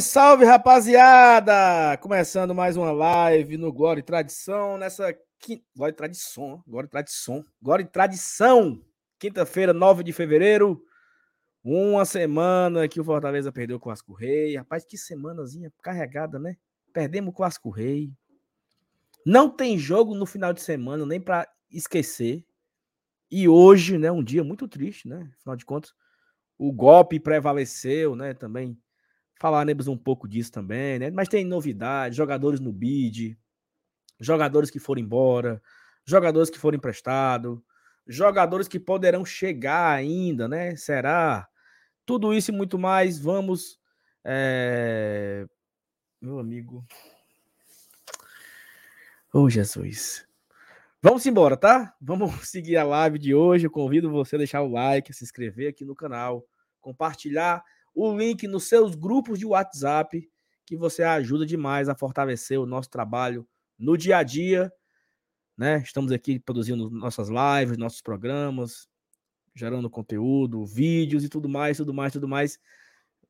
Salve, salve, rapaziada! Começando mais uma live no Glória e Tradição, nessa quinta... Glória e Tradição, Glória e Tradição, Glória e Tradição, quinta-feira, 9 de fevereiro, uma semana que o Fortaleza perdeu o Clássico Rei. Rapaz, que semanazinha carregada, né? Perdemos o Clássico Rei. Não tem jogo no final de semana, nem para esquecer. E hoje, né, um dia muito triste, né? Afinal de contas, o golpe prevaleceu, né, também falaremos um pouco disso também, né? Mas tem novidades, jogadores no bid, jogadores que foram embora, jogadores que foram emprestados, jogadores que poderão chegar ainda, né? Será? Tudo isso e muito mais, vamos. É... Meu amigo. Oh, Jesus. Vamos embora, tá? Vamos seguir a live de hoje. Eu convido você a deixar o like, se inscrever aqui no canal, compartilhar o link nos seus grupos de WhatsApp, que você ajuda demais a fortalecer o nosso trabalho no dia a dia. Né? Estamos aqui produzindo nossas lives, nossos programas, gerando conteúdo, vídeos e tudo mais, tudo mais, tudo mais.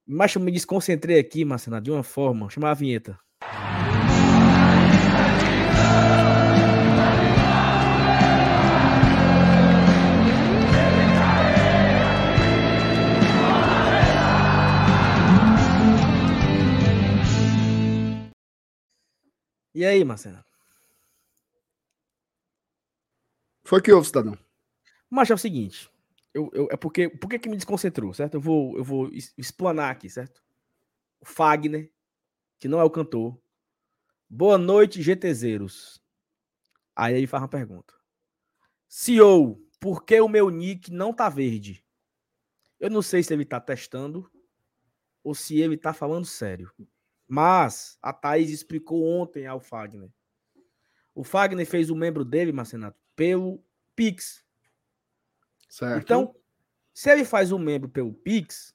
Mas eu me desconcentrei aqui, Marcena, de uma forma. Chamar a vinheta. E aí, Marcelo? Foi que houve, cidadão? Mas é o seguinte, eu, eu, é porque, por que me desconcentrou, certo? Eu vou, eu vou explanar aqui, certo? O Fagner, que não é o cantor. Boa noite, GTZeros. Aí ele faz uma pergunta. CEO, por que o meu nick não tá verde? Eu não sei se ele tá testando ou se ele tá falando sério. Mas a Thaís explicou ontem ao Fagner. O Fagner fez o membro dele, Marcenato, pelo Pix. Certo. Então, se ele faz o membro pelo Pix,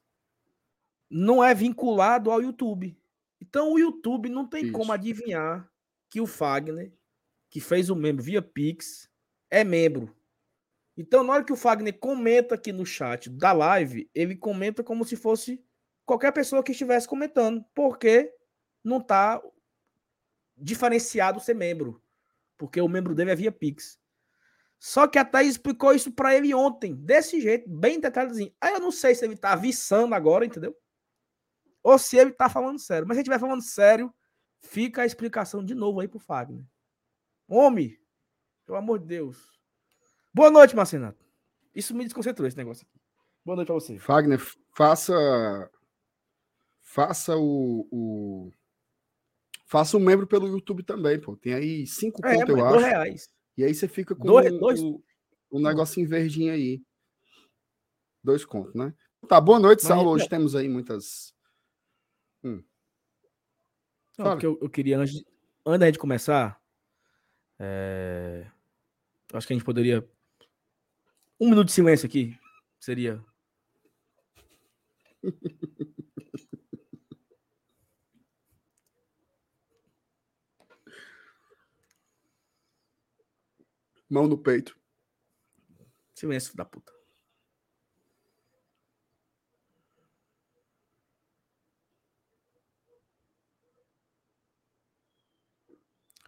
não é vinculado ao YouTube. Então, o YouTube não tem Isso. como adivinhar que o Fagner, que fez o membro via Pix, é membro. Então, na hora que o Fagner comenta aqui no chat da live, ele comenta como se fosse qualquer pessoa que estivesse comentando. Porque não está diferenciado ser membro, porque o membro dele é via Pix. Só que a Thaís explicou isso para ele ontem, desse jeito, bem detalhadinho. Aí eu não sei se ele tá aviçando agora, entendeu? Ou se ele tá falando sério. Mas se ele estiver falando sério, fica a explicação de novo aí pro Fagner. Homem, pelo amor de Deus. Boa noite, Marcenato. Isso me desconcentrou, esse negócio. Boa noite pra você. Fagner, faça. Faça o, o Faça um membro pelo YouTube também, pô. Tem aí cinco é, conto, eu acho. reais. E aí você fica com dois, um, dois... um, negocinho verdinho aí. Dois contos, né? Tá, boa noite, Saulo. Hoje temos aí muitas. Hum. Não, eu, eu, queria, antes, antes de começar, é... acho que a gente poderia. Um minuto de silêncio aqui seria. Mão no peito. Silêncio da puta.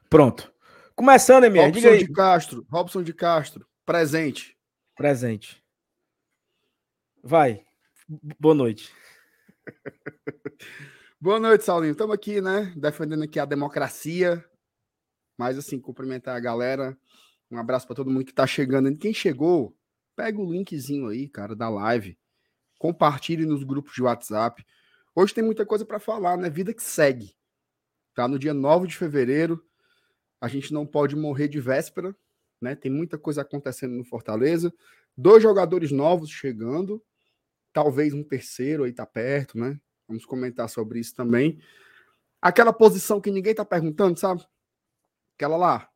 Pronto. Começando, Emir. Robson de Castro. Robson de Castro. Presente. Presente. Vai. Boa noite. Boa noite, Saulinho. Estamos aqui, né? Defendendo aqui a democracia. Mas, assim, cumprimentar a galera. Um abraço para todo mundo que está chegando. Quem chegou, pega o linkzinho aí, cara, da live. Compartilhe nos grupos de WhatsApp. Hoje tem muita coisa para falar, né? Vida que segue. Tá no dia 9 de fevereiro. A gente não pode morrer de véspera, né? Tem muita coisa acontecendo no Fortaleza. Dois jogadores novos chegando. Talvez um terceiro aí tá perto, né? Vamos comentar sobre isso também. Aquela posição que ninguém tá perguntando, sabe? Aquela lá,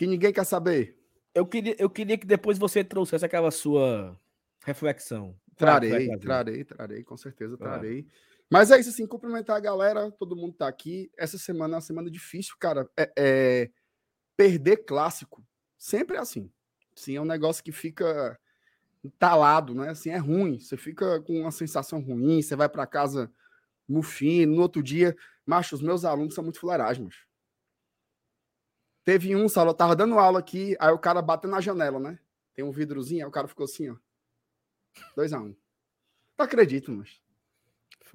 que ninguém quer saber. Eu queria, eu queria que depois você trouxesse aquela sua reflexão. Trarei, trarei, trarei, com certeza trarei. Mas é isso, assim, cumprimentar a galera, todo mundo tá aqui. Essa semana é uma semana difícil, cara. É, é, perder clássico sempre é assim. Sim, é um negócio que fica entalado, né? Assim, é ruim. Você fica com uma sensação ruim, você vai para casa Mufino, no outro dia. Macho, os meus alunos são muito fuleiragem, macho. Teve um, Saulo, eu tava dando aula aqui, aí o cara bateu na janela, né? Tem um vidrozinho, aí o cara ficou assim, ó. 2 a 1 um. Não acredito, mas.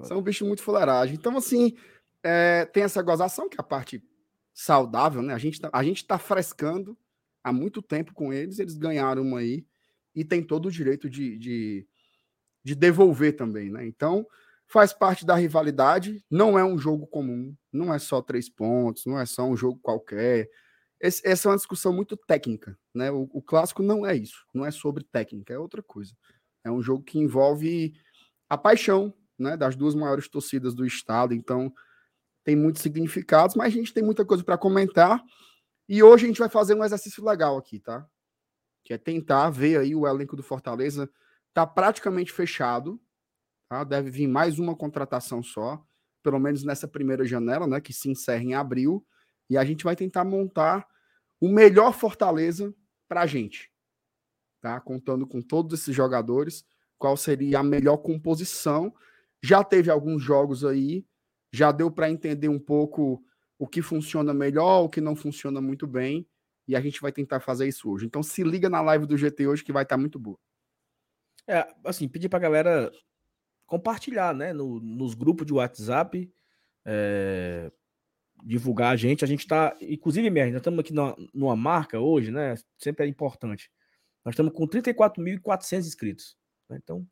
São um bicho muito fuleiragem. Então, assim, é, tem essa gozação, que é a parte saudável, né? A gente, tá, a gente tá frescando há muito tempo com eles, eles ganharam uma aí e tem todo o direito de, de, de devolver também, né? Então, faz parte da rivalidade, não é um jogo comum, não é só três pontos, não é só um jogo qualquer. Esse, essa é uma discussão muito técnica, né? O, o, clássico não é isso, não é sobre técnica, é outra coisa. É um jogo que envolve a paixão, né, das duas maiores torcidas do estado, então tem muitos significados, mas a gente tem muita coisa para comentar. E hoje a gente vai fazer um exercício legal aqui, tá? Que é tentar ver aí o elenco do Fortaleza tá praticamente fechado, tá? Deve vir mais uma contratação só, pelo menos nessa primeira janela, né, que se encerra em abril, e a gente vai tentar montar o melhor Fortaleza para a gente, tá? Contando com todos esses jogadores, qual seria a melhor composição. Já teve alguns jogos aí, já deu para entender um pouco o que funciona melhor, o que não funciona muito bem, e a gente vai tentar fazer isso hoje. Então se liga na live do GT hoje que vai estar tá muito boa. É, assim, pedir para a galera compartilhar, né, no, nos grupos de WhatsApp, é, divulgar a gente. A gente está, inclusive, nós estamos aqui numa, numa, marca hoje, né? Sempre é importante. Nós estamos com 34.400 inscritos. Né? Então,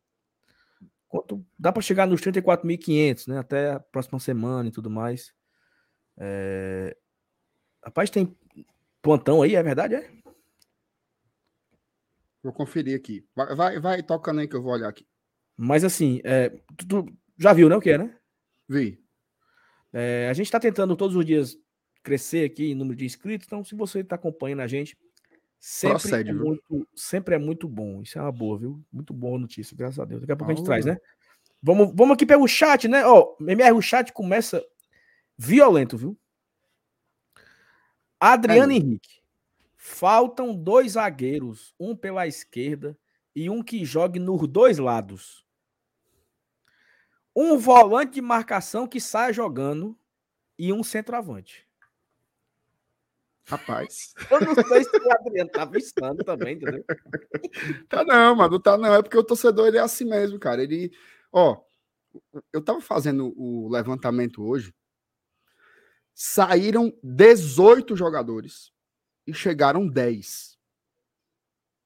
quanto, dá para chegar nos 34.500, né? Até a próxima semana e tudo mais. É... Rapaz, tem plantão aí, é verdade? É? Vou conferir aqui. Vai, vai, vai tocando aí que eu vou olhar aqui. Mas assim, é, tu, tu já viu, né? O que é, né? Vi. É, a gente está tentando todos os dias crescer aqui em número de inscritos, então se você está acompanhando a gente, sempre, Procede, é muito, sempre é muito bom. Isso é uma boa, viu? Muito boa notícia, graças a Deus. Daqui a pouco a gente traz, né? Vamos, vamos aqui pelo chat, né? Ó, oh, MR, o chat começa violento, viu? Adriano é. Henrique. Faltam dois zagueiros, um pela esquerda e um que jogue nos dois lados um volante de marcação que sai jogando e um centroavante. Rapaz. Eu não sei se o Adriano tá pensando também, entendeu? Tá não, mano, tá não. É porque o torcedor ele é assim mesmo, cara. Ele, ó, eu tava fazendo o levantamento hoje. Saíram 18 jogadores e chegaram 10.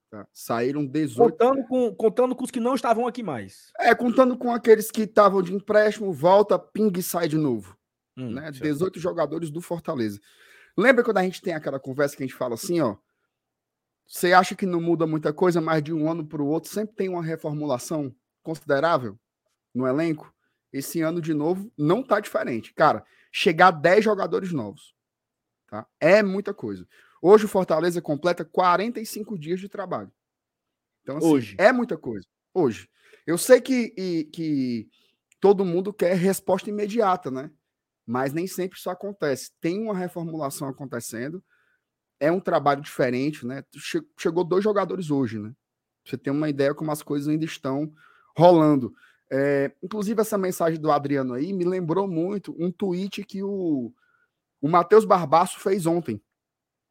Tá? Saíram 18. Contando com, contando com os que não estavam aqui mais. É, contando com aqueles que estavam de empréstimo, volta, ping e sai de novo. Hum, né? 18 jogadores do Fortaleza. Lembra quando a gente tem aquela conversa que a gente fala assim, ó? Você acha que não muda muita coisa, mas de um ano para o outro sempre tem uma reformulação considerável no elenco? Esse ano, de novo, não tá diferente. Cara, chegar a 10 jogadores novos. Tá? É muita coisa. Hoje o Fortaleza completa 45 dias de trabalho. Então, assim, Hoje. é muita coisa. Hoje. Eu sei que, e, que todo mundo quer resposta imediata, né? Mas nem sempre isso acontece. Tem uma reformulação acontecendo. É um trabalho diferente, né? Chegou dois jogadores hoje, né? Você tem uma ideia como as coisas ainda estão rolando. É, inclusive, essa mensagem do Adriano aí me lembrou muito um tweet que o, o Matheus Barbaço fez ontem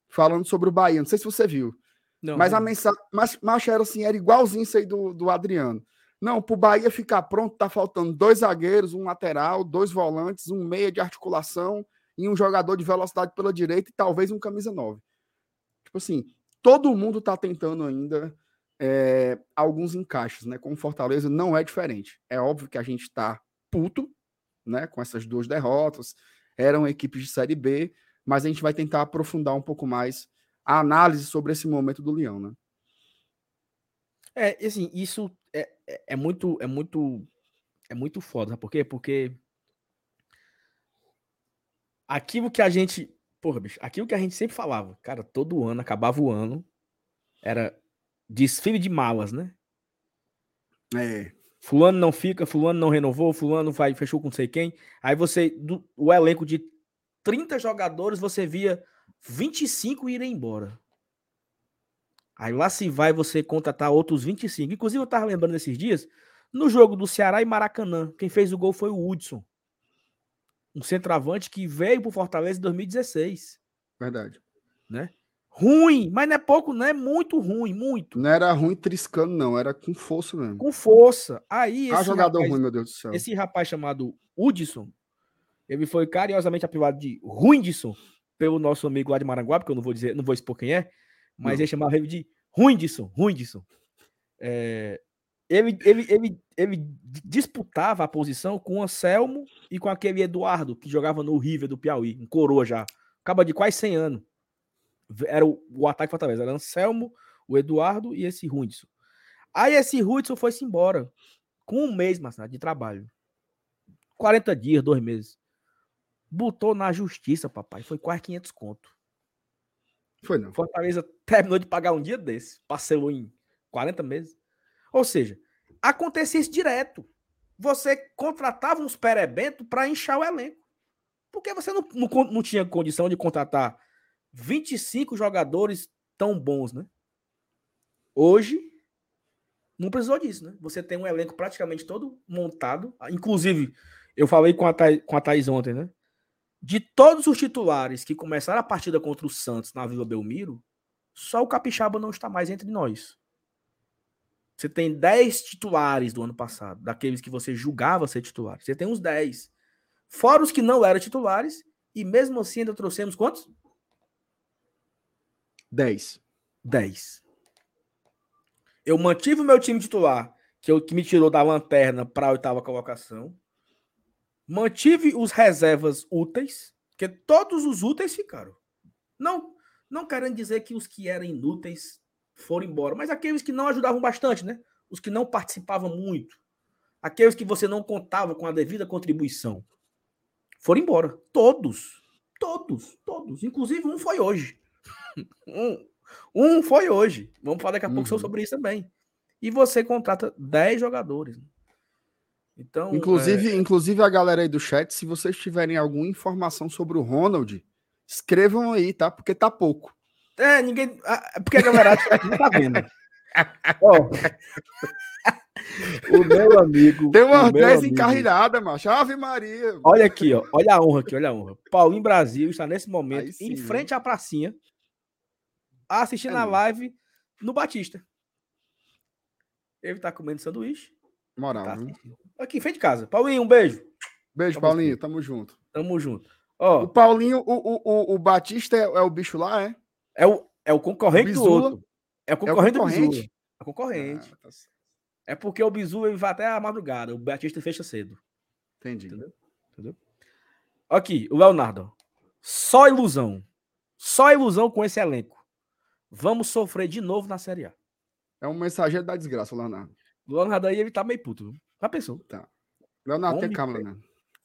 falando sobre o Bahia. Não sei se você viu. Não, mas não. a mensagem, mas, mas era assim, era igualzinho isso aí do, do Adriano. Não, para o Bahia ficar pronto, tá faltando dois zagueiros, um lateral, dois volantes, um meia de articulação e um jogador de velocidade pela direita e talvez um camisa 9. Tipo assim, todo mundo tá tentando ainda é, alguns encaixes, né? Com Fortaleza não é diferente. É óbvio que a gente tá puto, né? Com essas duas derrotas. Eram equipes de Série B, mas a gente vai tentar aprofundar um pouco mais a análise sobre esse momento do Leão, né? É, assim, isso é, é, é muito, é muito, é muito foda, sabe por quê? Porque aquilo que a gente, porra, bicho, aquilo que a gente sempre falava, cara, todo ano, acabava o ano, era desfile de malas, né? É. Fulano não fica, fulano não renovou, fulano vai, fechou com não sei quem. Aí você, do, o elenco de 30 jogadores, você via 25 irem embora. Aí lá se vai você contratar outros 25. Inclusive, eu tava lembrando nesses dias, no jogo do Ceará e Maracanã, quem fez o gol foi o Hudson. Um centroavante que veio pro Fortaleza em 2016. Verdade. Né? Ruim, mas não é pouco, não é muito ruim, muito. Não era ruim triscando, não, era com força mesmo. Com força. Aí ah, jogador rapaz, ruim, meu Deus do céu. Esse rapaz chamado Hudson, ele foi carinhosamente apelidado de Ruindson pelo nosso amigo lá de Maranguá, porque eu não vou dizer, não vou expor quem é, mas não. ele chamava ele de Ruindson, Ruindson. É, ele, ele, ele, ele disputava a posição com o Anselmo e com aquele Eduardo, que jogava no River do Piauí, um coroa já. Acaba de quase 100 anos era o, o ataque Fortaleza, era Anselmo, o Eduardo e esse Hudson. Aí esse Hudson foi-se embora com um mês, Marcelo, de trabalho. 40 dias, dois meses. Botou na justiça, papai. Foi quase 500 conto. Foi não. Fortaleza terminou de pagar um dia desse. Parcelou em 40 meses. Ou seja, acontecia isso direto. Você contratava uns perebentos para inchar o elenco. Porque você não, não, não tinha condição de contratar 25 jogadores tão bons, né? Hoje, não precisou disso, né? Você tem um elenco praticamente todo montado. Inclusive, eu falei com a, Thaís, com a Thaís ontem, né? De todos os titulares que começaram a partida contra o Santos na Vila Belmiro, só o Capixaba não está mais entre nós. Você tem 10 titulares do ano passado, daqueles que você julgava ser titulares. Você tem uns 10. Fora os que não eram titulares, e mesmo assim ainda trouxemos quantos? 10. 10. Eu mantive o meu time titular, que, eu, que me tirou da lanterna para a oitava colocação. Mantive os reservas úteis, porque todos os úteis ficaram. Não, não querendo dizer que os que eram inúteis foram embora, mas aqueles que não ajudavam bastante, né? Os que não participavam muito. Aqueles que você não contava com a devida contribuição. Foram embora. Todos. Todos. Todos. Inclusive um foi hoje. Um, um foi hoje. Vamos falar daqui a uhum. pouco sobre isso também. E você contrata 10 jogadores. Então, inclusive, é... inclusive a galera aí do chat, se vocês tiverem alguma informação sobre o Ronald, escrevam aí, tá? Porque tá pouco. É, ninguém. É porque a galera não tá vendo. oh. o meu amigo. Tem umas 10 encarrilhadas, macho. Ave Maria. Olha aqui, ó. Olha a honra aqui, olha a honra. Paulinho Brasil está nesse momento sim, em frente à pracinha assistindo é a live no Batista. Ele tá comendo sanduíche. Moral. Tá aqui, em frente de casa. Paulinho, um beijo. Beijo, Tamo Paulinho. Junto. Tamo junto. Tamo junto. Ó, o Paulinho, o, o, o, Batista é, é, o bicho lá, é? É o, é o concorrente do outro. É o concorrente, é o concorrente? É o concorrente. Ah, tá é porque o Bizu ele vai até a madrugada. O Batista fecha cedo. Entendi. Entendeu? Entendeu? Aqui, o Leonardo. Só ilusão. Só ilusão com esse elenco. Vamos sofrer de novo na Série A. É um mensageiro da desgraça, o Leonardo. O Leonardo aí, ele tá meio puto. Já pensou? Tá. Leonardo, tem calma, Leonardo.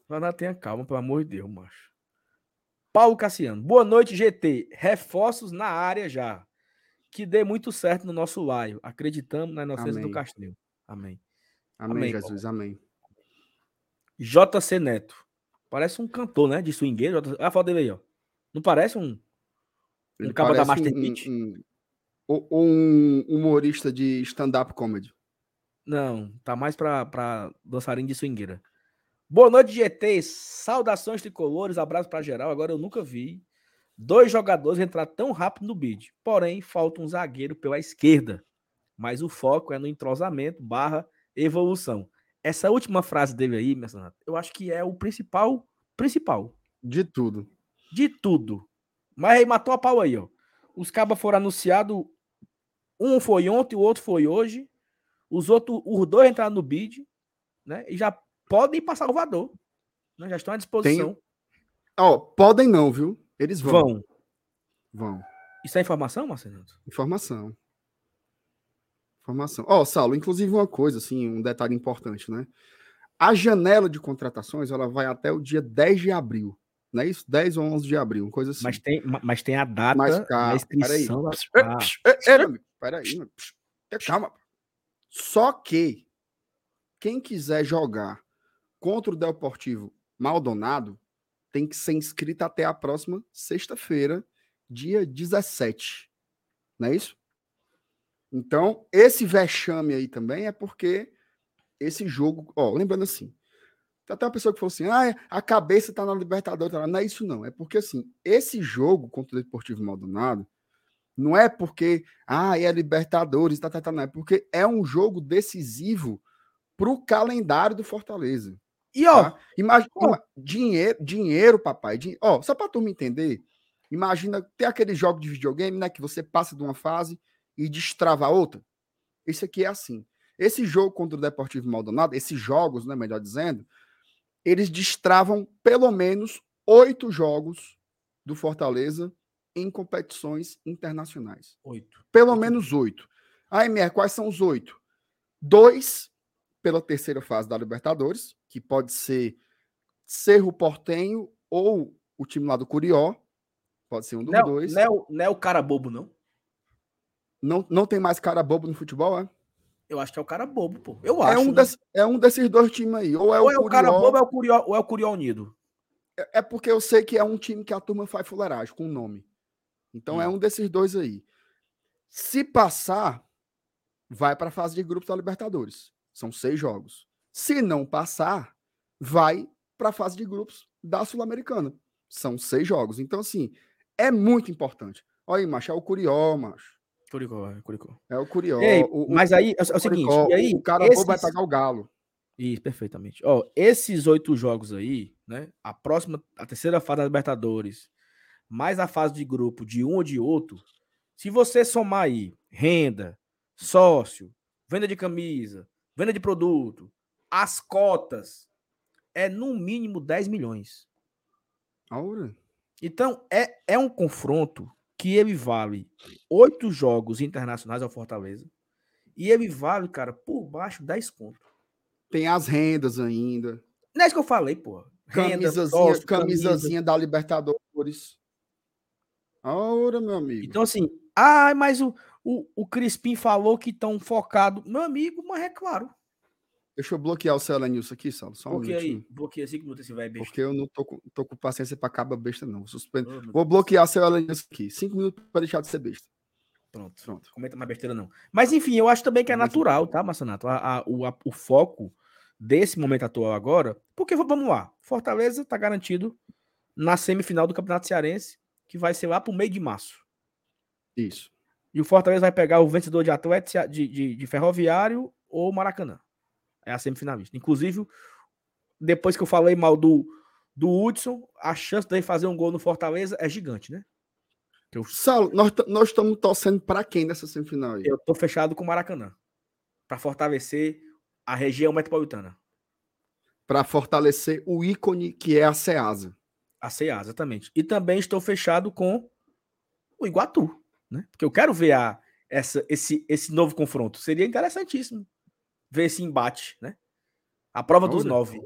Leonardo, tenha calma, pelo amor de Deus, macho. Paulo Cassiano. Boa noite, GT. Reforços na área já. Que dê muito certo no nosso laio. Acreditamos na inocência amém. do Castelo. Amém. Amém, amém Jesus. Paulo. Amém. JC Neto. Parece um cantor, né? De swingueiro. Olha a foto dele aí, ó. Não parece um um cabo da Master um, Um, ou um humorista de stand-up comedy. Não, tá mais pra, pra dançarino de swingueira. Boa noite, GT. Saudações tricolores, abraço para geral. Agora eu nunca vi dois jogadores entrar tão rápido no bid. Porém, falta um zagueiro pela esquerda. Mas o foco é no entrosamento barra evolução. Essa última frase dele aí, eu acho que é o principal, principal. De tudo. De tudo. Mas aí matou a pau aí, ó. Os cabas foram anunciados. Um foi ontem, o outro foi hoje. Os outros, os dois entraram no bid, né? E já podem ir para Salvador. Né? Já estão à disposição. Tem... Ó, podem não, viu? Eles vão. Vão. Vão. Isso é informação, Marcelo? Informação. Informação. Ó, Saulo, inclusive uma coisa, assim, um detalhe importante, né? A janela de contratações, ela vai até o dia 10 de abril. Não é isso? 10 ou 11 de abril, uma coisa assim. Mas tem, mas tem a data mas, calma, inscrição. Peraí, ah. peraí, calma. Só que quem quiser jogar contra o Deportivo Maldonado tem que ser inscrito até a próxima sexta-feira, dia 17. Não é isso? Então, esse vexame aí também é porque esse jogo, ó, lembrando assim, Tem uma pessoa que falou assim: ah, a cabeça tá na Libertadores. Não é isso, não. É porque, assim, esse jogo contra o Deportivo Maldonado não é porque, ah, é Libertadores, tá, tá, tá, não. É porque é um jogo decisivo pro calendário do Fortaleza. E, ó, tá? imagina, dinheiro, dinheiro, papai. Dinheiro, ó, só pra turma entender, imagina ter aquele jogo de videogame, né, que você passa de uma fase e destrava a outra. Isso aqui é assim. Esse jogo contra o Deportivo Maldonado, esses jogos, né, melhor dizendo, eles destravam pelo menos oito jogos do Fortaleza em competições internacionais. Oito. Pelo oito. menos oito. Ah, MR, quais são os oito? Dois pela terceira fase da Libertadores, que pode ser Cerro Portenho ou o time lá do Curió. Pode ser um dos não, dois. Não é, o, não é o cara bobo, não? Não, não tem mais cara bobo no futebol, é? Eu acho que é o cara bobo, pô. Eu é acho. Um né? desse, é um desses dois times aí. Ou é, ou o, é o cara bobo é o Curió, ou é o Curió Unido. É, é, porque eu sei que é um time que a turma faz fuleiragem com o nome. Então é hum. é um desses dois aí. Se passar, vai para a fase de grupos da Libertadores. São seis jogos. Se não passar, vai para a fase de grupos da Sul-Americana. São seis jogos. Então, assim, é muito importante. Olha aí, macho, é o Curió, macho. Curicó, é Curicó. É o Curió. Ei, o, mas aí é, o, é o seguinte, e aí, o cara esses... vai pagar o Galo. Isso, perfeitamente. Ó, esses oito jogos aí, né? A próxima, a terceira fase da Libertadores, mais a fase de grupo de um ou de outro, se você somar aí renda, sócio, venda de camisa, venda de produto, as cotas, é no mínimo 10 milhões. Aura. Então, é, é um confronto que ele vale oito jogos internacionais ao Fortaleza e ele vale, cara, por baixo 10 conto. Tem as rendas ainda. Não é isso que eu falei, pô. Camisazinha, camisazinha da Libertadores. Ora, meu amigo. Então, assim, ah, mas o, o, o Crispim falou que estão focados. Meu amigo, mas é claro. Deixa eu bloquear o Cela News aqui, Saulo. Só um Bloqueia aí. Bloqueia 5 minutos se vai besta. Porque eu não tô com, tô com paciência para acabar besta, não. Suspendo. Oh, Vou bloquear o Cela News aqui. 5 minutos para deixar de ser besta. Pronto. Pronto. Comenta mais besteira, não. Mas, enfim, eu acho também que é natural, tá, Massanato? A, a, o, a, o foco desse momento atual agora. Porque, vamos lá. Fortaleza tá garantido na semifinal do Campeonato Cearense, que vai ser lá pro meio de março. Isso. E o Fortaleza vai pegar o vencedor de Atlético de, de, de Ferroviário ou Maracanã. É a semifinalista. Inclusive, depois que eu falei mal do, do Hudson, a chance dele fazer um gol no Fortaleza é gigante, né? Eu... Saulo, nós, nós estamos torcendo para quem nessa semifinal aí? Eu tô fechado com o Maracanã. Para fortalecer a região metropolitana. Para fortalecer o ícone que é a Ceasa. A Ceasa, exatamente. E também estou fechado com o Iguatu, né? Porque eu quero ver a, essa, esse, esse novo confronto. Seria interessantíssimo ver esse embate, né? A prova dos nove.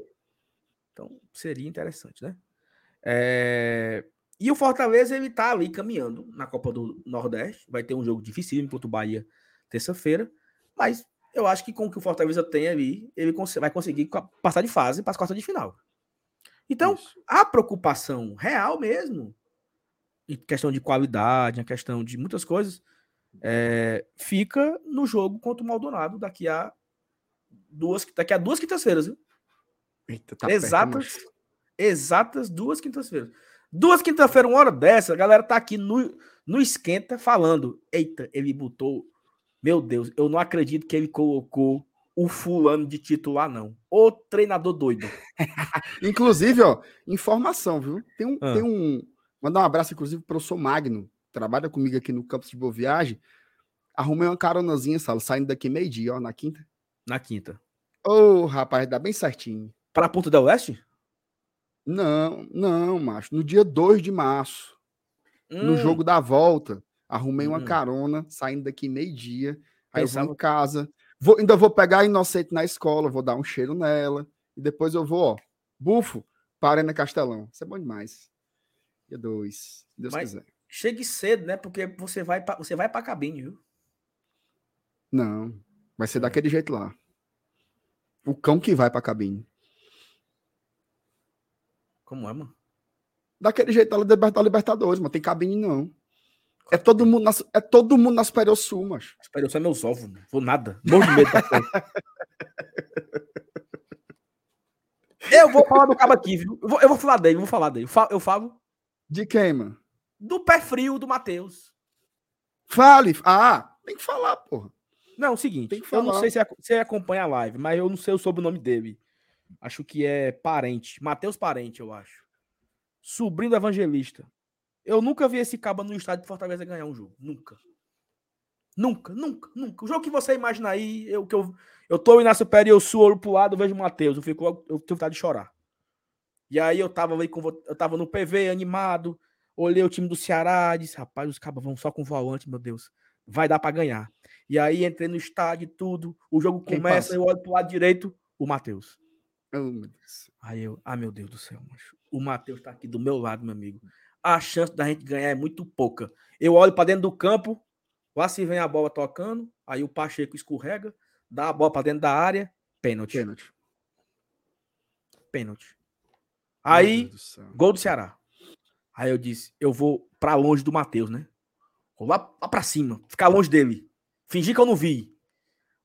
Então, seria interessante, né? É... E o Fortaleza, ele tá ali caminhando na Copa do Nordeste. Vai ter um jogo difícil contra o Bahia terça-feira. Mas eu acho que com o que o Fortaleza tem ali, ele vai conseguir passar de fase para as quartas de final. Então, Isso. a preocupação real mesmo, em questão de qualidade, em questão de muitas coisas, é, fica no jogo contra o Maldonado daqui a duas, daqui a duas quintas-feiras, viu? Eita, tá exatas, perto, exatas duas quintas-feiras. Duas quintas-feiras, uma hora dessa, a galera tá aqui no, no esquenta falando. Eita, ele botou. Meu Deus, eu não acredito que ele colocou o fulano de titular, não. O treinador doido. inclusive, ó, informação, viu? Tem um. Ah. Tem um mandar um abraço, inclusive, para o professor Magno, trabalha comigo aqui no campus de Boa Viagem. Arrumei uma caronazinha, Salo, saindo daqui meio-dia, ó, na quinta. Na quinta. Ô, oh, rapaz, dá bem certinho. Para Ponta da Oeste? Não, não, macho. No dia 2 de março, hum. no jogo da volta, arrumei hum. uma carona, saindo daqui meio-dia. Aí Pensava... eu vou em casa. Vou, ainda vou pegar a inocente na escola, vou dar um cheiro nela. E depois eu vou, ó, bufo, para na Castelão. Isso é bom demais. Dia 2, Deus Mas quiser. Chegue cedo, né? Porque você vai pra, você vai pra cabine, viu? Não, vai ser daquele jeito lá. O cão que vai pra cabine. Como é, mano? Daquele jeito da Libertadores, mano. Tem cabine, não. É todo mundo na, é todo mundo na Superior Sul, mas. Superior Sul é meus ovos, mano. Vou nada. Morro de medo da Eu vou falar do cabo aqui, viu? Eu vou, eu vou falar dele, eu vou falar dele. Eu falo, eu falo De quem, mano? do pé frio do Matheus. Fale. Ah, tem que falar, porra. Não, é o seguinte, Tem que eu não falar. sei se você acompanha a live, mas eu não sei o sobrenome dele. Acho que é parente. Matheus Parente, eu acho. Sobrinho do evangelista. Eu nunca vi esse cabo no estádio de Fortaleza ganhar um jogo. Nunca. Nunca, nunca, nunca. O jogo que você imagina aí, eu, que eu, eu tô na superior sul, olho pro lado, eu vejo o Matheus. Eu fico eu tenho vontade de chorar. E aí eu tava ali com, eu tava no PV animado, olhei o time do Ceará, disse, rapaz, os cabas vão só com volante, meu Deus. Vai dar pra ganhar. E aí entrei no estádio e tudo, o jogo Quem começa, passa? eu olho pro lado direito, o Matheus. Oh. Aí eu, ah, meu Deus do céu, macho. O Matheus tá aqui do meu lado, meu amigo. A chance da gente ganhar é muito pouca. Eu olho pra dentro do campo, lá se vem a bola tocando, aí o Pacheco escorrega, dá a bola pra dentro da área, pênalti. Pênalti. Pênalti. Aí, do gol do Ceará. Aí eu disse, eu vou pra longe do Matheus, né? Vou lá, lá pra cima, ficar longe dele. Fingir que eu não vi.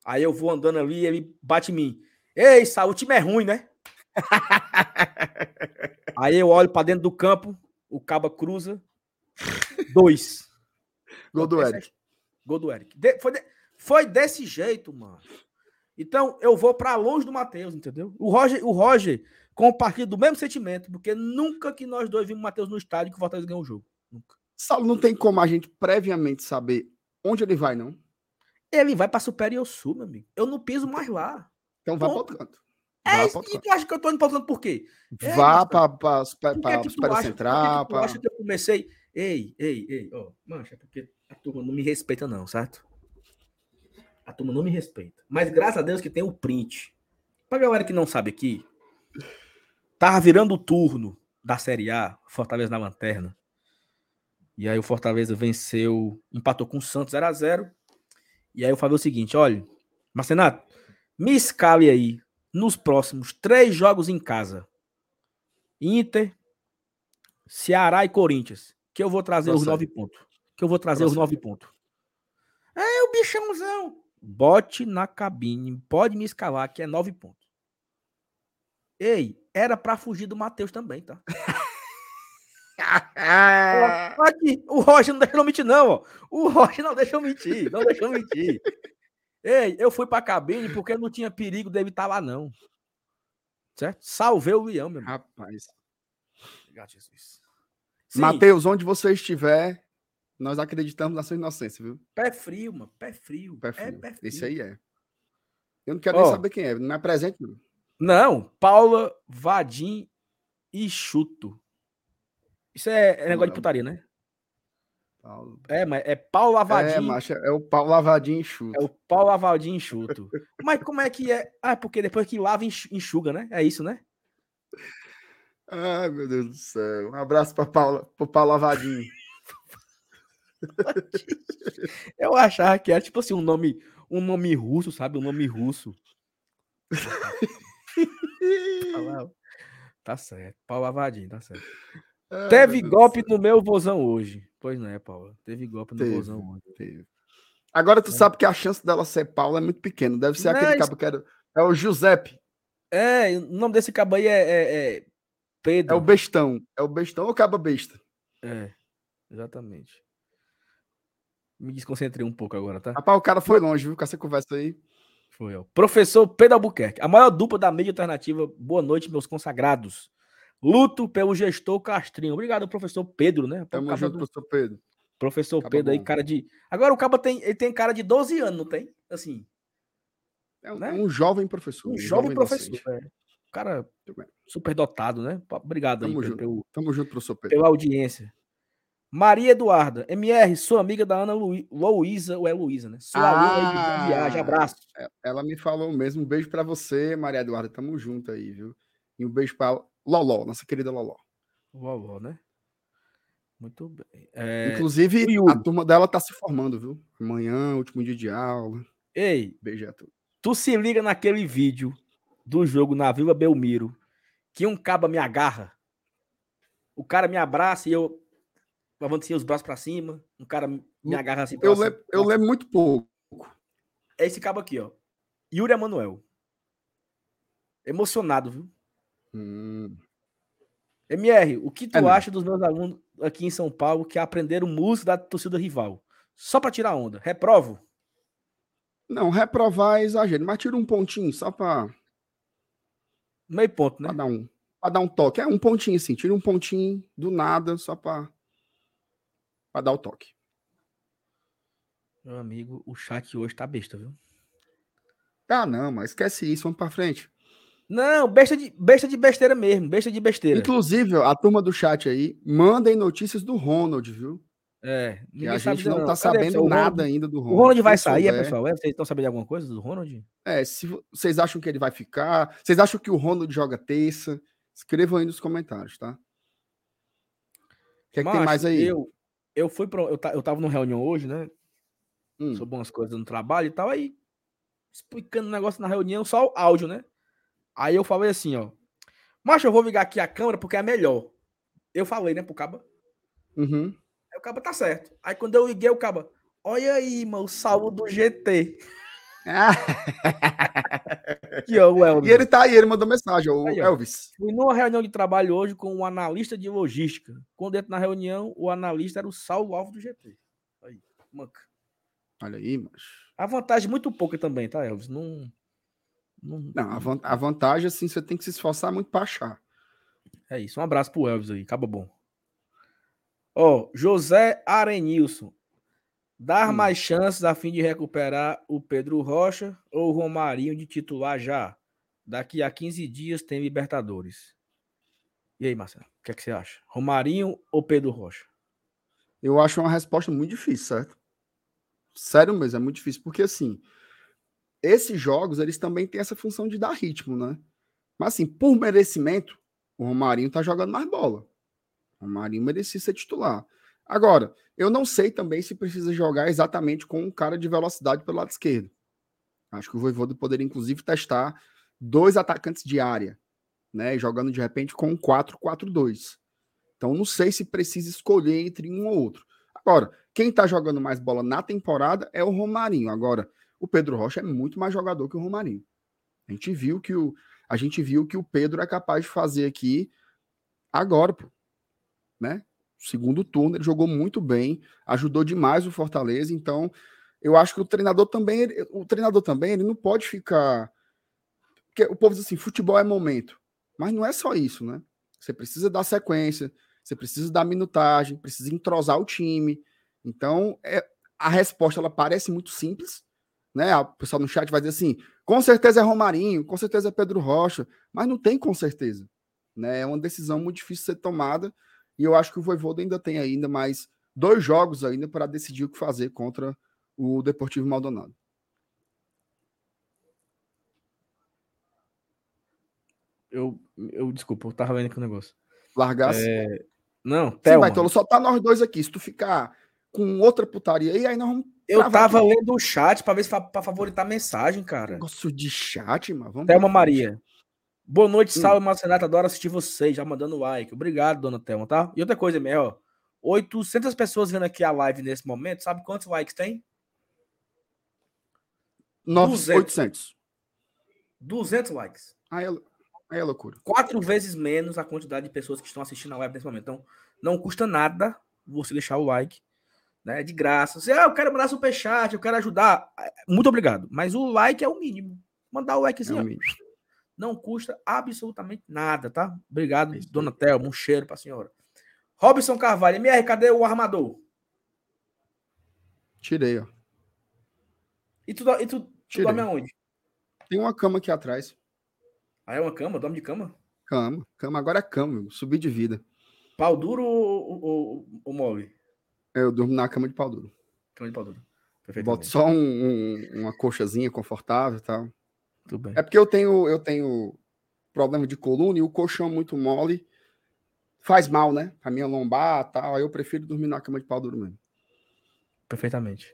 Aí eu vou andando ali, ele bate em mim. Ei, Sal, o time é ruim, né? Aí eu olho pra dentro do campo, o Caba cruza. Dois. Gol do Eric. Gol do Eric. De- foi, de- foi desse jeito, mano. Então, eu vou pra longe do Matheus, entendeu? O Roger, o Roger compartilha do mesmo sentimento, porque nunca que nós dois vimos o Matheus no estádio que o Fortaleza ganhou o jogo. Nunca. Saulo, não tem como a gente previamente saber onde ele vai, não. Ele vai pra Superior Sul, meu amigo. Eu não piso mais lá. Então vai para outro canto. É, isso- pra e canto. tu acha que eu tô canto por quê? É, Vá para que, para que que que Central. acha que eu comecei? Ei, ei, ei, ó, mancha, é porque a turma não me respeita, não, certo? A turma não me respeita. Mas graças a Deus que tem o print. Pra galera que não sabe aqui, tava virando o turno da Série A, Fortaleza na lanterna. E aí o Fortaleza venceu, empatou com o Santos 0 a 0 E aí eu falei o seguinte: olha, Marcenato, me escale aí nos próximos três jogos em casa. Inter, Ceará e Corinthians. Que eu vou trazer os Procede. nove pontos. Que eu vou trazer os Procede. nove pontos. É o bichãozão. Bote na cabine. Pode me escalar, que é nove pontos. Ei, era pra fugir do Matheus também, tá? O Roger não deixou eu mentir, não, ó. O Roger não deixou eu mentir, não deixou eu mentir. Ei, eu fui pra cabine porque não tinha perigo dele estar lá, não. Certo? Salvei o leão, meu irmão. Rapaz. Obrigado, Jesus. Matheus, onde você estiver, nós acreditamos na sua inocência, viu? pé frio, mano. Pé frio. Pé É frio. pé frio. Esse aí é. Eu não quero Ó. nem saber quem é. Não é presente, não. Não, Paula, Vadim e Chuto. Isso é, é negócio de Moral. putaria, né? Paulo. É, mas é Paula É, Vadim. macho, é o pau lavadinho e chuto. É o pau lavadinho enxuto. Mas como é que é? Ah, é porque depois que lava, enxu- enxuga, né? É isso, né? Ai, meu Deus do céu. Um abraço para Paula, pro Paulo Lavadinho. Eu achava que era tipo assim, um nome, um nome russo, sabe? Um nome russo. Tá certo. Pau lavadinho, tá certo. Ai, Teve golpe no meu vozão hoje. Pois não é, Paula. Teve golpe no Teve. vozão hoje. Teve. Agora tu sabe que a chance dela ser Paula é muito pequena. Deve ser aquele Mas- cabo que era. É o Giuseppe. É, o nome desse cabo aí é, é, é Pedro. É o bestão. É o bestão ou o cabo besta? É, exatamente. Me desconcentrei um pouco agora, tá? Rapaz, o cara foi longe, viu? Com essa conversa aí. Foi, ó. Professor Pedro Albuquerque, a maior dupla da mídia alternativa. Boa noite, meus consagrados. Luto pelo gestor Castrinho. Obrigado, professor Pedro, né? Tamo junto, do- professor Pedro. Professor Pedro aí, bom. cara de. Agora o cabo tem, ele tem cara de 12 anos, não tem? Assim, É um, Né? um jovem professor. um jovem professor. docente. é. Cara super dotado, né? Obrigado aí Tamo pelo- junto. pelo- Tamo junto, professor Pedro. pela audiência. Maria Eduarda, MR, sou amiga da Ana Lu... Luísa, ou é Luísa, né? Sou aluna aí de Viagem, Ah, abraço. É, Ela me falou mesmo. Um beijo pra você, Maria Eduarda. Tamo junto aí, viu? E um beijo pra Loló, nossa querida Loló. Vovó, né? Muito bem. É, Inclusive, a turma dela tá se formando, viu? Amanhã, último dia de aula. Ei, Beijo a todos. tu se liga naquele vídeo do jogo na Vila Belmiro, que um caba me agarra, o cara me abraça e eu levanto assim os braços pra cima, um cara me agarra assim. Eu, pra le- eu lembro muito pouco. É esse cabo aqui, ó. Yuri Emanuel. Emocionado, viu? Hum. MR, o que tu é acha dos meus alunos aqui em São Paulo que aprenderam música da torcida rival? Só para tirar onda. Reprovo? Não, reprovar é exagero, mas tira um pontinho só para meio ponto, né? Para dar um, dar um toque. É um pontinho assim, tira um pontinho do nada só para dar o toque. Meu amigo, o chat hoje tá besta, viu? Ah, não, mas esquece isso, vamos para frente. Não, besta de, besta de besteira mesmo, besta de besteira. Inclusive, a turma do chat aí, mandem notícias do Ronald, viu? É, que a gente não, não tá sabendo nada ainda do Ronald. O Ronald vai sair, é, pessoal? É, vocês estão sabendo de alguma coisa do Ronald? É, se vocês acham que ele vai ficar, vocês acham que o Ronald joga terça? Escrevam aí nos comentários, tá? O que, é que tem mais aí? Eu, eu fui para eu, eu tava numa reunião hoje, né? Hum. Sobre umas coisas no trabalho e tal, aí explicando o negócio na reunião, só o áudio, né? Aí eu falei assim, ó. Macho, eu vou ligar aqui a câmera porque é melhor. Eu falei, né, pro Caba. Uhum. Aí o Caba tá certo. Aí quando eu liguei, o Caba, olha aí, mano, o salvo do GT. que ó, o Elvis. E ele tá aí, ele mandou mensagem, o aí, Elvis. Fui numa reunião de trabalho hoje com um analista de logística. Quando dentro na reunião, o analista era o salvo alvo do GT. Aí, manca. Olha aí, mas. A vantagem muito pouca também, tá, Elvis? Não. Não, não a, vantagem, assim, você tem que se esforçar muito para achar. É isso. Um abraço pro Elvis aí. Acaba bom. Ó, José Arenilson. Dar hum. mais chances a fim de recuperar o Pedro Rocha ou o Romarinho de titular já? Daqui a 15 dias tem Libertadores. E aí, Marcelo? O que, é que você acha? Romarinho ou Pedro Rocha? Eu acho uma resposta muito difícil, certo? Sério mesmo, é muito difícil, porque assim, esses jogos, eles também têm essa função de dar ritmo, né? Mas assim, por merecimento, o Romarinho tá jogando mais bola. O Romarinho merecia ser titular. Agora, eu não sei também se precisa jogar exatamente com um cara de velocidade pelo lado esquerdo. Acho que o Voivoda poderia, inclusive, testar dois atacantes de área, né? Jogando de repente com um 4-4-2. Então, não sei se precisa escolher entre um ou outro. Agora, quem tá jogando mais bola na temporada é o Romarinho. Agora, o Pedro Rocha é muito mais jogador que o Romarinho. A gente viu que o, a gente viu que o Pedro é capaz de fazer aqui agora, pô, né? Segundo turno, ele jogou muito bem, ajudou demais o Fortaleza, então eu acho que o treinador também, o treinador também, ele não pode ficar porque o povo diz assim, futebol é momento, mas não é só isso, né? Você precisa dar sequência, você precisa dar minutagem, precisa entrosar o time. Então, é, a resposta ela parece muito simples, né? O pessoal no chat vai dizer assim: com certeza é Romarinho, com certeza é Pedro Rocha, mas não tem com certeza. Né? É uma decisão muito difícil de ser tomada e eu acho que o Voivoda ainda tem ainda mais dois jogos ainda para decidir o que fazer contra o Deportivo Maldonado. Eu, eu desculpa, eu tava vendo aqui o um negócio. Largasse? É... Não. Sim, só tá nós dois aqui. Se tu ficar com outra putaria aí, aí nós vamos eu tava aqui. lendo o chat para ver se para favoritar a mensagem, cara. Negócio de chat, mano. Vamos Thelma Maria. Boa noite, hum. salve, Marcenato. Adoro assistir vocês, já mandando like. Obrigado, dona Thelma, tá? E outra coisa, Mel, 800 pessoas vendo aqui a live nesse momento. Sabe quantos likes tem? 800. 200 likes. Aí é, aí é loucura. Quatro vezes menos a quantidade de pessoas que estão assistindo a live nesse momento. Então, não custa nada você deixar o like né? De graça. Você, ah, eu quero mandar superchat, eu quero ajudar. Muito obrigado. Mas o like é o mínimo. Mandar o likezinho. É o não custa absolutamente nada, tá? Obrigado, dona Thelma. Um cheiro pra senhora. Robson Carvalho, MR, cadê o armador? Tirei, ó. E tu, e tu, tu dorme aonde? Tem uma cama aqui atrás. Ah, é uma cama? Dorme de cama? Cama. Cama, agora é cama, subir de vida. Pau duro ou, ou, ou mole? Eu durmo na cama de pau duro. Cama de pau duro. Boto só um, um, uma coxazinha confortável e tal. Tudo bem. É porque eu tenho, eu tenho problema de coluna e o colchão muito mole faz mal, né? Pra minha lombar e tal. Aí eu prefiro dormir na cama de pau duro mesmo. Perfeitamente.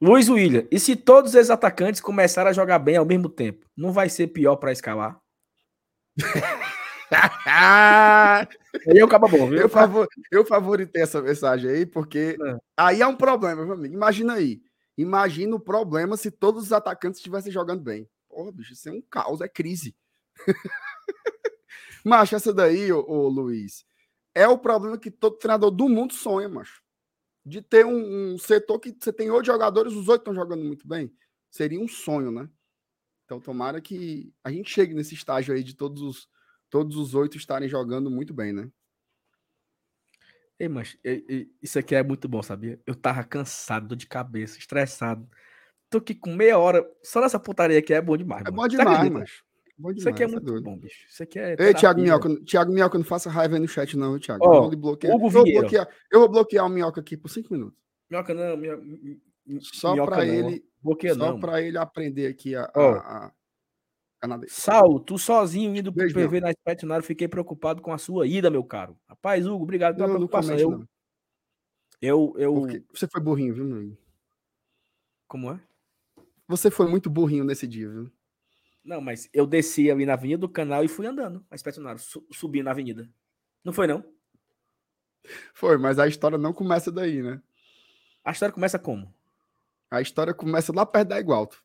Luiz William, e se todos os atacantes começarem a jogar bem ao mesmo tempo, não vai ser pior para escalar? aí eu acabo bom, viu? Eu, favor, eu favoritei essa mensagem aí, porque é. aí é um problema, meu amigo. Imagina aí. Imagina o problema se todos os atacantes estivessem jogando bem. Porra, bicho, isso é um caos, é crise. Macho, essa daí, ô, ô, Luiz, é o problema que todo treinador do mundo sonha, macho. De ter um, um setor que você tem oito jogadores, os oito estão jogando muito bem. Seria um sonho, né? Então, tomara que a gente chegue nesse estágio aí de todos os todos os oito estarem jogando muito bem, né? Ei, mas isso aqui é muito bom, sabia? Eu tava cansado, de cabeça, estressado. Tô aqui com meia hora. Só nessa putaria aqui é bom demais. É bom demais, mas. Bom demais, isso aqui é, é muito é bom, bicho. Isso aqui é. Ei, Thiago Minhoca, Thiago Minhoca, não faça raiva aí no chat, não, Thiago. Oh, eu, vou bloquear. eu, vou bloquear, eu vou bloquear o Minhoca aqui por cinco minutos. Minhoca não, minhoca, só para ele. Bloqueia só para ele aprender aqui a, oh. a, a canadense. Sal, tu sozinho indo pro PV na Spetionário, fiquei preocupado com a sua ida, meu caro. Rapaz, Hugo, obrigado pela não, preocupação. Não eu, eu, eu... Você foi burrinho, viu, meu Como é? Você foi muito burrinho nesse dia, viu? Não, mas eu desci ali na Avenida do Canal e fui andando a Spetionário, su subi na avenida. Não foi, não? Foi, mas a história não começa daí, né? A história começa como? A história começa lá perto da Igualto.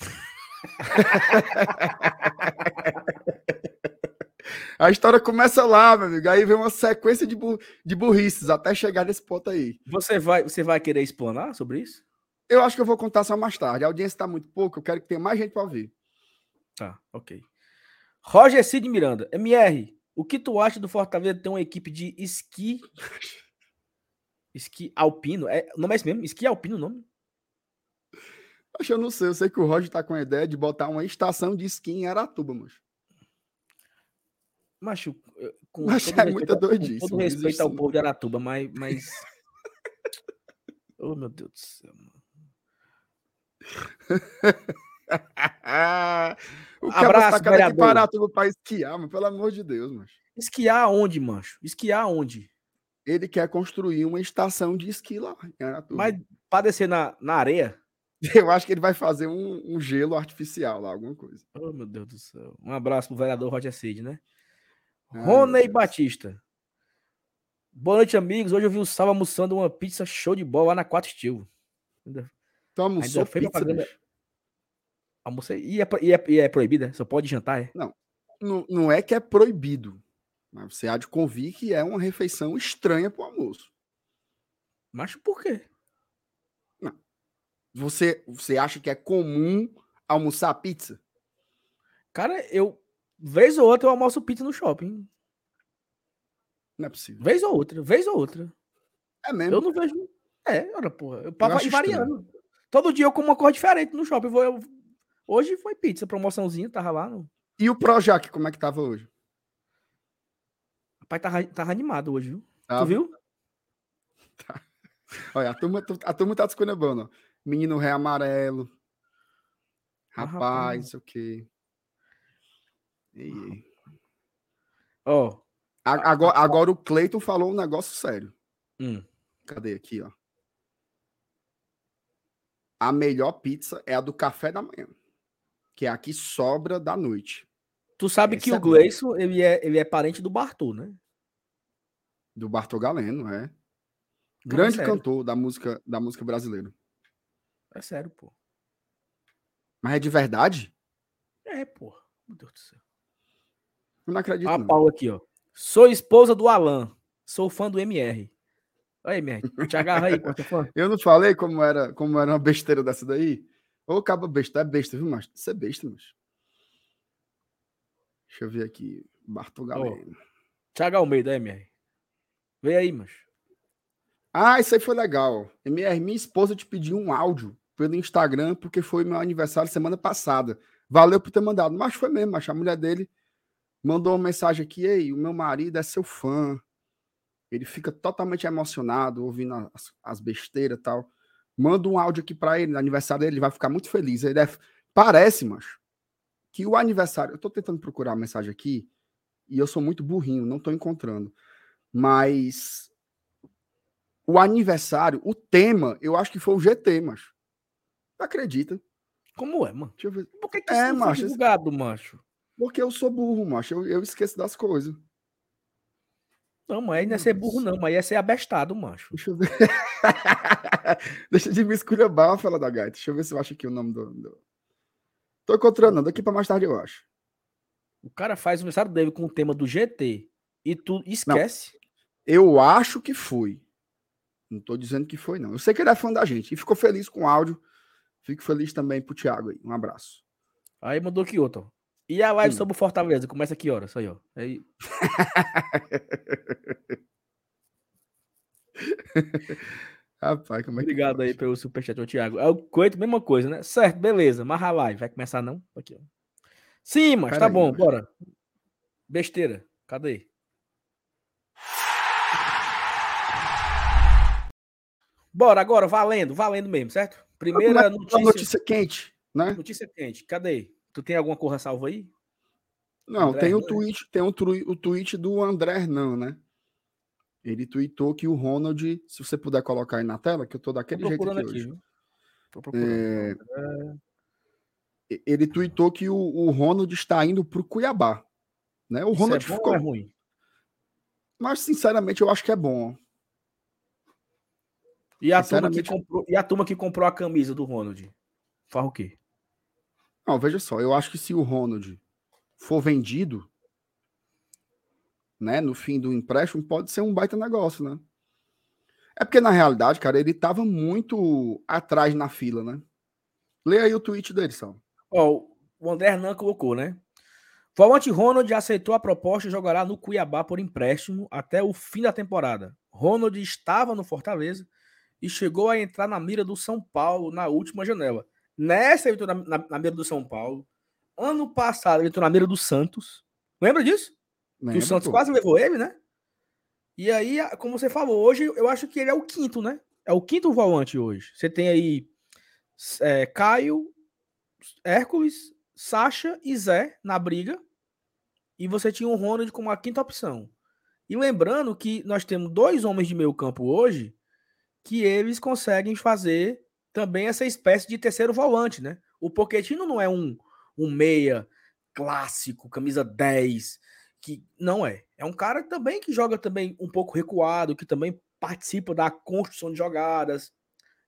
A história começa lá, meu amigo. Aí vem uma sequência de, bur de burrices até chegar nesse ponto aí. Você vai, você vai querer explanar sobre isso? Eu acho que eu vou contar só mais tarde. A audiência está muito pouco, eu quero que tenha mais gente para ouvir. Tá, ok. Roger Cid Miranda. MR, o que tu acha do Fortaleza ter uma equipe de esqui. esqui alpino? É, o nome é esse mesmo? Esqui alpino o nome? Acho eu não sei. Eu sei que o Roger tá com a ideia de botar uma estação de esqui em Aratuba, macho. Macho, com mas todo é muita doidice. Com todo respeito ao povo de Aratuba, mas. mas... oh, meu Deus do céu, mano. o cara Abraço, tá aqui para Aratuba para esquiar, mas pelo amor de Deus, macho. Esquiar onde, macho? Esquiar onde? Ele quer construir uma estação de esqui lá em Aratuba. Mas para descer na, na areia? Eu acho que ele vai fazer um, um, gelo artificial lá, alguma coisa. Oh, meu Deus do céu. Um abraço pro vereador Roger Cid, né? Ah, Rony Batista. Boa noite, amigos. Hoje eu vi o Sal almoçando uma pizza show de bola lá na 4 Estilo. Então almoçou Ainda pizza, propaganda... Almocei. E é, e, é, e é proibida? Só pode jantar, é? Não, não, não é que é proibido. Mas você há de convir que é uma refeição estranha pro almoço. Mas por quê? Você, você acha que é comum almoçar pizza? Cara, eu. Vez ou outra eu almoço pizza no shopping. Não é possível. Vez ou outra, vez ou outra. É mesmo? Eu não vejo. É, olha, porra. Eu pago variando. Todo dia eu como uma cor diferente no shopping. Vou, eu... Hoje foi pizza, promoçãozinha, tava lá. No... E o Projac, como é que tava hoje? Rapaz, tava, tava animado hoje, viu? Tava. Tu viu? Tá. Olha, a turma, a turma tá desconhecendo, ó. Menino ré amarelo. Ah, rapaz, isso o quê? E... Oh, agora, agora o Cleiton falou um negócio sério. Hum. Cadê aqui, ó? A melhor pizza é a do café da manhã, que é a que sobra da noite. Tu sabe Essa que é o Gleison, ele é, ele é parente do Bartô, né? Do Bartô Galeno, é. Grande é cantor da música, da música brasileira. É sério, pô. Mas é de verdade? É, pô. Meu Deus do céu. Eu não acredito. A Paula aqui, ó. Sou esposa do Alan. Sou fã do MR. Aí, MR. Te agarra aí, pô. Fã. Eu não falei como era, como era uma besteira dessa daí? Ô, cabo besta. É besta, viu, macho? Isso é besta, macho. Deixa eu ver aqui. Bartol Galeno. Oh. Thiago Almeida, MR. Vem aí, macho. Ah, isso aí foi legal. MR, minha esposa te pediu um áudio pelo Instagram porque foi meu aniversário semana passada. Valeu por ter mandado. Mas foi mesmo, mas a mulher dele mandou uma mensagem aqui: Ei, o meu marido é seu fã. Ele fica totalmente emocionado ouvindo as, as besteiras e tal. Manda um áudio aqui para ele, no aniversário dele, ele vai ficar muito feliz. Ele deve... Parece, macho, que o aniversário. Eu tô tentando procurar a mensagem aqui e eu sou muito burrinho, não tô encontrando. Mas o aniversário, o tema, eu acho que foi o GT, macho. Acredita? Como é, mano? Deixa eu ver. Por que, que é, macho, divulgado, macho? Porque eu sou burro, macho. Eu, eu esqueço das coisas. Não, mas aí não é ser burro, não, mas é ser abestado, macho. Deixa eu ver. Deixa de me esculhambar, fala da gaita. Deixa eu ver se eu acho aqui o nome do. do... Tô encontrando, daqui pra mais tarde eu acho. O cara faz o aniversário dele com o tema do GT e tu esquece. Não, eu acho que foi. Não tô dizendo que foi, não. Eu sei que ele é fã da gente e ficou feliz com o áudio. Fico feliz também pro Thiago aí. Um abraço. Aí mandou que outro. E a live Sim. sobre o Fortaleza? Começa aqui horas? Aí, ó. Aí... Rapaz, como é que Obrigado aí pelo superchat, Thiago. É o Coito, mesma coisa, né? Certo, beleza. Mas a live vai começar não? Aqui, ó. Sim, mas tá aí, bom, mas... bora. Besteira. Cadê? Bora agora, valendo, valendo mesmo, certo? Primeira notícia. Notícia quente, né? Notícia quente. Cadê? Tu tem alguma coisa salva aí? Não, André tem o tweet, tem o, o tweet do André Hernan, né? Ele tweetou que o Ronald, se você puder colocar aí na tela, que eu tô daquele tô jeito aqui, aqui hoje. É... Ele tweetou que o, o Ronald está indo para o Cuiabá. Né? O Ronald Isso é ficou. é ruim? Mas, sinceramente, eu acho que é bom. E a, turma que comprou, e a turma que comprou a camisa do Ronald? Faz o quê? Não, veja só, eu acho que se o Ronald for vendido, né, no fim do empréstimo, pode ser um baita negócio, né? É porque, na realidade, cara, ele tava muito atrás na fila, né? Lê aí o tweet dele, Sal. Ó, o André Hernan colocou, né? Volante Ronald aceitou a proposta e jogará no Cuiabá por empréstimo até o fim da temporada. Ronald estava no Fortaleza e chegou a entrar na mira do São Paulo na última janela. Nessa ele entrou na, na, na mira do São Paulo. Ano passado ele entrou na mira do Santos. Lembra disso? Lembra, que o Santos pô. quase levou ele, né? E aí, como você falou, hoje eu acho que ele é o quinto, né? É o quinto volante hoje. Você tem aí é, Caio, Hércules, Sacha e Zé na briga. E você tinha o Ronald como a quinta opção. E lembrando que nós temos dois homens de meio campo hoje que eles conseguem fazer também essa espécie de terceiro volante, né? O Pochettino não é um, um meia clássico, camisa 10, que não é. É um cara também que joga também um pouco recuado, que também participa da construção de jogadas.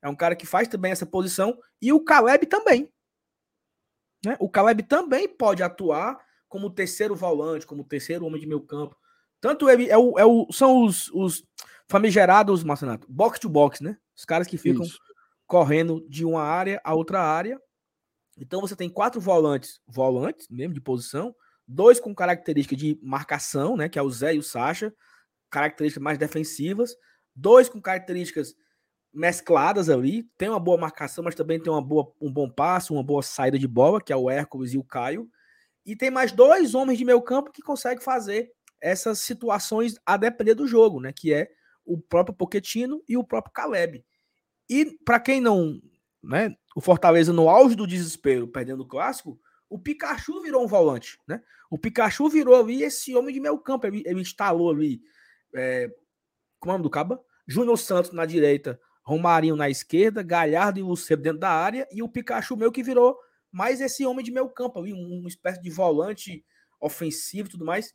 É um cara que faz também essa posição. E o Caleb também. Né? O Caleb também pode atuar como terceiro volante, como terceiro homem de meio campo. Tanto ele é o, é o, são os, os famigerados, Marcenato, box to box, né? Os caras que ficam Isso. correndo de uma área a outra área. Então você tem quatro volantes, volantes mesmo de posição, dois com característica de marcação, né? Que é o Zé e o Sacha, características mais defensivas, dois com características mescladas ali, tem uma boa marcação, mas também tem uma boa, um bom passo, uma boa saída de bola, que é o Hércules e o Caio. E tem mais dois homens de meio campo que conseguem fazer essas situações a depender do jogo, né? Que é o próprio Poquetino e o próprio Caleb. E para quem não, né, o Fortaleza no auge do desespero, perdendo o clássico, o Pikachu virou um volante, né? O Pikachu virou ali esse homem de meio campo, ele, ele instalou ali, é, como é o nome do caba? Júnior Santos na direita, Romarinho na esquerda, Galhardo e Luceiro dentro da área, e o Pikachu meio que virou mais esse homem de meio campo ali, uma espécie de volante ofensivo e tudo mais.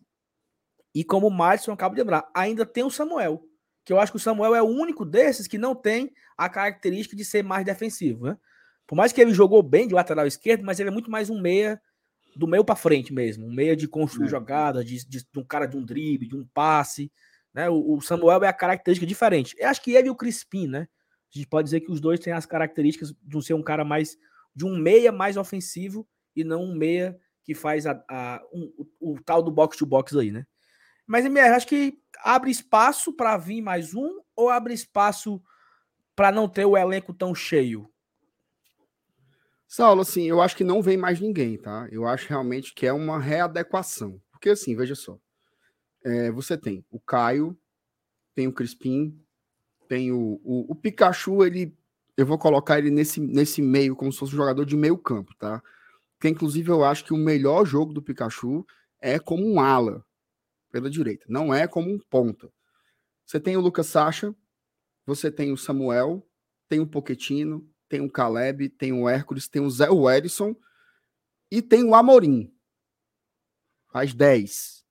E como o Madison acaba de lembrar, ainda tem o Samuel, que eu acho que o Samuel é o único desses que não tem a característica de ser mais defensivo, né? Por mais que ele jogou bem de lateral esquerdo, mas ele é muito mais um meia do meio para frente mesmo, um meia de construir é. jogada, de, de, de, um cara de um drible, de um passe, né? O, o, Samuel é a característica diferente. Eu acho que ele e o Crispim, né? A gente pode dizer que os dois têm as características de um ser um cara mais de um meia mais ofensivo e não um meia que faz a, a um, o, o, tal do box to box aí, né? Mas MR, acho que abre espaço para vir mais um ou abre espaço para não ter o elenco tão cheio? Saulo, assim, eu acho que não vem mais ninguém, tá? Eu acho realmente que é uma readequação. Porque, assim, veja só. É, você tem o Caio, tem o Crispim, tem o, o, o, Pikachu, ele. Eu vou colocar ele nesse, nesse meio, como se fosse um jogador de meio campo, tá? Porque, inclusive, eu acho que o melhor jogo do Pikachu é como um ala pela direita. Não é como um ponta. Você tem o Lucas Sacha, você tem o Samuel, tem o Poquetino, tem o Caleb, tem o Hércules, tem o Zé Wedson e tem o Amorim. Faz 10.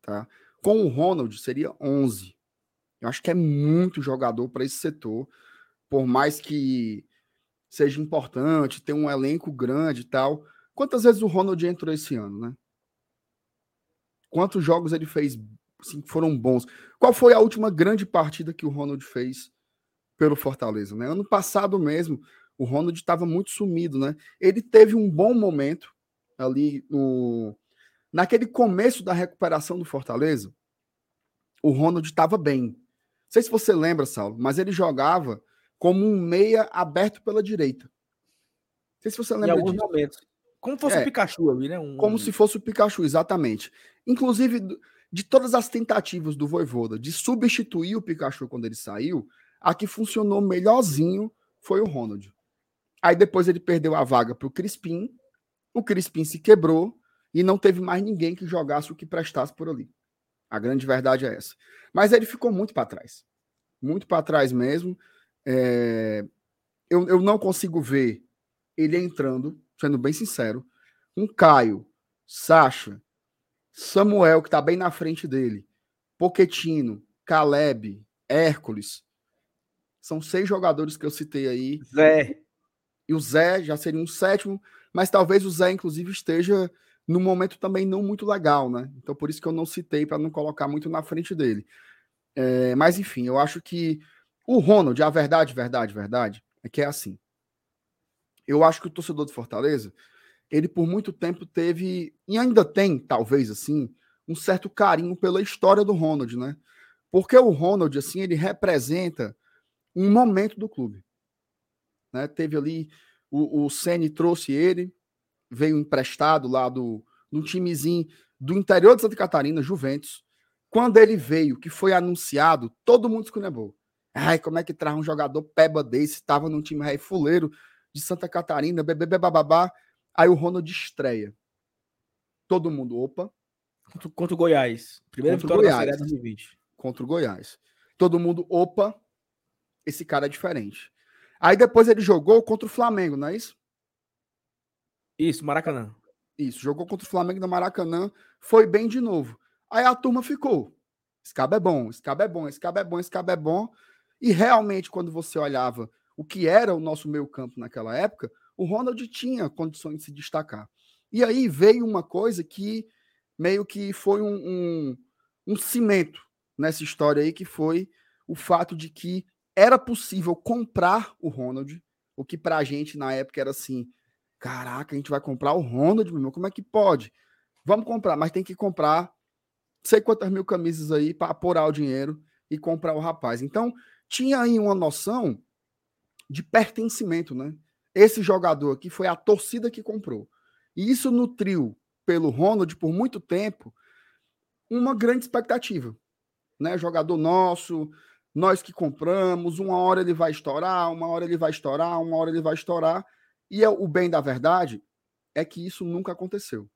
Tá? Com o Ronald seria 11. Eu acho que é muito jogador para esse setor. Por mais que seja importante, ter um elenco grande e tal. Quantas vezes o Ronald entrou esse ano, né? Quantos jogos ele fez assim, foram bons? Qual foi a última grande partida que o Ronald fez pelo Fortaleza? Né? Ano passado mesmo, o Ronald estava muito sumido, né? Ele teve um bom momento ali no naquele começo da recuperação do Fortaleza. O Ronald estava bem. Não sei se você lembra, Saulo, mas ele jogava como um meia aberto pela direita. Não sei se você lembra em alguns disso. momentos. Como fosse é, o Pikachu ali, né? Um... Como se fosse o Pikachu, exatamente. Inclusive, de todas as tentativas do Voivoda de substituir o Pikachu quando ele saiu, a que funcionou melhorzinho foi o Ronald. Aí depois ele perdeu a vaga para o Crispim, o Crispim se quebrou e não teve mais ninguém que jogasse o que prestasse por ali. A grande verdade é essa. Mas ele ficou muito para trás. Muito para trás mesmo. É... Eu, eu não consigo ver ele entrando, sendo bem sincero. Um Caio, Sacha, Samuel, que está bem na frente dele, Poquetino, Caleb, Hércules. São seis jogadores que eu citei aí. Zé. E o Zé já seria um sétimo, mas talvez o Zé, inclusive, esteja num momento também não muito legal, né? Então, por isso que eu não citei, para não colocar muito na frente dele. É, mas, enfim, eu acho que o Ronald, a verdade, verdade, verdade, é que é assim. Eu acho que o torcedor do Fortaleza, ele por muito tempo teve, e ainda tem, talvez assim, um certo carinho pela história do Ronald, né? Porque o Ronald, assim, ele representa um momento do clube. Né? Teve ali, o, o Ceni trouxe ele, veio emprestado lá do, do timezinho do interior de Santa Catarina, Juventus. Quando ele veio, que foi anunciado, todo mundo esculhambou. Ai, como é que traz um jogador peba desse? Estava num time rei fuleiro de Santa Catarina, bebê bababá. Aí o Ronald estreia. Todo mundo, opa. Contra, contra o Goiás. Primeira contra vitória Goiás, da Série 2020. Contra o Goiás. Todo mundo, opa, esse cara é diferente. Aí depois ele jogou contra o Flamengo, não é isso? Isso, Maracanã. Isso, jogou contra o Flamengo no Maracanã, foi bem de novo. Aí a turma ficou. Esse cabo é bom, esse cabo é bom, esse cabo é bom, esse cabo é bom. E realmente, quando você olhava o que era o nosso meio campo naquela época, o Ronald tinha condições de se destacar. E aí veio uma coisa que meio que foi um, um, um cimento nessa história aí, que foi o fato de que era possível comprar o Ronald, o que pra gente na época era assim, caraca, a gente vai comprar o Ronald, meu irmão, como é que pode? Vamos comprar, mas tem que comprar sei quantas mil camisas aí para apurar o dinheiro e comprar o rapaz. Então, tinha aí uma noção de pertencimento, né? Esse jogador aqui foi a torcida que comprou. E isso nutriu pelo Ronald por muito tempo uma grande expectativa, né? Jogador nosso, nós que compramos, uma hora ele vai estourar, uma hora ele vai estourar, uma hora ele vai estourar. E é, o bem da verdade é que isso nunca aconteceu.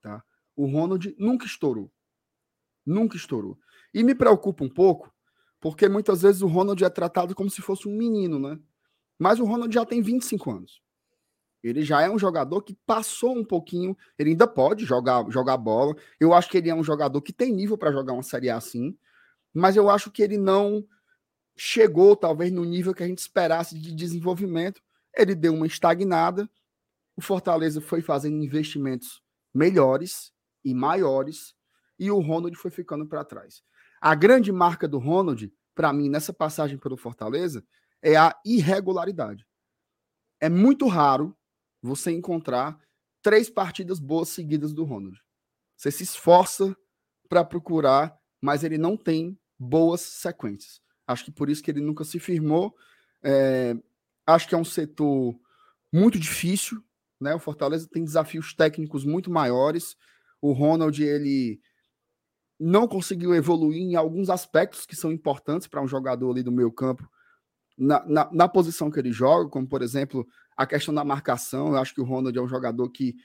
Tá? O Ronald nunca estourou. Nunca estourou. E me preocupa um pouco, porque muitas vezes o Ronald é tratado como se fosse um menino, né? Mas o Ronald já tem 25 anos. Ele já é um jogador que passou um pouquinho, ele ainda pode jogar, jogar bola. Eu acho que ele é um jogador que tem nível para jogar uma Série A assim, mas eu acho que ele não chegou, talvez, no nível que a gente esperasse de desenvolvimento. Ele deu uma estagnada. O Fortaleza foi fazendo investimentos melhores e maiores, e o Ronald foi ficando para trás. A grande marca do Ronald, para mim, nessa passagem pelo Fortaleza, é a irregularidade. É muito raro você encontrar três partidas boas seguidas do Ronald. Você se esforça para procurar, mas ele não tem boas sequências. Acho que por isso que ele nunca se firmou. É, acho que é um setor muito difícil, né? O Fortaleza tem desafios técnicos muito maiores. O Ronald ele não conseguiu evoluir em alguns aspectos que são importantes para um jogador ali do meio campo na, na, na, posição que ele joga, como por exemplo a questão da marcação. Eu acho que o Ronald é um jogador que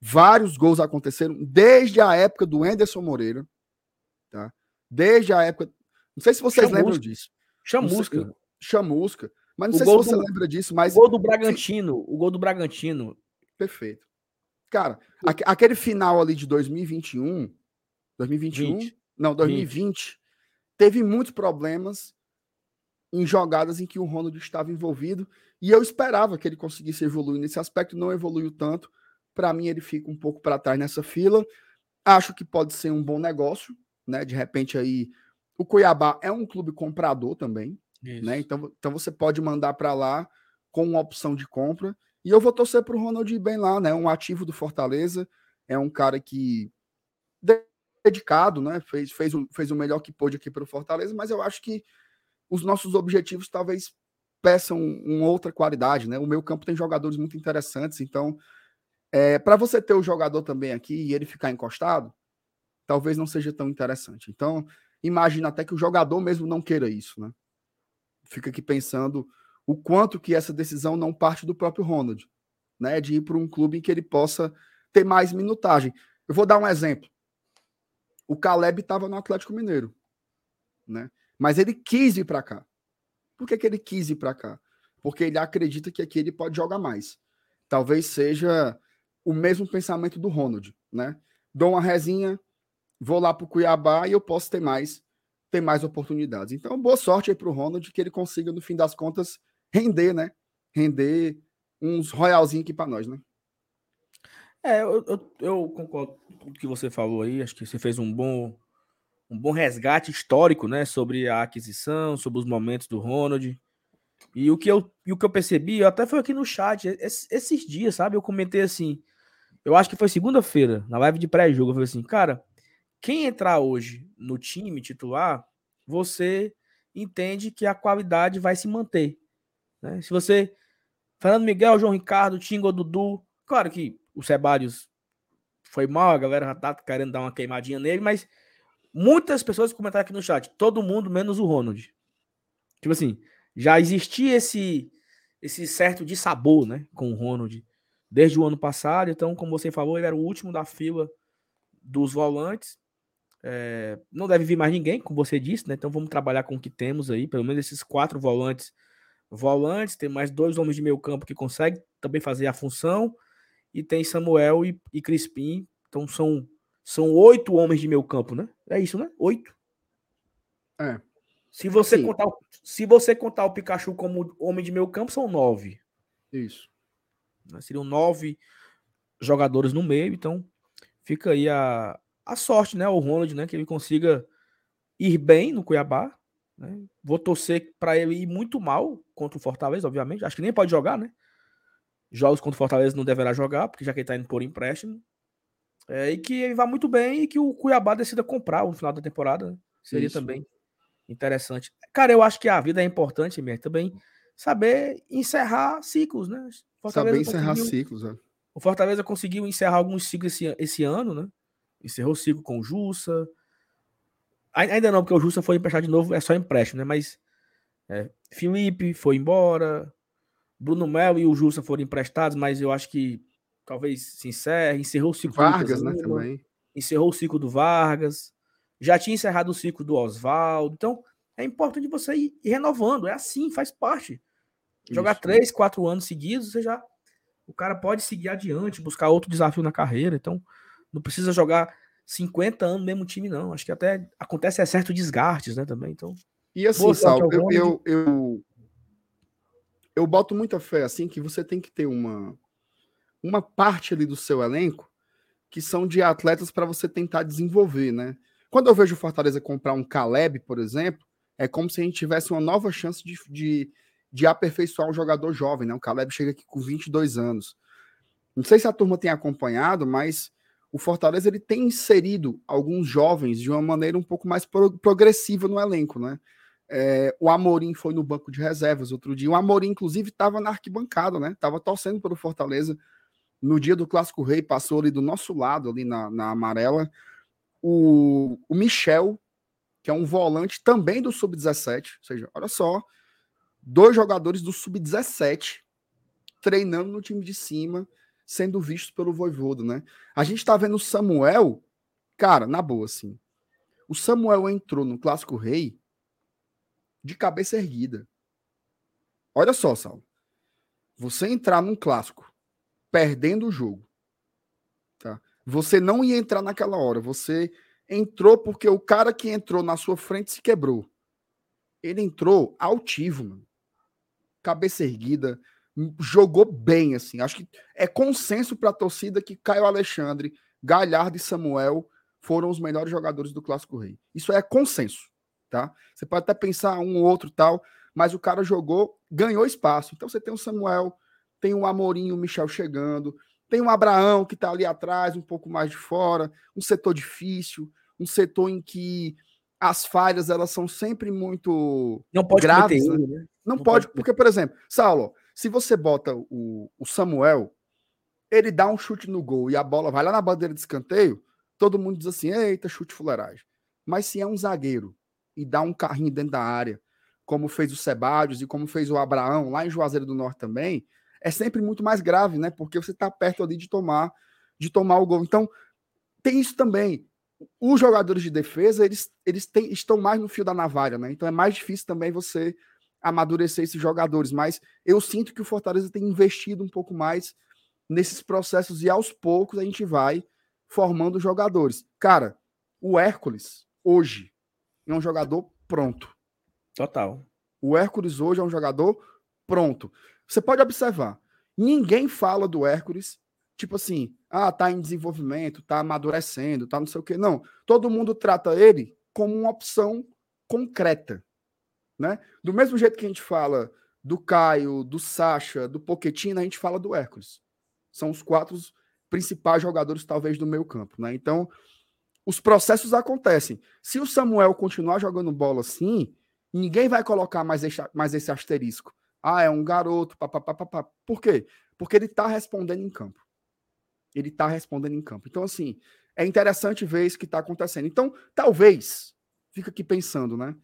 vários gols aconteceram desde a época do Enderson Moreira, tá? Desde a época. Não sei se vocês Chamusca. lembram disso. Chamusca. Chamusca. Mas não o sei se você do, lembra disso, mas. O gol do Bragantino. O gol do Bragantino. Perfeito. Cara, aquele final ali de 2021. 2021? 20. Não, 2020. 20. Teve muitos problemas em jogadas em que o Ronald estava envolvido. E eu esperava que ele conseguisse evoluir nesse aspecto. Não evoluiu tanto. Para mim, ele fica um pouco para trás nessa fila. Acho que pode ser um bom negócio, né? De repente aí o Cuiabá é um clube comprador também, né? Então, então você pode mandar para lá com uma opção de compra. E eu vou torcer para o Ronald ir bem lá, né? Um ativo do Fortaleza, é um cara que dedicado, né? Fez, fez, o, fez o melhor que pôde aqui para o Fortaleza, mas eu acho que os nossos objetivos talvez peçam uma outra qualidade, né? O meu campo tem jogadores muito interessantes, então é, para você ter o jogador também aqui e ele ficar encostado, talvez não seja tão interessante. Então, imagina até que o jogador mesmo não queira isso, né? Fica aqui pensando o quanto que essa decisão não parte do próprio Ronald, né? De ir para um clube em que ele possa ter mais minutagem. Eu vou dar um exemplo. O Caleb estava no Atlético Mineiro, né? Mas ele quis ir para cá. Por que, que ele quis ir para cá? Porque ele acredita que aqui ele pode jogar mais. Talvez seja o mesmo pensamento do Ronald, né? Dou uma resinha, vou lá para o Cuiabá e eu posso ter mais, ter mais oportunidades. Então, boa sorte aí para o Ronald, que ele consiga, no fim das contas, render, né? Render uns royalzinhos aqui para nós, né? É, eu, eu, eu, concordo com tudo que você falou aí. Acho que você fez um bom, um bom resgate histórico, né? Sobre a aquisição, sobre os momentos do Ronald. E o que eu, e o que eu percebi, até foi aqui no chat, esses dias, sabe? Eu comentei assim, eu acho que foi segunda-feira, na live de pré-jogo, eu falei assim, cara, quem entrar hoje no time titular, você entende que a qualidade vai se manter. Né? Se você. Fernando Miguel, João Ricardo, Tingo, Dudu. Claro que o Sebadios foi mal, a galera já tá querendo dar uma queimadinha nele, mas muitas pessoas comentaram aqui no chat, todo mundo menos o Ronald. Tipo assim, já existia esse esse certo de sabor, né, com o Ronald desde o ano passado. Então, como você falou, ele era o último da fila dos volantes. É, não deve vir mais ninguém, como você disse, né? Então vamos trabalhar com o que temos aí, pelo menos esses quatro volantes. Volantes, tem mais dois homens de meio campo que conseguem também fazer a função, e tem Samuel e, e Crispim. Então são, são oito homens de meio campo, né? É isso, né? Oito. É. Se você, contar, se você contar o Pikachu como homem de meio campo, são nove. Isso. Né? Seriam nove jogadores no meio, então fica aí a, a sorte, né? O Ronald, né? Que ele consiga ir bem no Cuiabá. Né? Vou torcer para ele ir muito mal contra o Fortaleza, obviamente. Acho que nem pode jogar, né? Jogos contra o Fortaleza não deverá jogar, porque já que ele está indo por empréstimo. É, e que ele vá muito bem e que o Cuiabá decida comprar no final da temporada. Né? Seria Isso. também interessante. Cara, eu acho que a vida é importante, mesmo, também saber encerrar ciclos, né? Fortaleza Saber encerrar ciclos, é. O Fortaleza conseguiu encerrar alguns ciclos esse, esse ano, né? Encerrou o ciclo com o Jussa. Ainda não, porque o Jussa foi emprestado de novo, é só empréstimo, né? Mas é, Felipe foi embora, Bruno Melo e o Jussa foram emprestados, mas eu acho que talvez se encerre. Encerrou o ciclo Vargas, do né? Também. Encerrou o ciclo do Vargas. Já tinha encerrado o ciclo do Oswaldo. Então, é importante você ir renovando. É assim, faz parte. Jogar Isso. três, quatro anos seguidos, você já. O cara pode seguir adiante, buscar outro desafio na carreira. Então, não precisa jogar 50 anos no mesmo time, não. Acho que até acontece é certo desgastes, né? Também. Então. E assim, Sal, eu, eu, eu, eu boto muita fé, assim, que você tem que ter uma, uma parte ali do seu elenco que são de atletas para você tentar desenvolver, né? Quando eu vejo o Fortaleza comprar um Caleb, por exemplo, é como se a gente tivesse uma nova chance de, de de aperfeiçoar um jogador jovem, né? O Caleb chega aqui com 22 anos. Não sei se a turma tem acompanhado, mas o Fortaleza ele tem inserido alguns jovens de uma maneira um pouco mais pro progressiva no elenco, né? É, o Amorim foi no banco de reservas outro dia. O Amorim, inclusive, estava na arquibancada, né? Tava torcendo pelo Fortaleza no dia do Clássico Rei, passou ali do nosso lado, ali na, na amarela. O, o Michel, que é um volante também do Sub-17, ou seja, olha só, dois jogadores do sub-17 treinando no time de cima, sendo vistos pelo Voivodo, né? A gente tá vendo o Samuel, cara, na boa, assim. O Samuel entrou no Clássico Rei de cabeça erguida. Olha só, Sal. Você entrar num clássico perdendo o jogo, tá? Você não ia entrar naquela hora, você entrou porque o cara que entrou na sua frente se quebrou. Ele entrou altivo, mano cabeça erguida, jogou bem, assim. Acho que é consenso para a torcida que Caio Alexandre, Galhardo e Samuel foram os melhores jogadores do Clássico Rei. Isso é consenso, tá? Você pode até pensar um ou outro tal, mas o cara jogou, ganhou espaço. Então você tem o Samuel, tem o Amorim, o Michel chegando, tem o Abraão que está ali atrás, um pouco mais de fora, um setor difícil, um setor em que as falhas elas são sempre muito não pode graves. Né? né? Não, não, pode, pode, porque, por exemplo, Saulo, se você bota o, o Samuel, ele dá um chute no gol e a bola vai lá na bandeira de escanteio, todo mundo diz assim: eita, chute fuleiragem. Mas se é um zagueiro e dá um carrinho dentro da área, como fez o Sebadios e como fez o Abraão lá em Juazeiro do Norte também, é sempre muito mais grave, né? Porque você está perto ali de tomar de tomar o gol. Então, tem isso também. Os jogadores de defesa, eles, eles têm, estão mais no fio da navalha, né? Então é mais difícil também você amadurecer esses jogadores. Mas eu sinto que o Fortaleza tem investido um pouco mais nesses processos e aos poucos a gente vai formando jogadores. Cara, o Hércules, hoje, é um jogador pronto. Total. O Hércules hoje é um jogador pronto. Você pode observar, ninguém fala do Hércules, tipo assim, ah, tá em desenvolvimento, tá amadurecendo, tá não sei o quê. Não, todo mundo trata ele como uma opção concreta, né? Do mesmo jeito que a gente fala do Caio, do Sacha, do Poquetina, a gente fala do Hércules. São os quatro principais jogadores, talvez, do meio campo, né? Então, os processos acontecem. Se o Samuel continuar jogando bola assim, ninguém vai colocar mais esse, mais esse asterisco. Ah, é um garoto, papapá. Por quê? Porque ele está respondendo em campo. Ele está respondendo em campo. Então, assim, é interessante ver isso que está acontecendo. Então, talvez, fica aqui pensando, né?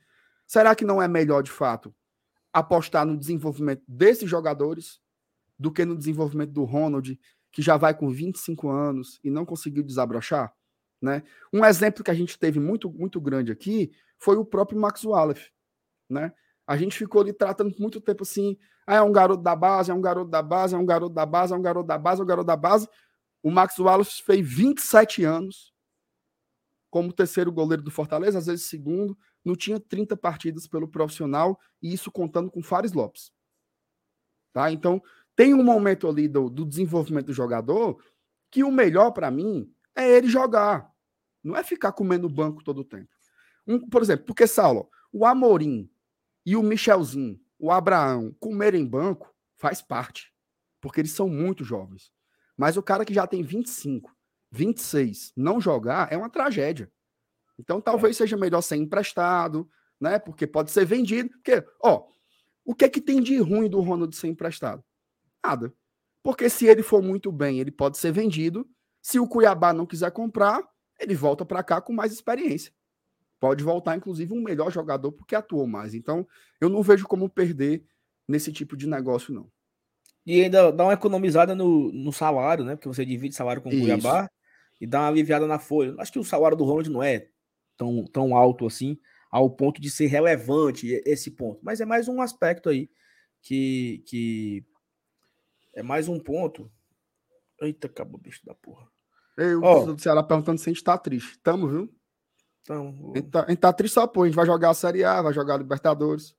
Será que não é melhor, de fato, apostar no desenvolvimento desses jogadores do que no desenvolvimento do Ronald, que já vai com 25 anos e não conseguiu desabrochar? Né? Um exemplo que a gente teve muito, muito grande aqui foi o próprio Max Wallace. Né? A gente ficou ali tratando muito tempo assim, ah, é um garoto da base, é um garoto da base, é um garoto da base, é um garoto da base, é um garoto da base. O Max Wallace fez 27 anos como terceiro goleiro do Fortaleza, às vezes segundo, não tinha 30 partidas pelo profissional, e isso contando com Fares Lopes. Tá? Então, tem um momento ali do, do desenvolvimento do jogador que o melhor para mim é ele jogar. Não é ficar comendo banco todo o tempo. Um, por exemplo, porque, Saulo, o Amorim, e o Michelzinho, o Abraão, comerem banco faz parte, porque eles são muito jovens. Mas o cara que já tem 25, 26, não jogar é uma tragédia. Então talvez é. seja melhor ser emprestado, né? Porque pode ser vendido. Porque, ó, o que é que tem de ruim do Ronald ser emprestado? Nada. Porque se ele for muito bem, ele pode ser vendido. Se o Cuiabá não quiser comprar, ele volta para cá com mais experiência pode voltar, inclusive, um melhor jogador porque atuou mais. Então, eu não vejo como perder nesse tipo de negócio, não. E ainda dá uma economizada no, no salário, né? Porque você divide salário com o Cuiabá e dá uma aliviada na folha. Acho que o salário do Ronald não é tão, tão alto assim, ao ponto de ser relevante esse ponto. Mas é mais um aspecto aí que. que é mais um ponto. Eita, acabou, bicho da porra. Ei, o oh, do Ceará perguntando se a gente tá triste. Tamo, viu? Então, a, gente tá, a gente tá triste só, pô. A gente vai jogar a Série A, vai jogar a Libertadores.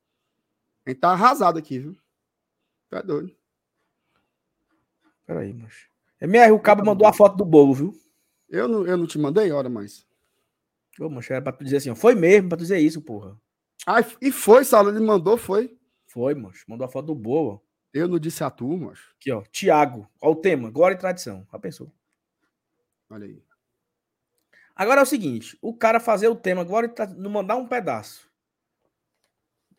A gente tá arrasado aqui, viu? Tá doido. Peraí, macho. MR, o cabo mandou a foto do bolo, viu? Eu não, eu não te mandei, hora mais. Ô, macho, era pra tu dizer assim, ó, foi mesmo pra tu dizer isso, porra. Ah, e foi, Sala, ele mandou, foi? Foi, macho, mandou a foto do bolo. Eu não disse a tu, macho. Aqui, ó, Tiago, ó o tema, glória e tradição. Já pensou? Olha aí. Agora é o seguinte: o cara fazer o tema agora tá, não mandar um pedaço.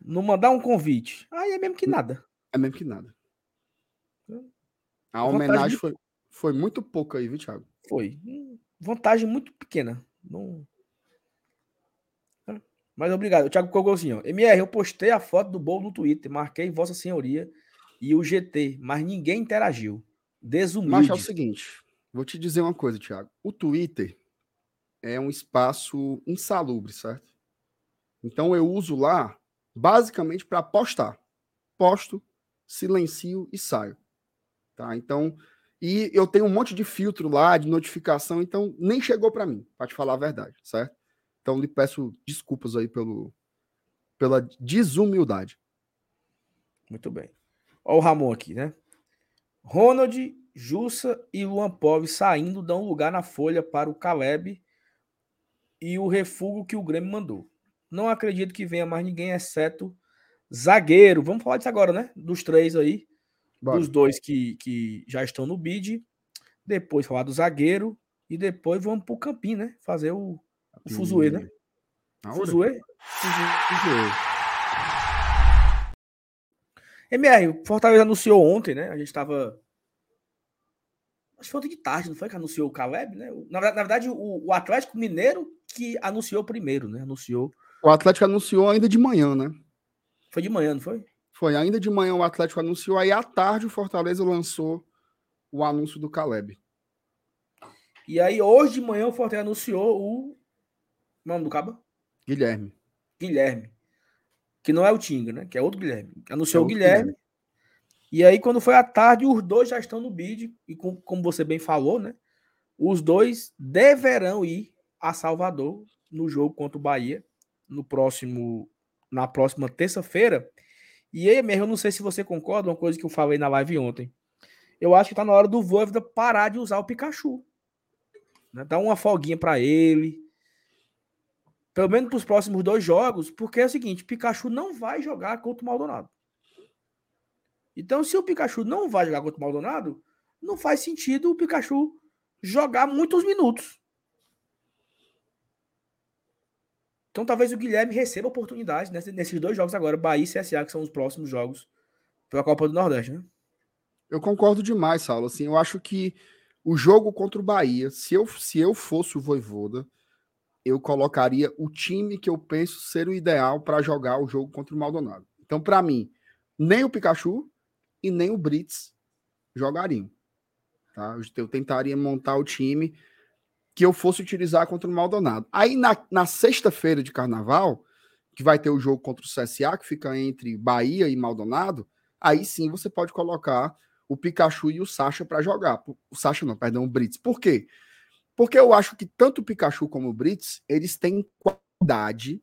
Não mandar um convite. Aí é mesmo que nada. É mesmo que nada. A homenagem de... foi, foi muito pouco aí, viu, Thiago? Foi. Vantagem muito pequena. Não... Mas obrigado. O Thiago ó. MR, eu postei a foto do bolo no Twitter, marquei Vossa Senhoria e o GT, mas ninguém interagiu. Desumilde. Mas é o seguinte, vou te dizer uma coisa, Thiago. O Twitter é um espaço insalubre, certo? Então eu uso lá basicamente para postar. Posto, silencio e saio. Tá? Então, e eu tenho um monte de filtro lá, de notificação, então nem chegou para mim, para te falar a verdade, certo? Então lhe peço desculpas aí pelo pela desumildade. Muito bem. Olha o Ramon aqui, né? Ronald, Jussa e Luan Pove saindo dão lugar na folha para o Caleb e o refugo que o Grêmio mandou. Não acredito que venha mais ninguém, exceto zagueiro. Vamos falar disso agora, né? Dos três aí. Bora. Dos dois que, que já estão no bid. Depois falar do zagueiro. E depois vamos pro Campinho, né? Fazer o, o Fuzuê, né? Fuzuê? Fuzuê. MR, o Fortaleza anunciou ontem, né? A gente estava. Acho que foi de tarde, não foi que anunciou o Caleb, né? Na, na verdade, o, o, Atlético Mineiro que anunciou primeiro, né? Anunciou. O Atlético anunciou ainda de manhã, né? Foi de manhã, não foi? Foi, ainda de manhã o Atlético anunciou, aí à tarde o Fortaleza lançou o anúncio do Caleb. E aí, hoje de manhã, o Fortaleza anunciou o. nome do cabo? Guilherme. Guilherme que não é o Tinga, né? Que é outro Guilherme. Anunciou é o Guilherme. Guilherme. E aí, quando foi à tarde, os dois já estão no bid. E com, como você bem falou, né? Os dois deverão ir a Salvador no jogo contra o Bahia no próximo, na próxima terça-feira. E aí, mesmo, eu não sei se você concorda, uma coisa que eu falei na live ontem. Eu acho que tá na hora do Voivoda parar de usar o Pikachu. Né? Dar uma folguinha para ele pelo menos para os próximos dois jogos, porque é o seguinte: Pikachu não vai jogar contra o Maldonado. Então, se o Pikachu não vai jogar contra o Maldonado, não faz sentido o Pikachu jogar muitos minutos. Então, talvez o Guilherme receba oportunidade nesses dois jogos agora, Bahia e CSA, que são os próximos jogos pela Copa do Nordeste, né? Eu concordo demais, Saulo. Assim, eu acho que o jogo contra o Bahia, se eu, se eu fosse o Voivoda, eu colocaria o time que eu penso ser o ideal para jogar o jogo contra o Maldonado. Então, para mim, nem o Pikachu e nem o Brits jogariam. Tá? Eu tentaria montar o time que eu fosse utilizar contra o Maldonado. Aí, na, na sexta-feira de carnaval, que vai ter o jogo contra o CSA, que fica entre Bahia e Maldonado, aí sim você pode colocar o Pikachu e o Sacha para jogar. O Sacha não, perdão, o Brits. Por quê? Porque eu acho que tanto o Pikachu como o Brits, eles têm qualidade.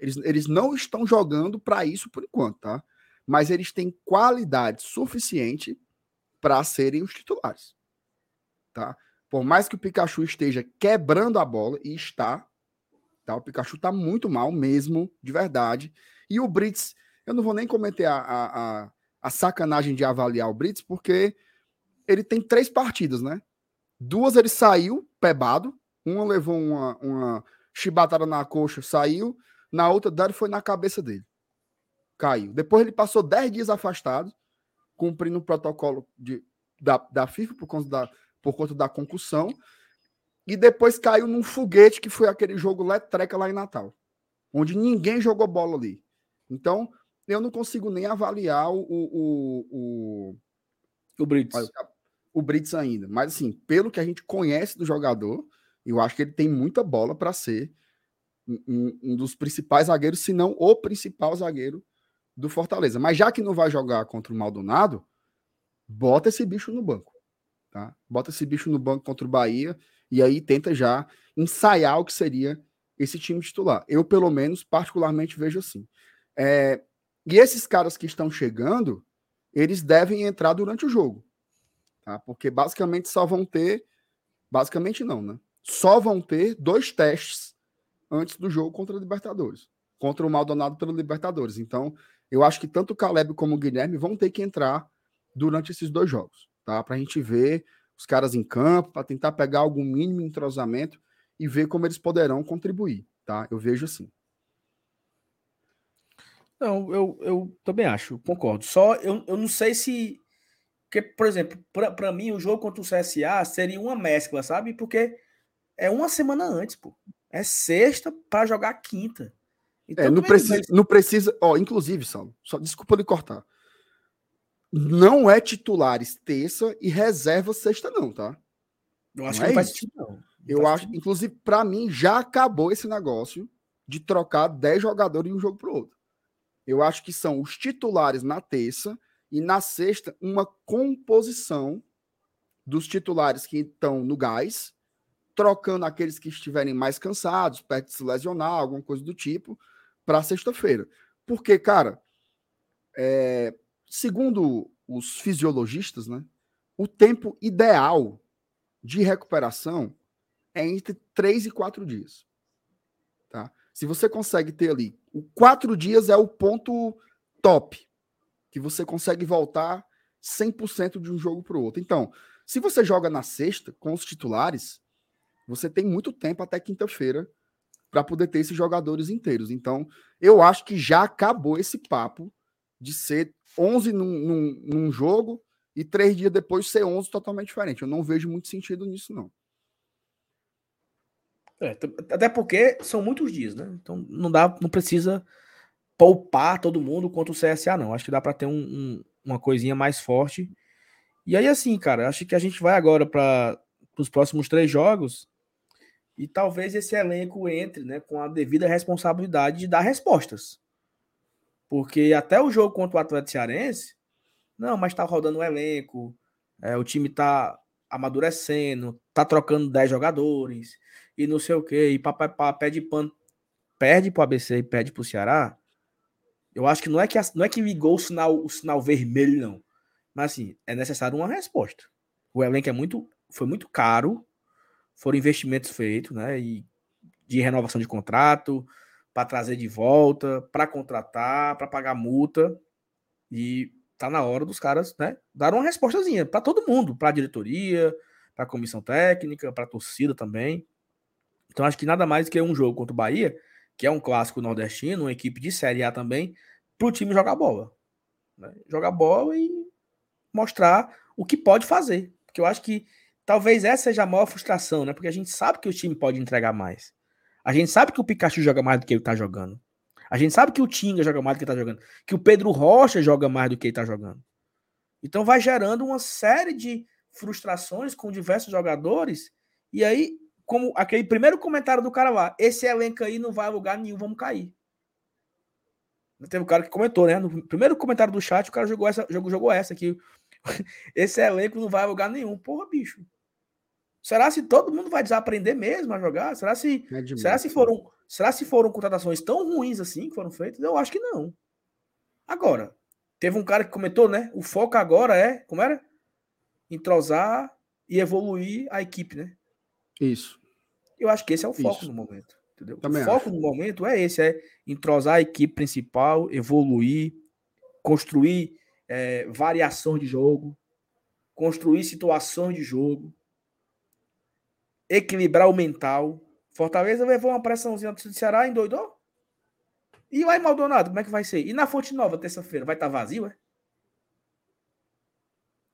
Eles, eles não estão jogando para isso por enquanto, tá? Mas eles têm qualidade suficiente para serem os titulares. Tá? Por mais que o Pikachu esteja quebrando a bola, e está, tá? O Pikachu está muito mal mesmo, de verdade. E o Brits, eu não vou nem cometer a, a, a, a sacanagem de avaliar o Brits, porque ele tem três partidas, né? Duas ele saiu, pebado. Uma levou uma, uma chibatada na coxa, saiu. Na outra, Dário foi na cabeça dele. Caiu. Depois ele passou 10 dias afastado, cumprindo o protocolo de, da, da FIFA por conta da, por conta da concussão. E depois caiu num foguete que foi aquele jogo letreca lá em Natal. Onde ninguém jogou bola ali. Então, eu não consigo nem avaliar o, o, o, o Brits o Brits ainda. Mas, assim, pelo que a gente conhece do jogador, eu acho que ele tem muita bola para ser um, um, dos principais zagueiros, se não o principal zagueiro do Fortaleza. Mas já que não vai jogar contra o Maldonado, bota esse bicho no banco. Tá? Bota esse bicho no banco contra o Bahia e aí tenta já ensaiar o que seria esse time titular. Eu, pelo menos, particularmente vejo assim. É... E esses caras que estão chegando, eles devem entrar durante o jogo. Tá? Porque basicamente só vão ter. Basicamente não, né? Só vão ter dois testes antes do jogo contra o Libertadores. Contra o Maldonado pelo Libertadores. Então, eu acho que tanto o Caleb como o Guilherme vão ter que entrar durante esses dois jogos, tá? Para a gente ver os caras em campo, para tentar pegar algum mínimo entrosamento e ver como eles poderão contribuir, tá? Eu vejo assim. Não, eu, eu também acho, concordo. Só eu, eu não sei se porque, por exemplo, para mim, o jogo contra o CSA seria uma mescla, sabe? Porque é uma semana antes, pô. É sexta para jogar quinta. Então, é, não, precisa, não precisa. Ó, inclusive, Saulo, só desculpa lhe cortar. Não é titulares terça e reserva sexta, não, tá? Eu acho não que é não faz sentido, não. Eu acho, sentido. inclusive, para mim, já acabou esse negócio de trocar 10 jogadores de um jogo para outro. Eu acho que são os titulares na terça e na sexta, uma composição dos titulares que estão no gás, trocando aqueles que estiverem mais cansados, perto de se lesionar, alguma coisa do tipo, para sexta-feira. Porque, cara, é, segundo os fisiologistas, né, o tempo ideal de recuperação é entre três e quatro dias. Se você consegue ter ali, quatro dias é o ponto top, que você consegue voltar 100% de um jogo para o outro. Então, se você joga na sexta com os titulares, você tem muito tempo até quinta-feira para poder ter esses jogadores inteiros. Então, eu acho que já acabou esse papo de ser 11 num, num, num jogo e três dias depois ser 11 totalmente diferente. Eu não vejo muito sentido nisso, não. É, até porque são muitos dias, né? Então não dá, não precisa poupar todo mundo quanto o CSA, não. Acho que dá para ter um, um, uma coisinha mais forte. E aí, assim, cara, acho que a gente vai agora para os próximos três jogos e talvez esse elenco entre né, com a devida responsabilidade de dar respostas. Porque até o jogo contra o Atlético Cearense, não, mas tá rodando o elenco, é, o time tá amadurecendo, tá trocando 10 jogadores, e não sei o que, e papapá, pede pano, perde pro ABC e perde pro Ceará. Eu acho que não é que não é que ligou o sinal, o sinal vermelho, não. Mas assim, é necessário uma resposta. O elenco é muito, foi muito caro, foram investimentos feitos, né? E de renovação de contrato, para trazer de volta, para contratar, para pagar multa. E tá na hora dos caras, né, dar uma respostazinha para todo mundo, para a diretoria, para a comissão técnica, para a torcida também. Então acho que nada mais que um jogo contra o Bahia, que é um clássico nordestino, uma equipe de Série A também, para o time jogar bola. Né? Jogar bola e mostrar o que pode fazer. Porque eu acho que talvez essa seja a maior frustração, né? Porque a gente sabe que o time pode entregar mais. A gente sabe que o Pikachu joga mais do que ele tá jogando. A gente sabe que o Tinga joga mais do que ele tá jogando. Que o Pedro Rocha joga mais do que ele tá jogando. Então vai gerando uma série de frustrações com diversos jogadores. E aí, como aquele primeiro comentário do cara lá, esse elenco aí não vai a lugar nenhum, vamos cair. Teve um cara que comentou, né? No primeiro comentário do chat, o cara jogou essa, jogou, jogou essa aqui. Esse elenco não vai a lugar nenhum. Porra, bicho. Será se todo mundo vai desaprender mesmo a jogar? Será se, é será se foram, será se foram contratações tão ruins assim que foram feitas? Eu acho que não. Agora, teve um cara que comentou, né? O foco agora é, como era? Entrosar e evoluir a equipe, né? Isso. Eu acho que esse é o foco Isso. no momento, entendeu? Também o foco acho. no momento é esse, é entrosar a equipe principal, evoluir, construir é, variação de jogo, construir situações de jogo, equilibrar o mental. Fortaleza levou uma pressãozinha do Ceará, endoidou? E o Maldonado, como é que vai ser? E na Fonte Nova, terça-feira, vai estar tá vazio, é?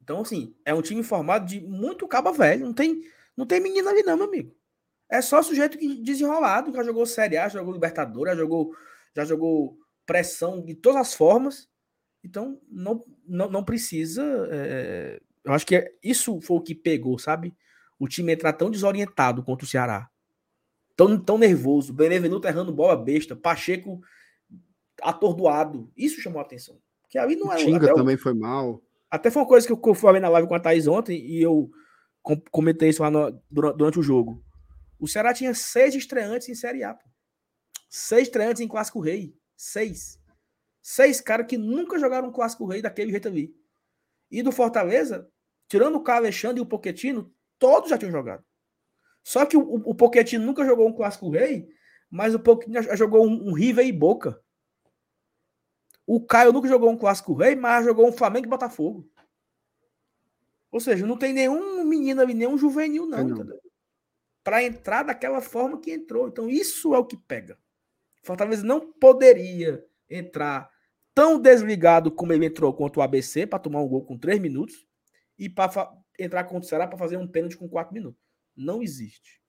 Então, assim, é um time formado de muito caba velho. Não tem, não tem menino ali, não, meu amigo. É só sujeito que desenrolado, já jogou Série A, já jogou Libertadores, já jogou, já jogou pressão de todas as formas. Então, não, não, não precisa. É, eu acho que é, isso foi o que pegou, sabe? O time entrar tão desorientado contra o Ceará. Tão, tão nervoso. Benevenuto errando bola besta. Pacheco atordoado. Isso chamou a atenção. Que ali não é. O Tinga também o, foi mal. Até foi uma coisa que eu, eu falei na live com a Thaís ontem e eu comentei isso lá no, durante, durante, o jogo. O Ceará tinha seis estreantes em Série A. Pô. Seis estreantes em Clássico Rei. Seis. Seis caras que nunca jogaram um Clássico Rei daquele jeito ali. E do Fortaleza, tirando o Carlos Alexandre e o Poquetino, todos já tinham jogado. Só que o, o Pochettino nunca jogou um Clássico Rei, mas o Pochettino já jogou um, um River e Boca. O Caio nunca jogou um Clássico Rei, mas jogou um Flamengo e Botafogo. Ou seja, não tem nenhum menino ali, nenhum juvenil, não, não. Para entrar daquela forma que entrou. Então, isso é o que pega. Fortaleza não poderia entrar tão desligado como ele entrou contra o ABC para tomar um gol com três minutos e para entrar contra o Ceará para fazer um pênalti com quatro minutos. Não existe.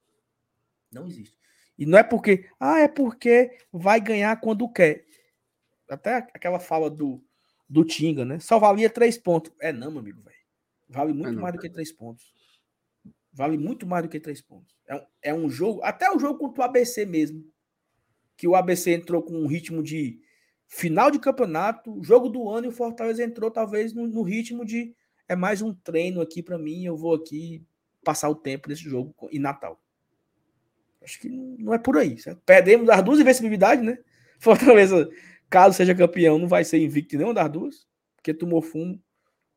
Não existe. E não é porque, ah, é porque vai ganhar quando quer. Até aquela fala do, do Tinga, né? Só valia três pontos. É não, meu amigo, velho. Vale muito é mais do que três pontos. Vale muito mais do que três pontos. É um, é um jogo, até o jogo contra o ABC mesmo. Que o ABC entrou com um ritmo de final de campeonato, jogo do ano, e o Fortaleza entrou talvez no, no ritmo de é mais um treino aqui para mim. Eu vou aqui passar o tempo nesse jogo em Natal. Acho que não é por aí. Certo? Perdemos as duas invencibilidades, né? Fortaleza, caso seja campeão, não vai ser invicto em nenhuma das duas, porque tomou fumo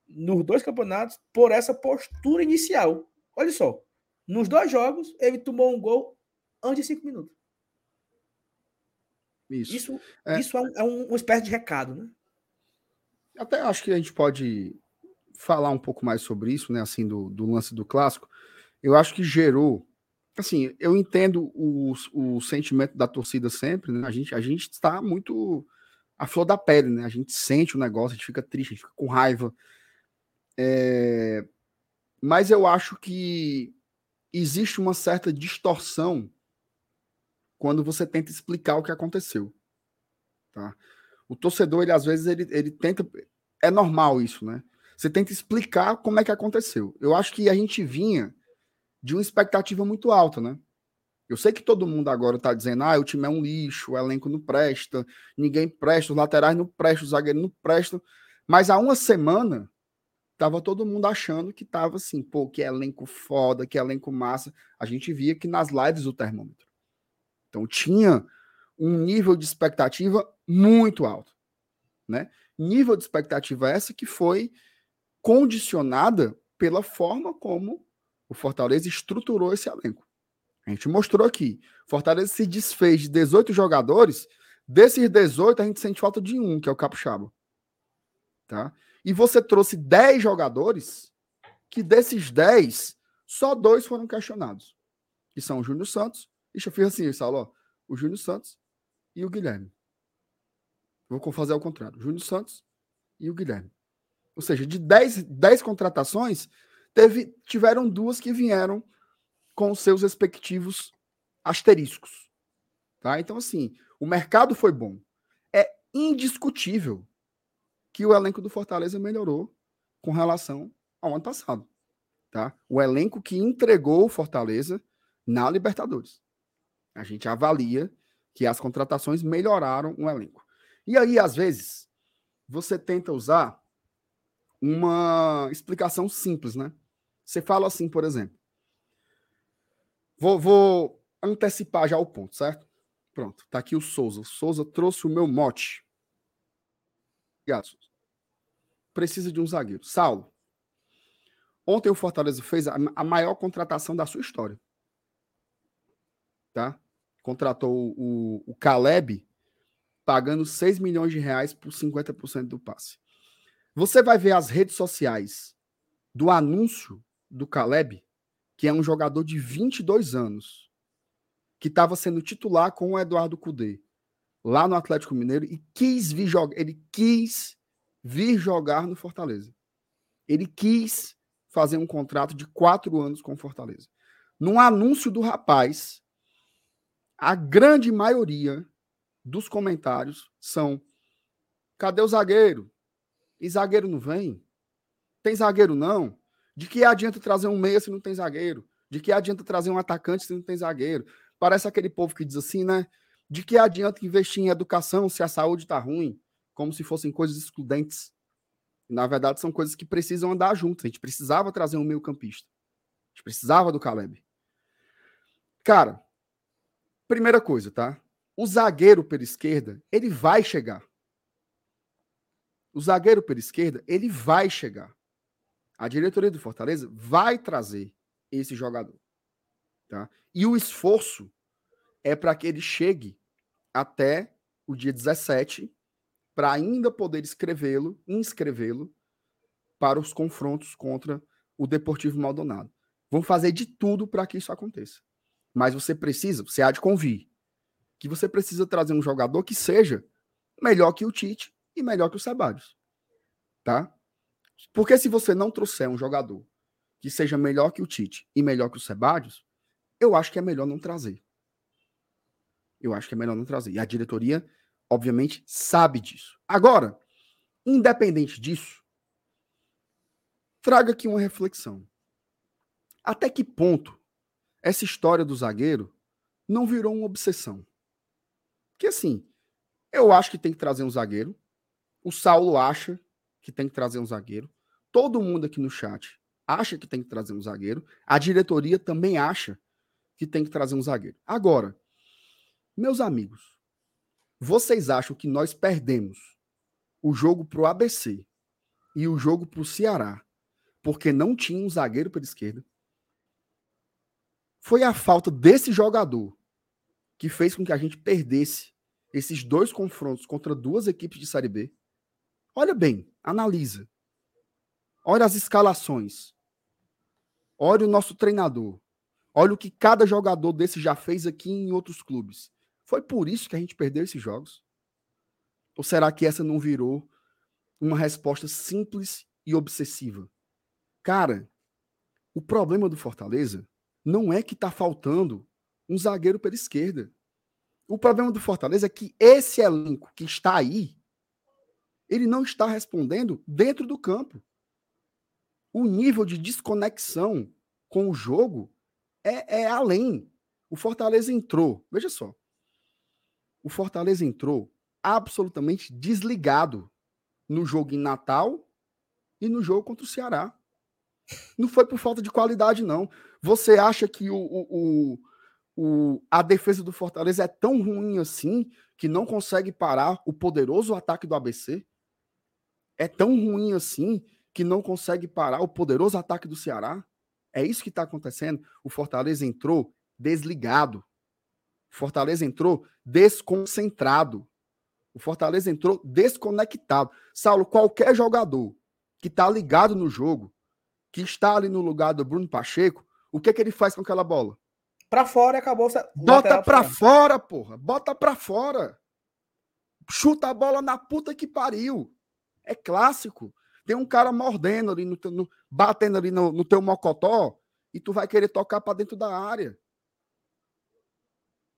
nos dois campeonatos por essa postura inicial. Olha só, nos dois jogos, ele tomou um gol antes de cinco minutos. Isso, isso é, isso é, um, é um, uma espécie de recado, né? Até acho que a gente pode falar um pouco mais sobre isso, né? Assim, do, do lance do clássico. Eu acho que gerou. Assim, eu entendo o, o sentimento da torcida sempre, né? A gente, a gente está muito a flor da pele, né? A gente sente o negócio, a gente fica triste, a gente fica com raiva. É... Mas eu acho que existe uma certa distorção quando você tenta explicar o que aconteceu. Tá? O torcedor, ele às vezes, ele, ele tenta. É normal isso, né? Você tenta explicar como é que aconteceu. Eu acho que a gente vinha de uma expectativa muito alta, né? Eu sei que todo mundo agora está dizendo, ah, o time é um lixo, o elenco não presta, ninguém presta, os laterais não prestam, os zagueiros não prestam. Mas há uma semana, tava todo mundo achando que tava assim, pô, que elenco foda, que elenco massa. A gente via que nas lives o termômetro. Então tinha um nível de expectativa muito alto, né? Nível de expectativa essa que foi condicionada pela forma como o Fortaleza estruturou esse elenco. A gente mostrou aqui. Fortaleza se desfez de 18 jogadores. Desses 18, a gente sente falta de um, que é o Capixaba. Tá? E você trouxe 10 jogadores, que desses 10, só dois foram questionados. Que são o Júnior Santos. Deixa eu fazer assim, Saulo. O Júnior Santos e o Guilherme. Vou fazer ao contrário. Júnior Santos e o Guilherme. Ou seja, de 10, 10 contratações, teve, tiveram duas que vieram com seus respectivos asteriscos. Tá? Então, assim, o mercado foi bom. É indiscutível que o elenco do Fortaleza melhorou com relação ao ano passado. Tá? O elenco que entregou o Fortaleza na Libertadores. A gente avalia que as contratações melhoraram o elenco. E aí, às vezes, você tenta usar uma explicação simples, né? Você fala assim, por exemplo, Vou, vou antecipar já o ponto, certo? Pronto, tá aqui o Souza. O Souza trouxe o meu mote. Obrigado, Souza. Precisa de um zagueiro. Saulo. Ontem o Fortaleza fez a, a maior contratação da sua história. Tá? Contratou o, o Caleb pagando 6 milhões de reais por 50% do passe. Você vai ver as redes sociais do anúncio do Caleb que é um jogador de 22 anos, que estava sendo titular com o Eduardo Cudê, lá no Atlético Mineiro, e quis vir jogar, ele quis vir jogar no Fortaleza. Ele quis fazer um contrato de quatro anos com o Fortaleza. Num anúncio do rapaz, a grande maioria dos comentários são: cadê o zagueiro? E zagueiro não vem? Tem zagueiro não? De que adianta trazer um meia se não tem zagueiro? De que adianta trazer um atacante se não tem zagueiro? Parece aquele povo que diz assim, né? De que adianta investir em educação se a saúde está ruim? Como se fossem coisas excludentes. Na verdade, são coisas que precisam andar juntas. A gente precisava trazer um meio-campista. A gente precisava do Caleb. Cara, primeira coisa, tá? O zagueiro pela esquerda, ele vai chegar. O zagueiro pela esquerda, ele vai chegar a diretoria do Fortaleza vai trazer esse jogador. Tá? E o esforço é para que ele chegue até o dia 17 para ainda poder escrevê-lo, inscrevê-lo para os confrontos contra o Deportivo Maldonado. Vão fazer de tudo para que isso aconteça. Mas você precisa, você há de convir, que você precisa trazer um jogador que seja melhor que o Tite e melhor que o Sebadios. Tá? Porque se você não trouxer um jogador que seja melhor que o Tite e melhor que o Sebadios, eu acho que é melhor não trazer. Eu acho que é melhor não trazer. E a diretoria, obviamente, sabe disso. Agora, independente disso, traga aqui uma reflexão. Até que ponto essa história do zagueiro não virou uma obsessão? Porque assim, eu acho que tem que trazer um zagueiro. O Saulo acha que tem que trazer um zagueiro. Todo mundo aqui no chat acha que tem que trazer um zagueiro. A diretoria também acha que tem que trazer um zagueiro. Agora, meus amigos, vocês acham que nós perdemos o jogo pro ABC e o jogo pro Ceará porque não tinha um zagueiro pela esquerda? Foi a falta desse jogador que fez com que a gente perdesse esses dois confrontos contra duas equipes de Série B, olha bem, analisa. Olha as escalações. Olha o nosso treinador. Olha o que cada jogador desse já fez aqui em outros clubes. Foi por isso que a gente perdeu esses jogos? Ou será que essa não virou uma resposta simples e obsessiva? Cara, o problema do Fortaleza não é que tá faltando um zagueiro pela esquerda. O problema do Fortaleza é que esse elenco que está aí, ele não está respondendo dentro do campo. O nível de desconexão com o jogo é, é além. O Fortaleza entrou, veja só. O Fortaleza entrou absolutamente desligado no jogo em Natal e no jogo contra o Ceará. Não foi por falta de qualidade, não. Você acha que o, o, o, a defesa do Fortaleza é tão ruim assim que não consegue parar o poderoso ataque do ABC? É tão ruim assim que não consegue parar o poderoso ataque do Ceará? É isso que está acontecendo. O Fortaleza entrou desligado. O Fortaleza entrou desconcentrado. O Fortaleza entrou desconectado. Saulo, qualquer jogador que está ligado no jogo, que está ali no lugar do Bruno Pacheco, o que, é que ele faz com aquela bola? Para fora e acabou. Bota para fora, porra. Bota para fora. Chuta a bola na puta que pariu. É clássico. Tem um cara mordendo ali, no, no batendo ali no, no teu mocotó, e tu vai querer tocar para dentro da área.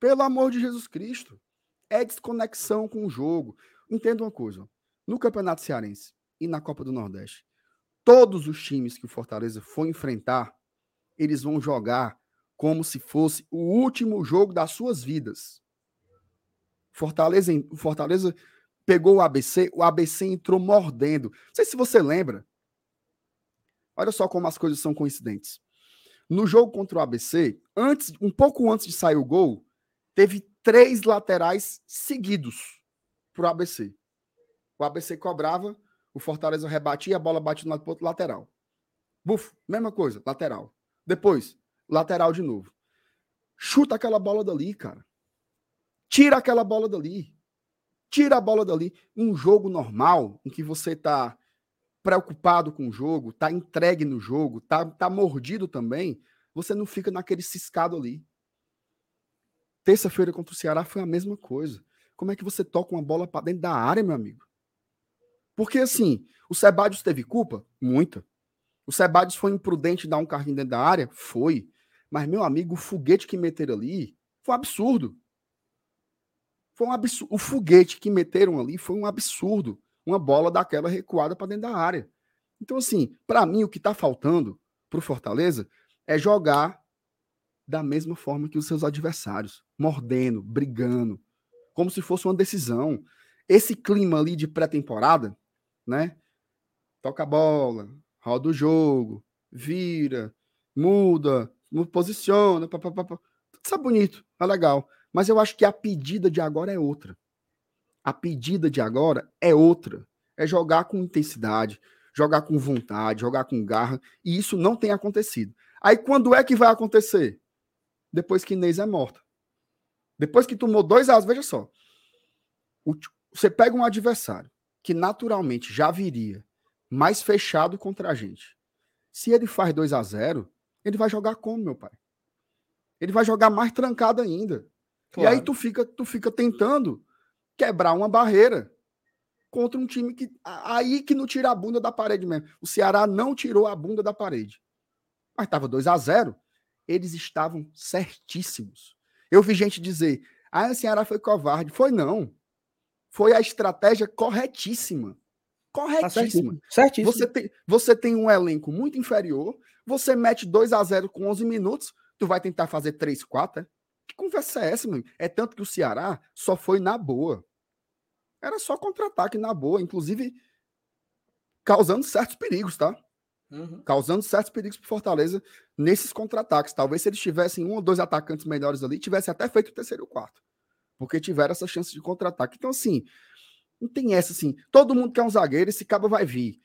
Pelo amor de Jesus Cristo. É desconexão com o jogo. Entenda uma coisa. No Campeonato Cearense e na Copa do Nordeste, todos os times que o Fortaleza for enfrentar, eles vão jogar como se fosse o último jogo das suas vidas. Fortaleza, Fortaleza pegou o ABC, o ABC entrou mordendo. Não sei se você lembra. Olha só como as coisas são coincidentes. No jogo contra o ABC, antes, um pouco antes de sair o gol, teve três laterais seguidos para o ABC. O ABC cobrava, o Fortaleza rebatia, a bola batia no outro lateral. Buf, mesma coisa, lateral. Depois, lateral de novo. Chuta aquela bola dali, cara. Tira aquela bola dali. Tira a bola dali. Um jogo normal, em que você tá preocupado com o jogo, tá entregue no jogo, tá, tá mordido também, você não fica naquele ciscado ali. Terça-feira contra o Ceará foi a mesma coisa. Como é que você toca uma bola para dentro da área, meu amigo? Porque assim, o Sebadios teve culpa? Muita. O Sebadios foi imprudente dar um carrinho dentro da área? Foi. Mas, meu amigo, o foguete que meteram ali foi um absurdo. Foi um absurdo. O foguete que meteram ali foi um absurdo. Uma bola daquela recuada para dentro da área. Então, assim, para mim, o que está faltando para o Fortaleza é jogar da mesma forma que os seus adversários, mordendo, brigando, como se fosse uma decisão. Esse clima ali de pré-temporada, né? Toca a bola, roda o jogo, vira, muda, posiciona, papapá. Tudo isso é bonito, é legal. Mas eu acho que a pedida de agora é outra. A pedida de agora é outra. É jogar com intensidade, jogar com vontade, jogar com garra. E isso não tem acontecido. Aí quando é que vai acontecer? Depois que Inês é morta. Depois que tomou dois as, veja só. Você pega um adversário que naturalmente já viria mais fechado contra a gente. Se ele faz 2 a 0 ele vai jogar como, meu pai? Ele vai jogar mais trancado ainda. Claro. E aí tu fica, tu fica tentando quebrar uma barreira contra um time que aí que não tira a bunda da parede mesmo. O Ceará não tirou a bunda da parede. Mas estava 2 a 0, eles estavam certíssimos. Eu vi gente dizer: "Ah, o Ceará foi covarde". Foi não. Foi a estratégia corretíssima. Corretíssima. Tá certíssimo. Você tem, você tem um elenco muito inferior, você mete 2 a 0 com 11 minutos, tu vai tentar fazer 3, 4, é? Que conversa é essa, meu? É tanto que o Ceará só foi na boa. Era só contra-ataque na boa, inclusive causando certos perigos, tá? Uhum. Causando certos perigos para Fortaleza nesses contra-ataques. Talvez se eles tivessem um ou dois atacantes melhores ali, tivesse até feito o terceiro e o quarto. Porque tiveram essa chance de contra-ataque. Então, assim, não tem essa assim. Todo mundo quer um zagueiro, esse cabo vai vir.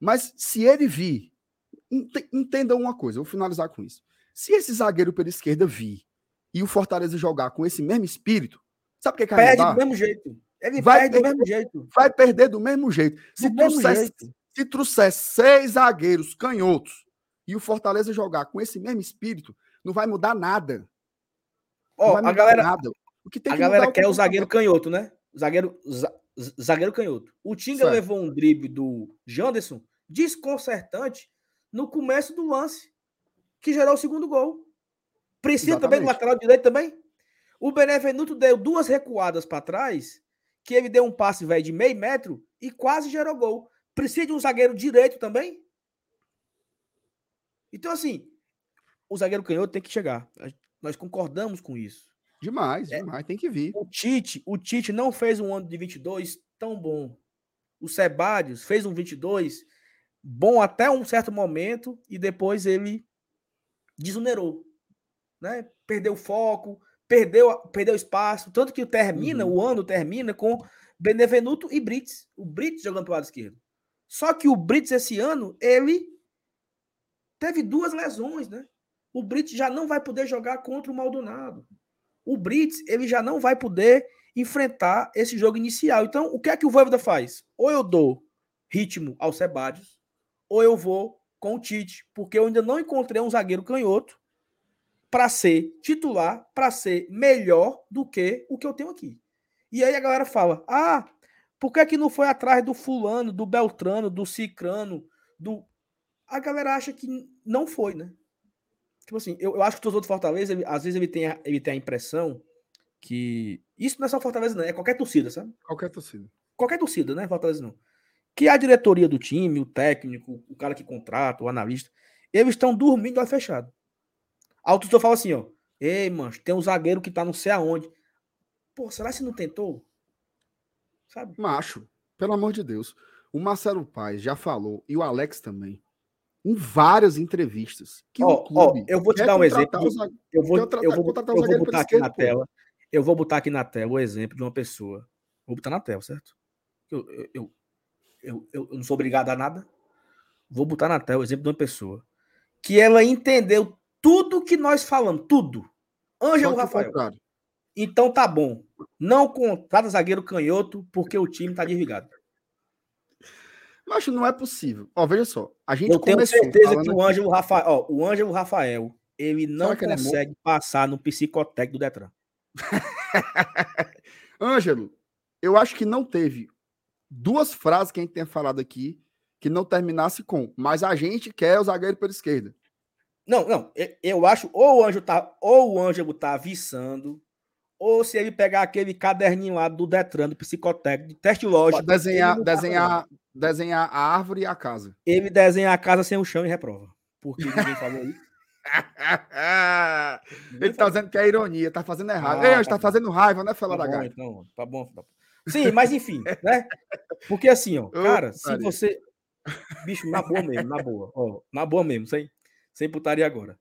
Mas se ele vir, entenda uma coisa, vou finalizar com isso. Se esse zagueiro pela esquerda vir e o Fortaleza jogar com esse mesmo espírito, Sabe o que, que Perde do mesmo jeito. Ele vai perde do mesmo jeito. Vai perder do mesmo jeito. Se, Do trouxer, jeito. se trouxer seis zagueiros canhotos e o Fortaleza jogar com esse mesmo espírito, não vai mudar nada. Ó, vai a mudar galera, nada. O que tem a que galera é quer o comportamento. zagueiro canhoto, né? Zagueiro, zagueiro canhoto. O Tinga Certo. levou um drible do Janderson desconcertante no começo do lance, que gerou o segundo gol. Precisa também do Exatamente. lateral direito também. O Benevenuto deu duas recuadas para trás, que ele deu um passe velho de meio metro e quase gerou gol. Precisa de um zagueiro direito também? Então, assim, o zagueiro canhoto tem que chegar. Nós concordamos com isso. Demais, É. demais. Tem que vir. O Tite, o Tite não fez um ano de 22 tão bom. O Sebadios fez um 22 bom até um certo momento e depois ele desonerou, né? Perdeu o foco, perdeu, perdeu espaço, tanto que termina, Uhum. o ano termina com Benevenuto e Brits, o Brits jogando pro lado esquerdo. Só que o Brits esse ano, ele teve duas lesões, né? O Brits já não vai poder jogar contra o Maldonado. O Brits, ele já não vai poder enfrentar esse jogo inicial. Então, o que é que o Voivoda faz? Ou eu dou ritmo ao Sebadios, ou eu vou com o Tite, porque eu ainda não encontrei um zagueiro canhoto para ser titular, para ser melhor do que o que eu tenho aqui. E aí a galera fala: "Ah, por que que não foi atrás do fulano, do Beltrano, do Cicrano, do A galera acha que não foi, né? Tipo assim, eu, eu acho que o torcedor do Fortaleza, ele- às vezes ele tem, a, ele tem a impressão que isso não é só Fortaleza, não, é qualquer torcida, sabe? Qualquer torcida. qualquer torcida, né? Fortaleza não. Que a diretoria do time, o técnico, o cara que contrata, o analista, eles estão dormindo olho fechado. Aí o torcedor fala assim, ó. Ei, mancho, tem um zagueiro que tá não sei aonde. Pô, será que você não tentou? Sabe? Macho, pelo amor de Deus. O Marcelo Paes já falou, e o Alex também, em várias entrevistas, que Ó, o clube. eu vou te dar um exemplo. o zague- Eu vou, eu vou, eu vou zagueiro pela botar aqui na pô. tela. Eu vou botar aqui na tela o exemplo de uma pessoa. Vou botar na tela, certo? Eu, eu, eu, eu, eu não sou obrigado a nada. Vou botar na tela o exemplo de uma pessoa que ela entendeu tudo que nós falamos, tudo. Ângelo o Rafael. contrário. Então tá bom. Não contrata zagueiro canhoto porque o time tá desligado. Macho, não é possível. Ó, veja só. A gente Eu tenho certeza falando que o Ângelo Rafael, ó, o Ângelo Rafael, ele não ele é consegue passar no psicotécnico do Detran. Ângelo, eu acho que não teve duas frases que a gente tenha falado aqui que não terminasse com, mas a gente quer o zagueiro pela esquerda. Não, não. Eu acho ou o Ângelo tá, ou o Ângelo tá aviçando, ou se ele pegar aquele caderninho lá do Detran, do psicotécnico, de teste lógico. Desenhar, tá desenhar, desenhar a árvore e a casa. Ele desenha a casa sem o chão e reprova. Porque ninguém falou isso. Ele tá dizendo que é ironia, tá fazendo errado. Ah, Ei, tá tá fazendo raiva, né, Fela Tá da bom, então, tá bom, tá bom. Sim, mas enfim, né? Porque assim, ó, cara, se putaria. você. Bicho, na boa mesmo, na boa. Ó, na boa mesmo, sem, sem putaria agora.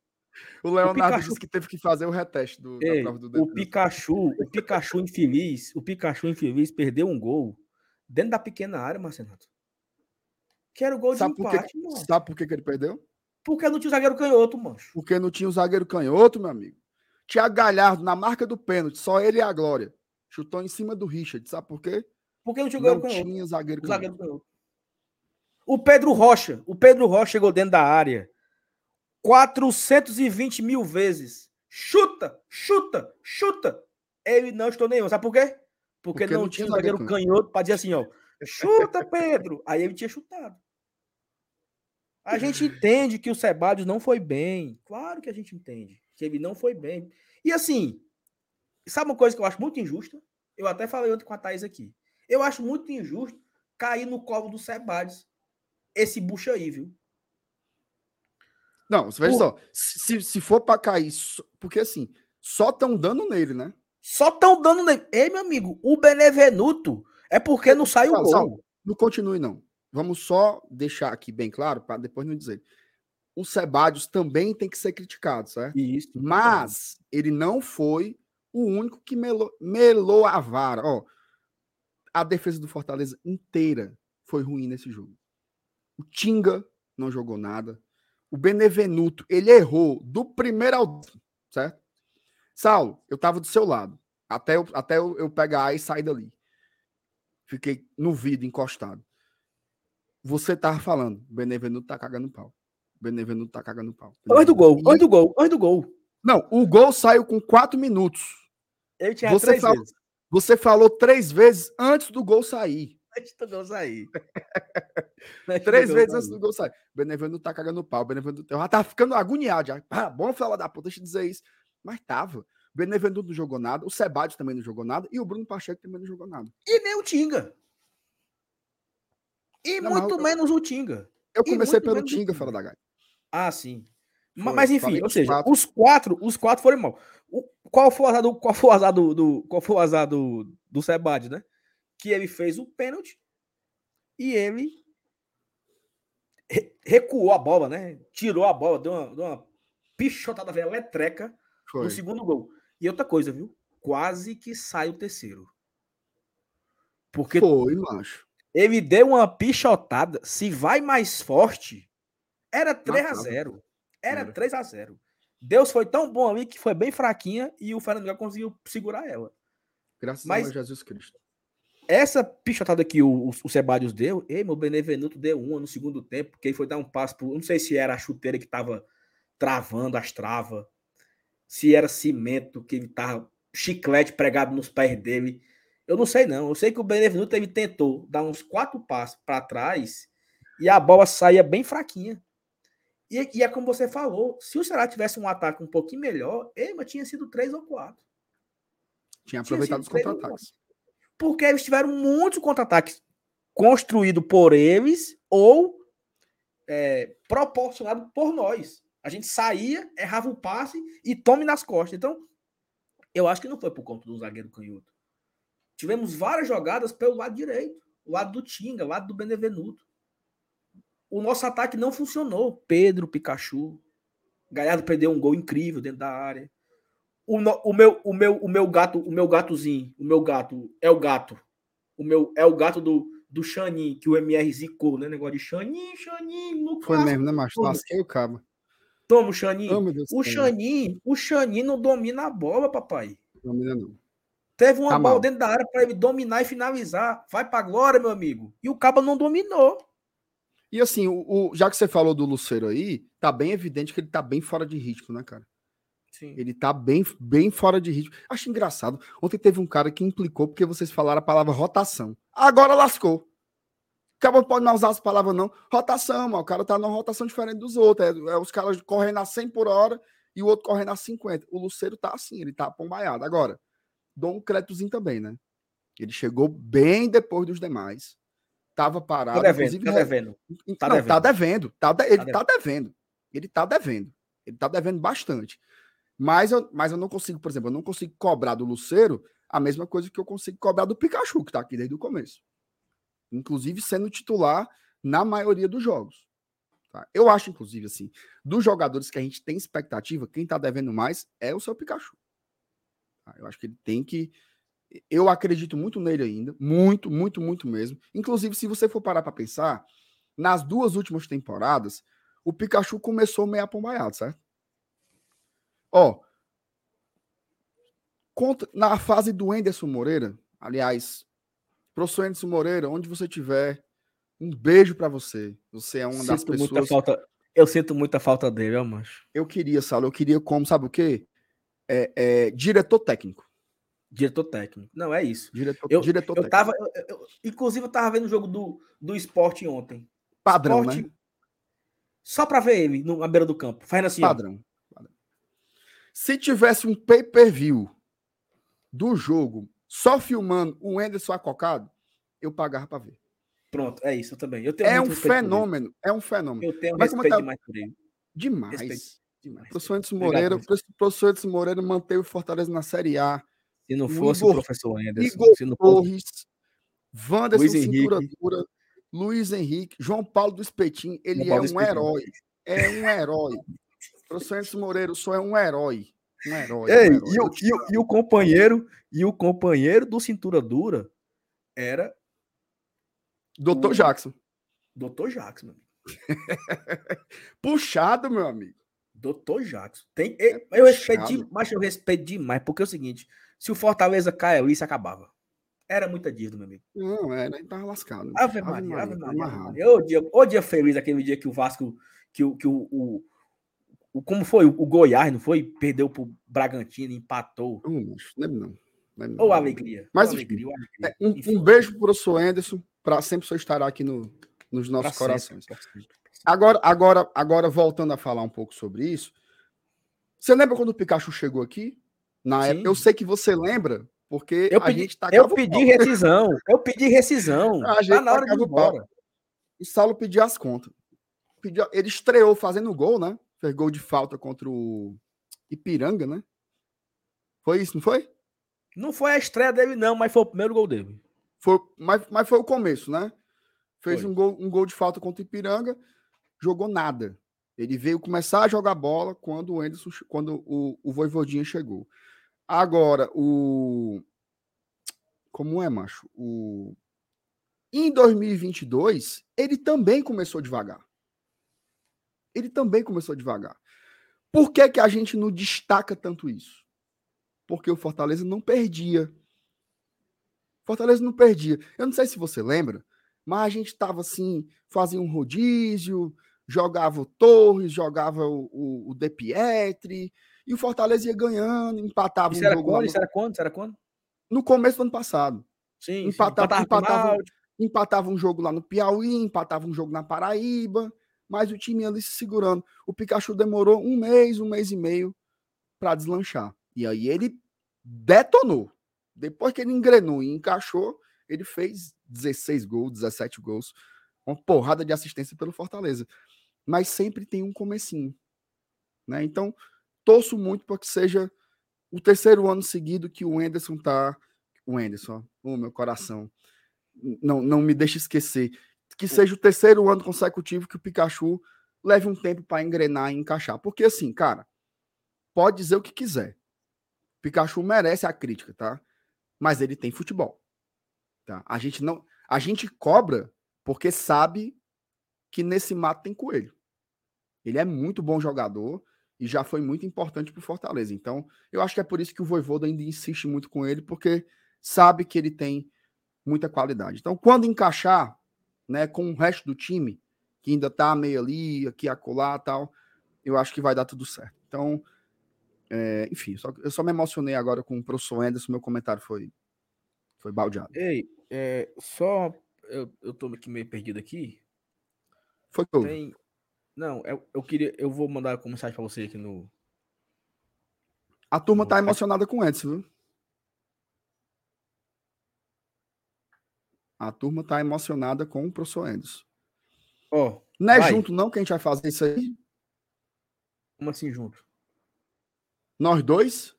O Leonardo Pikachu- disse que teve que fazer o reteste do, da Ei, prova do o. Pikachu, o Pikachu infeliz, o Pikachu infeliz perdeu um gol dentro da pequena área, Marcenato. Que era o gol Sabe de por, que, empate, mano. sabe por que, que ele perdeu? Porque não tinha o zagueiro canhoto, mancho. Porque não tinha o zagueiro canhoto, meu amigo. Thiago Galhardo, na marca do pênalti, só ele e a Glória. Chutou em cima do Richard. Sabe por quê? Porque não tinha o Não canhoto. tinha zagueiro O canhoto. zagueiro canhoto. O Pedro Rocha, o Pedro Rocha chegou dentro da área 420 mil vezes. Chuta, chuta, chuta. Ele não chutou nenhum. Sabe por quê? Porque, Porque não, tinha o zagueiro zagueiro canhoto para dizer assim, ó. Chuta, Pedro. Aí ele tinha chutado. A gente entende que o Sebadios não foi bem. Claro que a gente entende que ele não foi bem. E assim, sabe uma coisa que eu acho muito injusta? Eu até falei ontem com a Thaís aqui. Eu acho muito injusto cair no colo do Sebadios esse bucha aí, viu? Não, você veja só. Se, se for pra cair, porque assim, só estão dando nele, né? Só estão dando. nele. Ei, meu amigo, o Benevenuto é porque não sai o gol. Não continue, não. Vamos só deixar aqui bem claro, para depois não dizer. O Sebadios também tem que ser criticado, certo? Isso. Mas ele não foi o único que melou, melou a vara. Ó, a defesa do Fortaleza inteira foi ruim nesse jogo. O Tinga não jogou nada. O Benevenuto, ele errou do primeiro ao certo? Saulo, eu tava do seu lado. Até eu, até eu, eu pegar e sair dali. Fiquei no vidro, encostado. Você tava falando, Benevenuto tá cagando pau. Benevenuto tá cagando pau. Antes do gol, antes do gol, antes do gol. Não, o gol saiu com quatro minutos. Ele tinha Você três fala- vezes. Você falou três vezes antes do gol sair. Antes do gol sair. Três vezes antes do gol sair. Benevenuto tá cagando pau. Benevenuto já tava ficando agoniado. Já. Ah, bom falar da puta, deixa eu dizer isso. Mas tava. Benevenuto não jogou nada. O Sebadios também não jogou nada. E o Bruno Pacheco também não jogou nada. E nem o Tinga. E Não, muito eu- menos o Tinga. Eu E comecei pelo Tinga, fora da gaita. Ah, sim. Foi, Mas enfim, ou seja, quatro. os quatro, os quatro foram mal. O- qual foi o azar do, qual foi o azar do, do- qual foi o azar do, do Sebade, né? Que ele fez o pênalti e ele re- recuou a bola, né? Tirou a bola, deu uma, deu uma pichotada velha letreca Foi. no segundo gol. E outra coisa, viu? Quase que sai o terceiro. Porque Foi, macho. ele deu uma pichotada. Se vai mais forte, era 3 a Matava. 0 Era Era. 3 a 0 Deus foi tão bom ali que foi bem fraquinha e o Fernando Miguel conseguiu segurar ela. Graças Mas- a Jesus Cristo. Essa pichotada que o, o, Sebadios deu, ei, meu Benevenuto deu uma no segundo tempo, porque ele foi dar um passo pro. Não sei se era a chuteira que tava travando as travas, se era cimento que ele tava chiclete pregado nos pés dele. Eu não sei, não. Eu sei que o Benevenuto ele tentou dar uns quatro passos para trás e a bola saía bem fraquinha. E, e é como você falou: se o Ceará tivesse um ataque um pouquinho melhor, ei, mas tinha sido três ou quatro. Tinha Tinha aproveitado os três ou contra-ataques. Porque eles tiveram muitos contra-ataques construídos por eles ou é, proporcionado por nós. A gente saía, errava o passe e tome nas costas. Então, eu acho que não foi por conta do zagueiro canhoto. Tivemos várias jogadas pelo lado direito, o lado do Tinga, o lado do Benevenuto. O nosso ataque não funcionou. Pedro, Pikachu, Galhardo perdeu um gol incrível dentro da área. O, o meu, o meu, o meu gato, o meu gatozinho, o meu gato é o gato. O meu é o gato do do Xanin, que o MR zicou, né? Negócio de Xanin, Xanin, no Foi mesmo, né, macho? Lasquei o cabo. Toma o Xanin. Oh, o. Xanin, o Xanin não domina a bola, papai. Não, menina, não. Teve uma Tá bola mal. dentro da área para ele dominar e finalizar. Vai pra glória, meu amigo. E o Caba não dominou. E assim, o, o- já que você falou do Luceiro aí, tá bem evidente que ele tá bem fora de ritmo, né, cara? Sim. Ele tá bem, bem fora de ritmo. Acho engraçado. Ontem teve um cara que implicou porque vocês falaram a palavra rotação. Agora lascou. Acaba não pode mais usar essa palavra, não. Rotação, mano. O cara tá numa rotação diferente dos outros. É, é os caras correndo a 100 por hora e o outro correndo a 50. O Luceiro tá assim, ele tá pombaiado. Agora, dou um créditozinho também, né? Ele chegou bem depois dos demais. Tava parado. Tá devendo, inclusive, tá re- devendo. Tá não, tá devendo. Tá de- Ele Tá tá devendo. Ele tá devendo. Ele tá devendo bastante. Mas eu, mas eu não consigo, por exemplo, eu não consigo cobrar do Luceiro a mesma coisa que eu consigo cobrar do Pikachu, que tá aqui desde o começo. Inclusive sendo titular na maioria dos jogos. tá? Eu acho, inclusive, assim, dos jogadores que a gente tem expectativa, quem tá devendo mais é o seu Pikachu. tá? Eu acho que ele tem que. Eu acredito muito nele ainda. Muito, muito, muito mesmo. Inclusive, se você for parar para pensar, nas duas últimas temporadas, o Pikachu começou meio apombaiado, certo? Ó, conta, na fase do Enderson Moreira, aliás, professor Enderson Moreira, onde você estiver, um beijo para você. Você é uma das Sinto muita pessoas. falta. Eu sinto muita falta dele, ó, mancho. Eu queria, Saulo, eu queria como, sabe o quê? É, é, diretor técnico. Diretor técnico. Não, é isso. Diretor, Eu, diretor eu técnico. tava. eu- eu- inclusive, eu tava vendo o jogo do, do esporte ontem. Padrão, Sport, né? Só pra ver ele no- na beira do campo. Fazendo assim. ó. Padrão. Padrão. Se tivesse um pay-per-view do jogo só filmando o Enderson acocado, eu pagava para ver. Pronto, é isso eu também. Eu tenho É um fenômeno, é um fenômeno. Eu tenho Mas como respeito tá- demais por ele. Demais. Respeito. demais. Professor Obrigado, Moreira, professor. professor Edson Moreira manteve o Fortaleza na Série A. Se não fosse Igor- o professor Anderson, Igor se não fosse Torres, Wanderson Luiz Cintura Henrique. Dura, Luiz Henrique, João Paulo do Espetinho, ele Paulo é um Espetinho. herói. É um herói. Professor Edson Moreira, o senhor é um herói. Um herói. Ei, um herói. e, o, e o- e o companheiro e o companheiro do cintura dura era Doutor o- Jackson. Dr. Jackson. meu amigo. Puxado, meu amigo. Doutor Jackson. Tem, é eu, respeito demais, eu respeito demais, porque é o seguinte: se o Fortaleza cai ali, isso acabava. Era muita dívida, meu amigo. Não, era, ele tava lascado. Ave Maria, Ave Maria. Ave Maria. O, dia, o dia feliz aquele dia que o Vasco, que, o, que o, o, o como foi? O Goiás, não foi? Perdeu pro Bragantino, empatou. Não, lembro não. Lembro, Ou alegria. Mas, alegria, alegria. É, um, um, beijo pro professor Anderson, para sempre só estar aqui no, nos nossos pra corações. Sempre, agora, agora, agora, voltando a falar um pouco sobre isso, você lembra quando o Pikachu chegou aqui? Na época, eu sei que você lembra, porque eu pedi, a gente Eu pedi rescisão. Eu pedi rescisão. A gente tá na hora de ir embora. O Saulo pediu as contas. Ele estreou fazendo gol, né? Fez gol de falta contra o Ipiranga, né? Foi isso, não foi? Não foi a estreia dele, não, mas foi o primeiro gol dele. Foi, mas, mas foi o começo, né? Fez um gol, um gol de falta contra o Ipiranga, jogou nada. Ele veio começar a jogar bola quando o Anderson, quando o, o Voivodinha chegou. Agora, o. Como é, macho? O. Em 2022, ele também começou devagar. Ele também começou devagar. Por que, que a gente não destaca tanto isso? Porque o Fortaleza não perdia. Fortaleza não perdia. Eu não sei se você lembra, mas a gente estava assim, fazia um rodízio, jogava o Torres, jogava o, o, o De Pietri, e o Fortaleza ia ganhando, empatava Isso um era jogo. Quando? Isso era quando? Isso era quando? No começo do ano passado. Sim, empatava, sim. Empatava, empatava, um jogo lá no Piauí, empatava um jogo na Paraíba, mas o time ali se segurando. O Pikachu demorou um mês, um mês e meio para deslanchar. E aí ele detonou. Depois que ele engrenou e encaixou, ele fez 16 gols, 17 gols, uma porrada de assistência pelo Fortaleza. Mas sempre tem um comecinho. Né? Então, torço muito para que seja o terceiro ano seguido que o Enderson tá. O Enderson, o oh, meu coração. Não, não me deixe esquecer. Que seja o terceiro ano consecutivo que o Pikachu leve um tempo para engrenar e encaixar. Porque, assim, cara, pode dizer o que quiser. Pikachu merece a crítica, tá? Mas ele tem futebol. Tá? A gente não, a gente cobra porque sabe que nesse mato tem coelho. Ele é muito bom jogador e já foi muito importante para o Fortaleza. Então, eu acho que é por isso que o Voivoda ainda insiste muito com ele, porque sabe que ele tem muita qualidade. Então, quando encaixar, né, com o resto do time, que ainda tá meio ali, aqui, acolá, tal, eu acho que vai dar tudo certo. Então, é, enfim, só, eu só me emocionei agora com o professor Anderson, meu comentário foi, foi baldeado. Ei, é, só, eu, eu tô aqui meio perdido aqui. Foi que Tem, não, eu, eu queria. Eu vou mandar uma mensagem para você aqui no. A turma no... tá emocionada com o Edson, viu? A turma tá emocionada com o professor Edson. Ó. Oh, não é vai. junto, não, que a gente vai fazer isso aí? Como assim junto? Nós dois?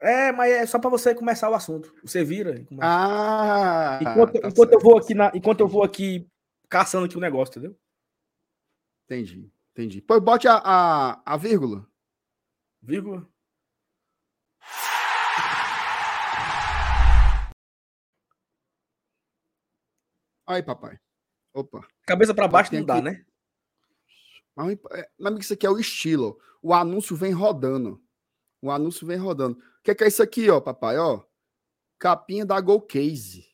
É, mas é só para você começar o assunto. Você vira. Ah! Enquanto, tá enquanto eu vou aqui na, enquanto eu vou aqui caçando aqui o negócio, entendeu? Entendi, entendi. Pois bote a, a, a vírgula. Vírgula? Aí, papai. Opa. Cabeça para baixo não dá, aqui... né? Mas, é, mas isso aqui é o estilo. O anúncio vem rodando. O anúncio vem rodando. O que é, que é isso aqui, ó, papai? Ó, capinha da Go Case.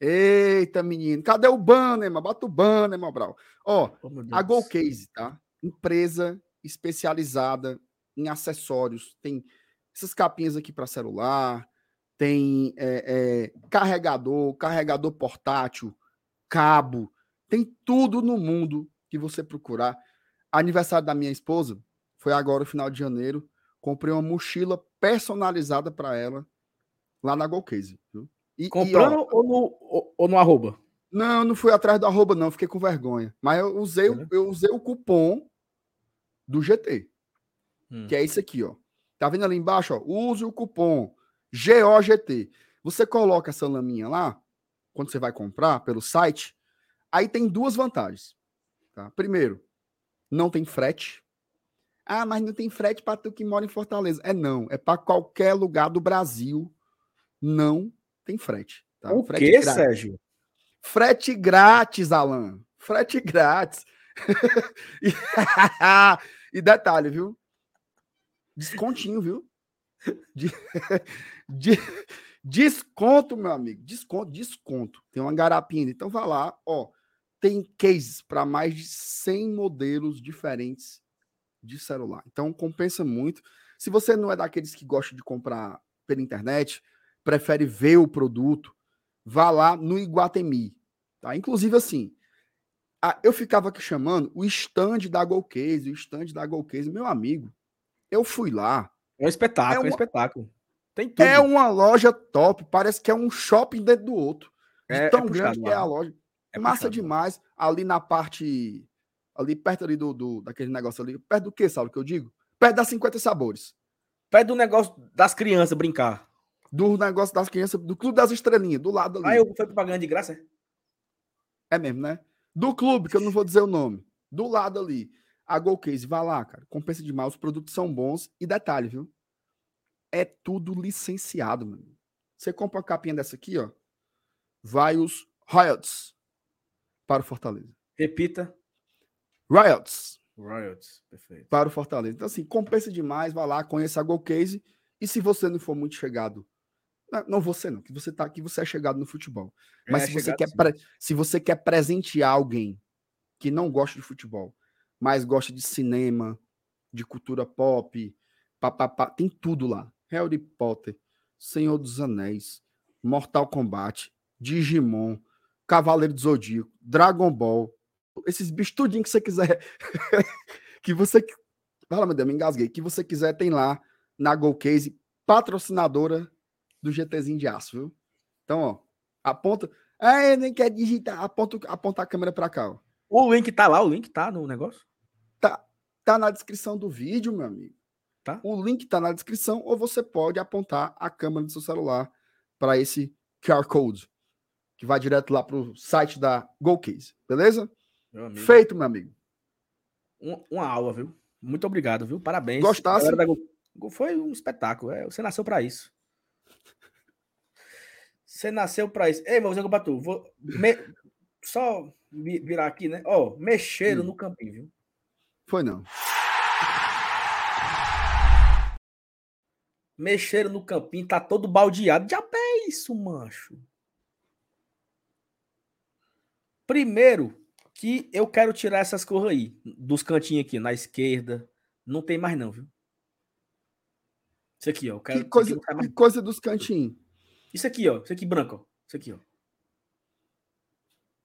Eita, menino. Cadê o banner, mano? Bota o banner, Mobral. Ó, oh, a Golcase, tá? Empresa especializada em acessórios. Tem essas capinhas aqui para celular, tem é, é, carregador, carregador portátil, cabo, tem tudo no mundo que você procurar. Aniversário da minha esposa foi agora, no final de janeiro. Comprei uma mochila personalizada para ela lá na Golcase? E, Comprando e, ó, ou, no, ou, ou, no arroba? Não, não fui atrás do arroba, não, fiquei com vergonha. Mas eu usei, é. eu usei o cupom do GT. Hum. Que é esse aqui, ó. Tá vendo ali embaixo, ó? Use o cupom GOGT. Você coloca essa laminha lá, quando você vai comprar pelo site, aí tem duas vantagens. Tá? Primeiro, não tem frete. Ah, mas não tem frete para tu que mora em Fortaleza. É não, é para qualquer lugar do Brasil. Não tem frete. Tá? O frete quê, grátis. Sérgio? Frete grátis, Alan. Frete grátis. E detalhe, viu? Descontinho, viu? De, de, desconto, meu amigo. Desconto, desconto. Tem uma garapinha. Então vá lá, ó. Tem cases para mais de 100 modelos diferentes de celular. Então compensa muito. Se você não é daqueles que gosta de comprar pela internet, prefere ver o produto, vá lá no Iguatemi. Tá? Inclusive, assim, eu ficava aqui chamando o stand da Golcase, o stand da Golcase, meu amigo. Eu fui lá. É um espetáculo, é, uma, é um espetáculo. Tem tudo. É uma loja top, parece que é um shopping dentro do outro. De é, tão é grande que é a loja. É Massa puxado. demais. Ali na parte. Ali perto ali do, do, daquele negócio ali. Perto do que, sabe o que eu digo? Perto das 50 sabores. Perto do negócio das crianças brincar. Do negócio das crianças, do Clube das Estrelinhas, do lado ali. Ah, eu fui propaganda de graça? É mesmo, né? Do clube, que eu não vou dizer o nome. Do lado ali. A Golcase, vai lá, cara. Compensa demais. Os produtos são bons. E detalhe, viu? É tudo licenciado, mano. Você compra uma capinha dessa aqui, ó. Vai os royalties para o Fortaleza. Repita. Royalties. Royalties, perfeito. Para o Fortaleza. Então, assim, compensa demais. Vai lá, conheça a Golcase. E se você não for muito chegado não, você não, que você tá aqui, você é chegado no futebol. Mas é, se, você quer pre... se você quer presentear alguém que não gosta de futebol, mas gosta de cinema, de cultura pop, papapá, tem tudo lá. Harry Potter, Senhor dos Anéis, Mortal Kombat, Digimon, Cavaleiro do Zodíaco, Dragon Ball, esses bichos que você quiser, que você, fala meu Deus, me engasguei, que você quiser tem lá na Golcase, patrocinadora do GTzinho de aço, viu? Então, ó, aponta. Eu nem quer digitar. Aponta, aponta a câmera para cá, ó. O link tá lá, o link tá no negócio? Tá, tá na descrição do vídeo, meu amigo. Tá? O link tá na descrição, ou você pode apontar a câmera do seu celular para esse QR Code, que vai direto lá pro site da GoCase, beleza? Meu Feito, meu amigo. Um, uma aula, viu? Muito obrigado, viu? Parabéns. Gostasse? Foi um espetáculo. É, você nasceu para isso. Você nasceu para isso. Ei, meu Zé Batu, vou me... só virar aqui, né? Ó, oh, mexeram hum. no campinho, viu? Foi não. Mexeram no campinho, tá todo baldeado. Já é isso, mancho. Primeiro, que eu quero tirar essas cores aí, dos cantinhos aqui, na esquerda. Não tem mais, não, viu? Isso aqui, ó. que coisa, que coisa dos cantinhos. Isso aqui, ó. Isso aqui branco, ó. Isso aqui, ó.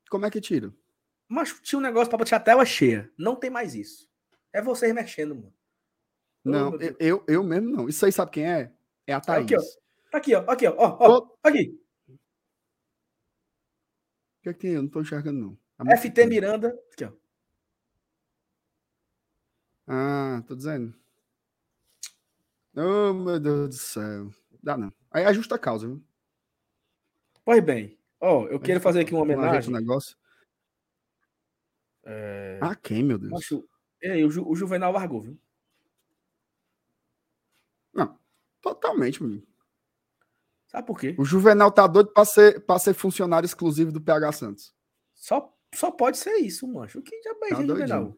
Como é que tira? Mas tinha um negócio para tirar a tela cheia. Não tem mais isso. É vocês mexendo, mano. Não, oh, eu, eu, eu, mesmo não. Isso aí sabe quem é? É a Thaís. Aqui, ó. Aqui, ó. Aqui, ó. ó, ó. Aqui. O que é que tem? Eu não tô enxergando, não. Tá FT Miranda. Aqui, ó. Ah, tô dizendo. Oh, meu Deus do céu. Dá não. Aí é justa causa, viu? Pois bem, ó, eu quero fazer aqui uma homenagem. Um negócio. É... Ah, quem, meu Deus? Acho... É, o, Ju, o Juvenal largou, viu? Não, totalmente, meu amigo. Sabe por quê? O Juvenal tá doido pra ser, pra ser funcionário exclusivo do PH Santos. Só, só pode ser isso, mancho. O que já beijou tá Juvenal?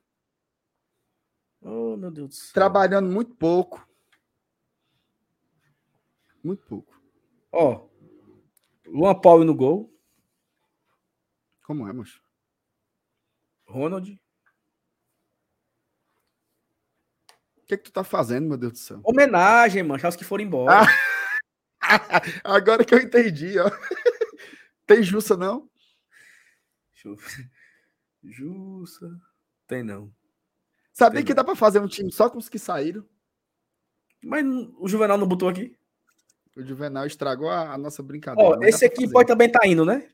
Oh, meu Deus do céu. Trabalhando muito pouco. Muito pouco. Ó, Luan Paulo no gol. Como é, moço? Ronald. O que, que tu tá fazendo, meu Deus do céu? Homenagem, mano, aos que foram embora. Ah, agora que eu entendi, ó. Tem Jussa, não? Jussa. Tem não. Sabia Tem que não. dá pra fazer um time só com os que saíram? Mas o Juvenal não botou aqui? O Juvenal estragou a, a nossa brincadeira. Ó, esse aqui pode também tá indo, né?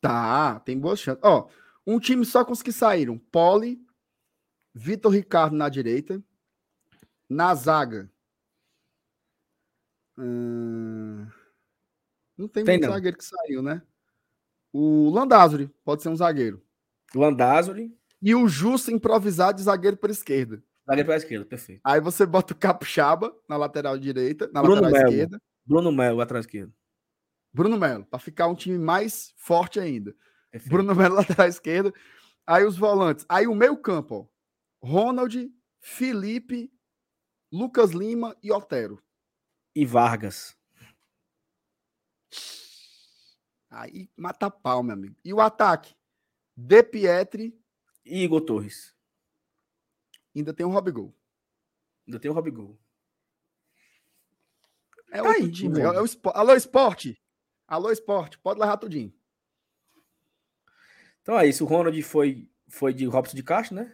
Tá, tem boas chances. Ó, um time só com os que saíram. Poli, Vitor Ricardo na direita. Na zaga. Hum... Não tem, tem muito não. zagueiro que saiu, né? O Landázuri pode ser um zagueiro. Landázuri. E o Justo improvisado de zagueiro por esquerda. Zagueiro para a esquerda, perfeito. Aí você bota o Capuchaba na lateral direita, na Bruno lateral Melo. esquerda. Bruno Melo, lateral esquerda. Bruno Melo, para ficar um time mais forte ainda. Perfeito. Bruno Melo, lateral esquerda. Aí os volantes. Aí o meio campo, ó. Ronald, Felipe, Lucas Lima e Otero. E Vargas. Aí mata pau, meu amigo. E o ataque? De Pietri. E Igor Torres. Ainda tem o Robigol. Ainda tem o Robigol. É tá aí, time. É, é o Alô, esporte. Alô, esporte. Pode levar tudinho. Então é isso. O Ronald foi, foi de Robson de Castro, né?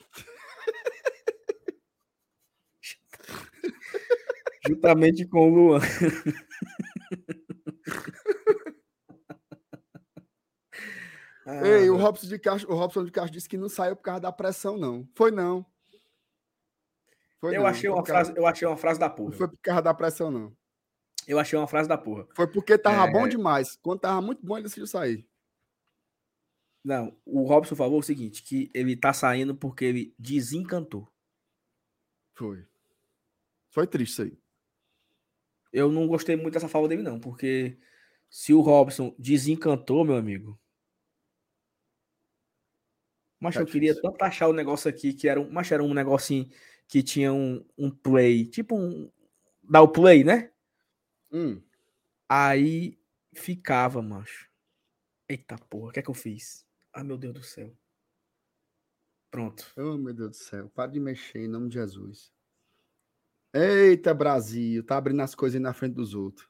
Juntamente com o Luan. ah, Ei, o Robson de Castro, o Robson de Castro disse que não saiu por causa da pressão, não. Foi não. Foi eu, não. Achei uma frase, eu achei uma frase da porra. Não foi por causa da pressão, não. Eu achei uma frase da porra. Foi porque tava é... bom demais. Quando tava muito bom, ele decidiu sair. Não, o Robson falou o seguinte: que ele tá saindo porque ele desencantou. Foi. Foi triste isso aí. Eu não gostei muito dessa fala dele, não, porque se o Robson desencantou, meu amigo. Mas tá eu difícil. queria tanto achar o negócio aqui que era um. Mas era um negocinho que tinha um, um play, tipo um. Dá o play, né? Hum. Aí ficava, macho. Eita porra, o que é que eu fiz? Ah, meu Deus do céu. Pronto. Oh, meu Deus do céu. Para de mexer em nome de Jesus. Eita, Brasil. Tá abrindo as coisas aí na frente dos outros.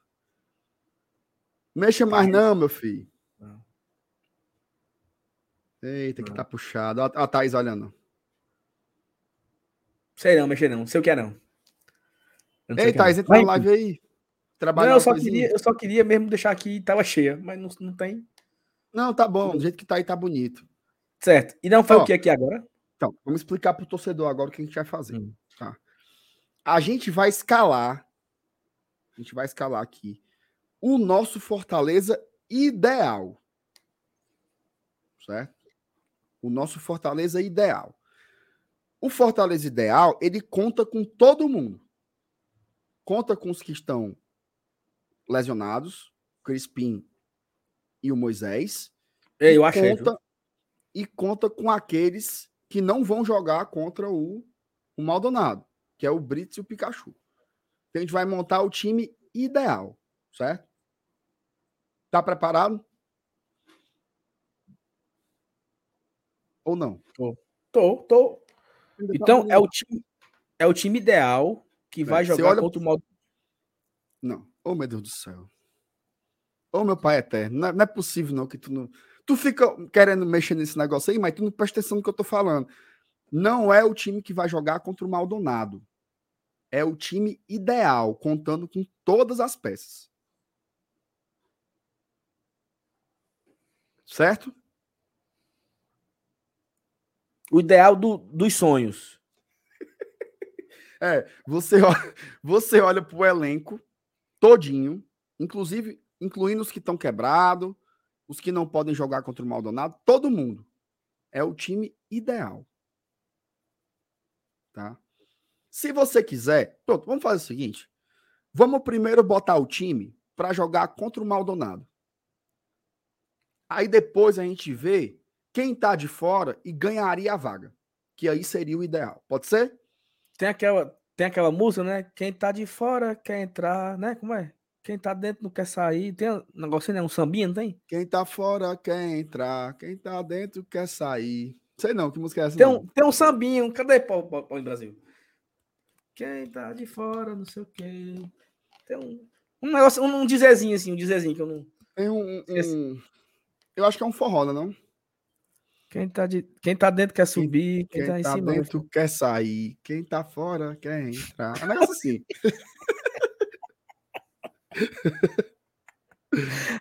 Mexa mais não, meu filho. Não. Eita, não. que tá puxado. Ó, a Thaís olhando. Sei não, mexer não. Sei o que é não. não Ei, Thaís, entra na live aí. Trabalhar não, eu só, queria, eu só queria mesmo deixar aqui, tava cheia, mas não, não tem. Não, tá bom. Do jeito que tá aí, tá bonito. Certo. E não foi o que aqui agora? Então, vamos explicar pro torcedor agora o que a gente vai fazer. Hum. Tá? A gente vai escalar. A gente vai escalar aqui o nosso Fortaleza ideal. Certo? O nosso Fortaleza ideal. O Fortaleza ideal, ele conta com todo mundo. Conta com os que estão lesionados, Crispim e o Moisés. É, eu achei. Conta, e conta com aqueles que não vão jogar contra o, o Maldonado, que é o Brits e o Pikachu. Então a gente vai montar o time ideal, certo? Tá preparado? Ou não? Tô, tô. tô. Então é o time é o time ideal que vai jogar olha... contra o Maldonado. Não. Oh, meu Deus do céu. Ô, oh, meu pai eterno, não é, não é possível não que tu não. Tu fica querendo mexer nesse negócio aí, mas tu não presta atenção no que eu tô falando. Não é o time que vai jogar contra o Maldonado. É o time ideal, contando com todas as peças. Certo? O ideal do, dos sonhos. é, você olha, você olha pro elenco todinho, inclusive incluindo os que estão quebrados, os que não podem jogar contra o Maldonado, todo mundo. É o time ideal. Tá? Se você quiser, pronto, vamos fazer o seguinte. Vamos primeiro botar o time para jogar contra o Maldonado. Aí depois a gente vê quem tá de fora e ganharia a vaga, que aí seria o ideal. Pode ser? Tem aquela, tem aquela música, né? Quem tá de fora quer entrar, né? Como é? Quem tá dentro não quer sair. Tem um negocinho, né? Um sambinha, não tem? Quem tá fora quer entrar. Quem tá dentro quer sair. Sei não, que música é essa? Tem, um, tem um sambinho. Cadê Pau, Pau, Pau Brasil? Quem tá de fora, não sei o quê. Tem um, um negócio, um, um dizezinho assim, um dizezinho que eu não. Tem um. um... Eu acho que é um forró, né, não? Quem tá, de, quem tá dentro quer subir, quem, quem tá em tá cima. dentro quer sair, quem tá fora quer entrar. É um negócio assim.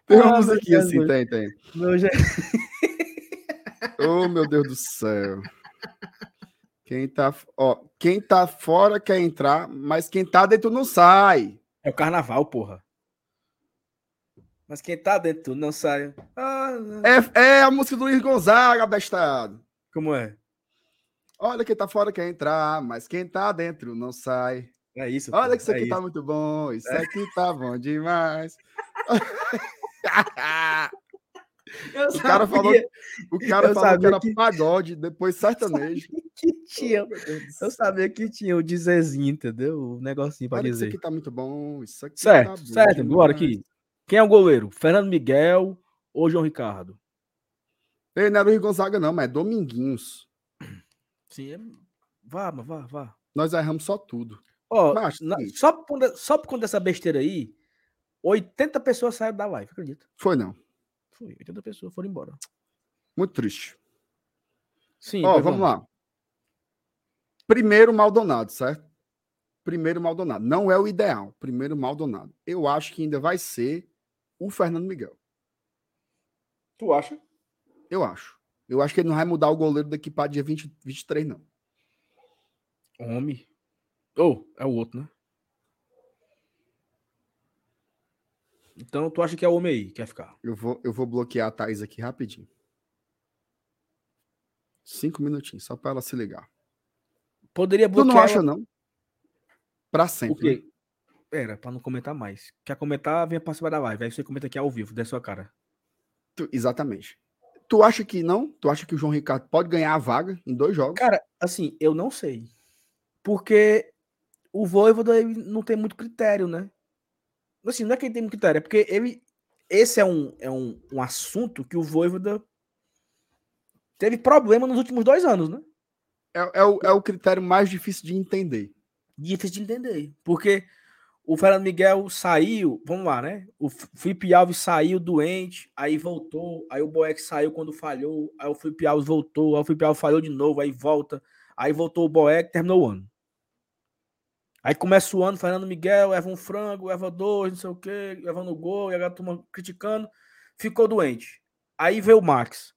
tem uma ah, musiquinha assim, tem, tem. Meu já... oh, meu Deus do céu. Quem tá, ó, quem tá fora quer entrar, mas quem tá dentro não sai. É o carnaval, porra. Mas quem tá dentro não sai. Ah, é, é a música do Luiz Gonzaga, bestado. Como é? Olha quem tá fora quer entrar, mas quem tá dentro não sai. É isso. Olha pô, que isso aqui é tá isso. muito bom. Isso é. aqui tá bom demais. Eu o cara falou, o cara falou que era que... pagode, depois sertanejo. Que tinha, oh, eu sabia que tinha o dizerzinho, entendeu? O negocinho para dizer. Isso aqui tá muito bom. Isso aqui certo, tá certo. Bora aqui. Quem é o goleiro? Fernando Miguel ou João Ricardo? Ele não era o Gonzaga, não, mas é Dominguinhos. Sim, é... vá, vá, vá. Nós erramos só tudo. Ó, mas, na, só, por, só por conta dessa besteira aí, 80 pessoas saíram da live, acredita? Foi não. Foi, 80 pessoas foram embora. Muito triste. Sim. Ó, vamos lá. Primeiro Maldonado, certo? Primeiro Maldonado. Não é o ideal. Primeiro Maldonado. Eu acho que ainda vai ser o Fernando Miguel. Tu acha? Eu acho. Eu acho que ele não vai mudar o goleiro daqui para dia 20, 23, não. Homem. Ou, oh, é o outro, né? Então, tu acha que é o homem aí que quer ficar? Eu vou, eu vou bloquear a Thaís aqui rapidinho. Cinco minutinhos, só para ela se ligar. Poderia bloquear. Tu não acha, ela... não? Para sempre. Né? Era, para não comentar mais. Quer comentar, venha participar da live. Aí você comenta aqui ao vivo, dê sua cara. Tu, exatamente. Tu acha que não? Tu acha que o João Ricardo pode ganhar a vaga em dois jogos? Cara, assim, eu não sei. Porque o Voivoda não tem muito critério, né? Assim, não é que ele tem muito critério, é porque ele. Esse é um, é um, um assunto que o Voivoda teve problema nos últimos dois anos, né? É, é, o, é o critério mais difícil de entender. Difícil de entender. Porque o Fernando Miguel saiu, vamos lá, né? O Felipe Alves saiu doente, aí voltou, aí o Boeck saiu quando falhou, aí o Felipe Alves voltou, aí o Felipe Alves falhou de novo, aí volta, aí voltou o Boeck, terminou o ano. Aí começa o ano, Fernando Miguel, Evan um frango, Eva dois, não sei o quê, Evan no gol, e a turma criticando, ficou doente. Aí veio o Max.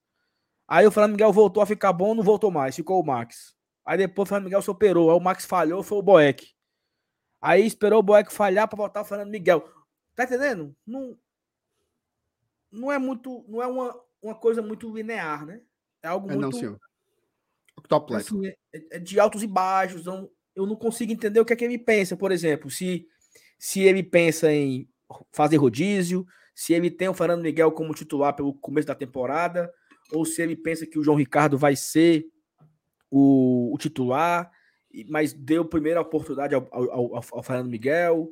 Aí o Fernando Miguel voltou a ficar bom, não voltou mais, ficou o Max. Aí depois o Fernando Miguel se operou, aí o Max falhou, foi o Boeck. Aí esperou o Boeck falhar para voltar o Fernando Miguel. Tá entendendo? Não, não é muito, não é uma, uma coisa muito linear, né? É algo é muito. Não, senhor. Assim, é, é, de altos e baixos. Então eu não consigo entender o que é que ele pensa. Por exemplo, se, se ele pensa em fazer rodízio, se ele tem o Fernando Miguel como titular pelo começo da temporada, ou se ele pensa que o João Ricardo vai ser o, o titular mas deu primeira oportunidade ao, ao, ao Fernando Miguel.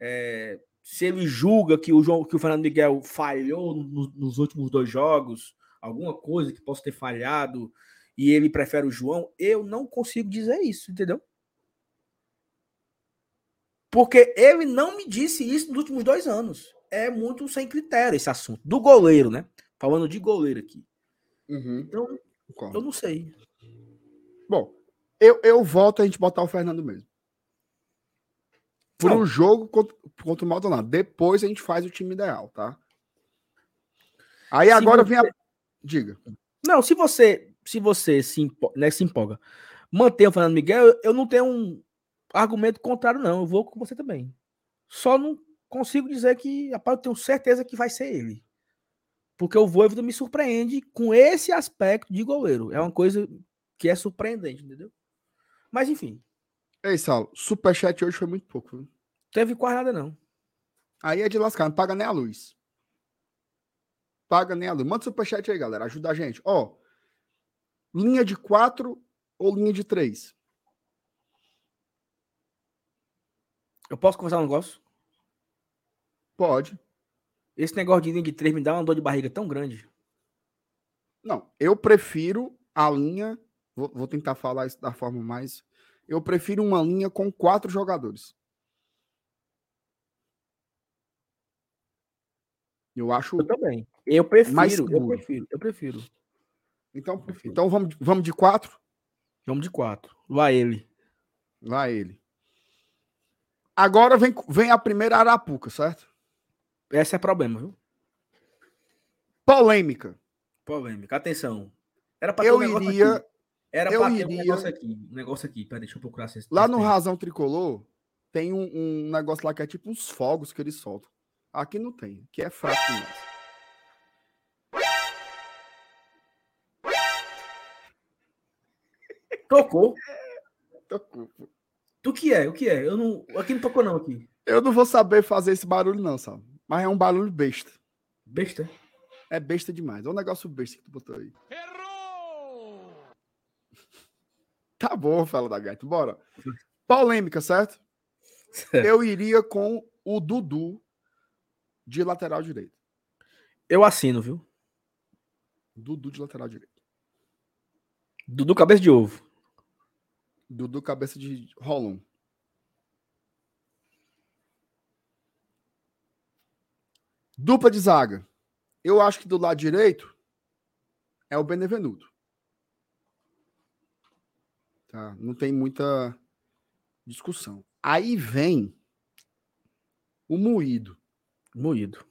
É, se ele julga que o, João, que o Fernando Miguel falhou no, nos últimos dois jogos, alguma coisa que possa ter falhado, e ele prefere o João, eu não consigo dizer isso, entendeu? Porque ele não me disse isso nos últimos dois anos. É muito sem critério esse assunto. Do goleiro, né? Falando de goleiro aqui. Uhum. Então, eu não sei. Bom, eu, eu volto a gente botar o Fernando mesmo. Por um jogo contra, contra o Maldonado. Depois a gente faz o time ideal, tá? Aí se agora você... vem a. Diga. Não, se você se você se, empo... né, se empolga, manter o Fernando Miguel, eu não tenho um argumento contrário, não. Eu vou com você também. Só não consigo dizer que, rapaz, eu tenho certeza que vai ser ele. Porque o Voivoda me surpreende com esse aspecto de goleiro. É uma coisa que é surpreendente, entendeu? Mas enfim. Ei, Saulo, superchat hoje foi muito pouco. Viu? Teve quase nada, não. Aí é de lascar, não paga nem a luz. Paga nem a luz. Manda superchat aí, galera. Ajuda a gente. Ó, linha de quatro ou linha de três? Eu posso conversar um negócio? Pode. Esse negócio de linha de três me dá uma dor de barriga tão grande. Não, eu prefiro a linha Vou, vou tentar falar isso da forma mais. Eu prefiro uma linha com quatro jogadores. Eu acho. Eu também. Eu prefiro. Mais eu prefiro. Eu prefiro. Então, prefiro. então vamos, vamos de quatro? Vamos de quatro. Vai ele. Vai ele. Agora vem, vem a primeira Arapuca, certo? Esse é problema, viu? Polêmica. Polêmica. Atenção. Era para eu iria. Aqui. Era eu iria... um negócio aqui. Um negócio aqui. Pera, deixa eu procurar. Se lá no Razão Tricolor, tem um, um, negócio lá que é tipo uns fogos que eles soltam. Aqui não tem. Aqui é fraco demais. Tocou. Tocou. Tu que é? O que é? Eu não. Aqui não tocou, não, aqui. Eu não vou saber fazer esse barulho, não, sabe? Mas é um barulho besta. Besta? É besta demais. É um negócio besta que tu botou aí. Errou! Tá bom, fala da gaita. Bora. Polêmica, certo? certo? Eu iria com o Dudu de lateral direito. Eu assino, viu? Dudu de lateral direito. Dudu cabeça de ovo. Dudu cabeça de Rolon. Dupla de zaga. Eu acho que do lado direito é o Benevenuto. Tá? Não tem muita discussão. Aí vem o moído. Moído.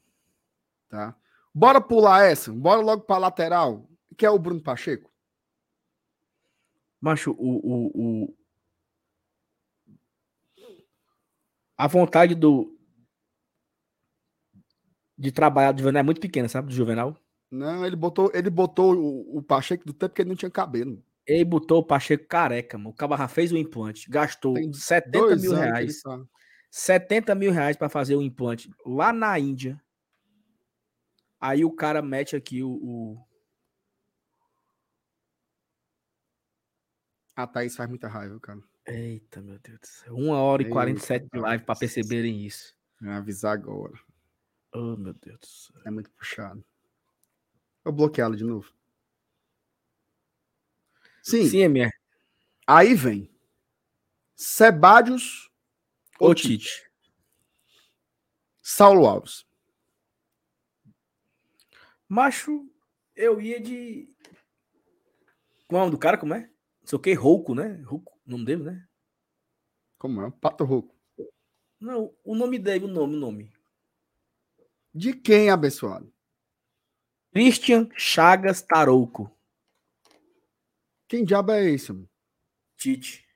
Tá? Bora pular essa. Bora logo para lateral, que é o Bruno Pacheco. Macho, o, o, o... a vontade do de trabalhar do Juvenal é muito pequena, sabe? Do Juvenal. Não, ele botou, ele botou o, o Pacheco do tempo que ele não tinha cabelo. Ele botou o Pacheco careca, mano. O Cabarra fez o implante, gastou Tem 70 mil reais. Tá. 70 mil reais para fazer o implante lá na Índia. Aí o cara mete aqui o. o... A Thaís faz muita raiva, cara. Eita, meu Deus do céu. Uma hora e quarenta e sete de live para perceberem isso. Vou avisar agora. Oh, meu Deus do céu. É muito puxado. Vou bloqueá-lo de novo. Sim. Sim, MR. Aí vem. Sebadios ou Tite? Saulo Alves. Macho, eu ia de. Qual é o nome do cara? Como é? Não sei o que, Rouco, né? Rouco, o nome dele, né? Como é? Pato Rouco. Não, o nome dele, o nome, o nome. De quem, abençoado? Christian Chagas Tarouco. Quem diabo é esse, mano? Tite.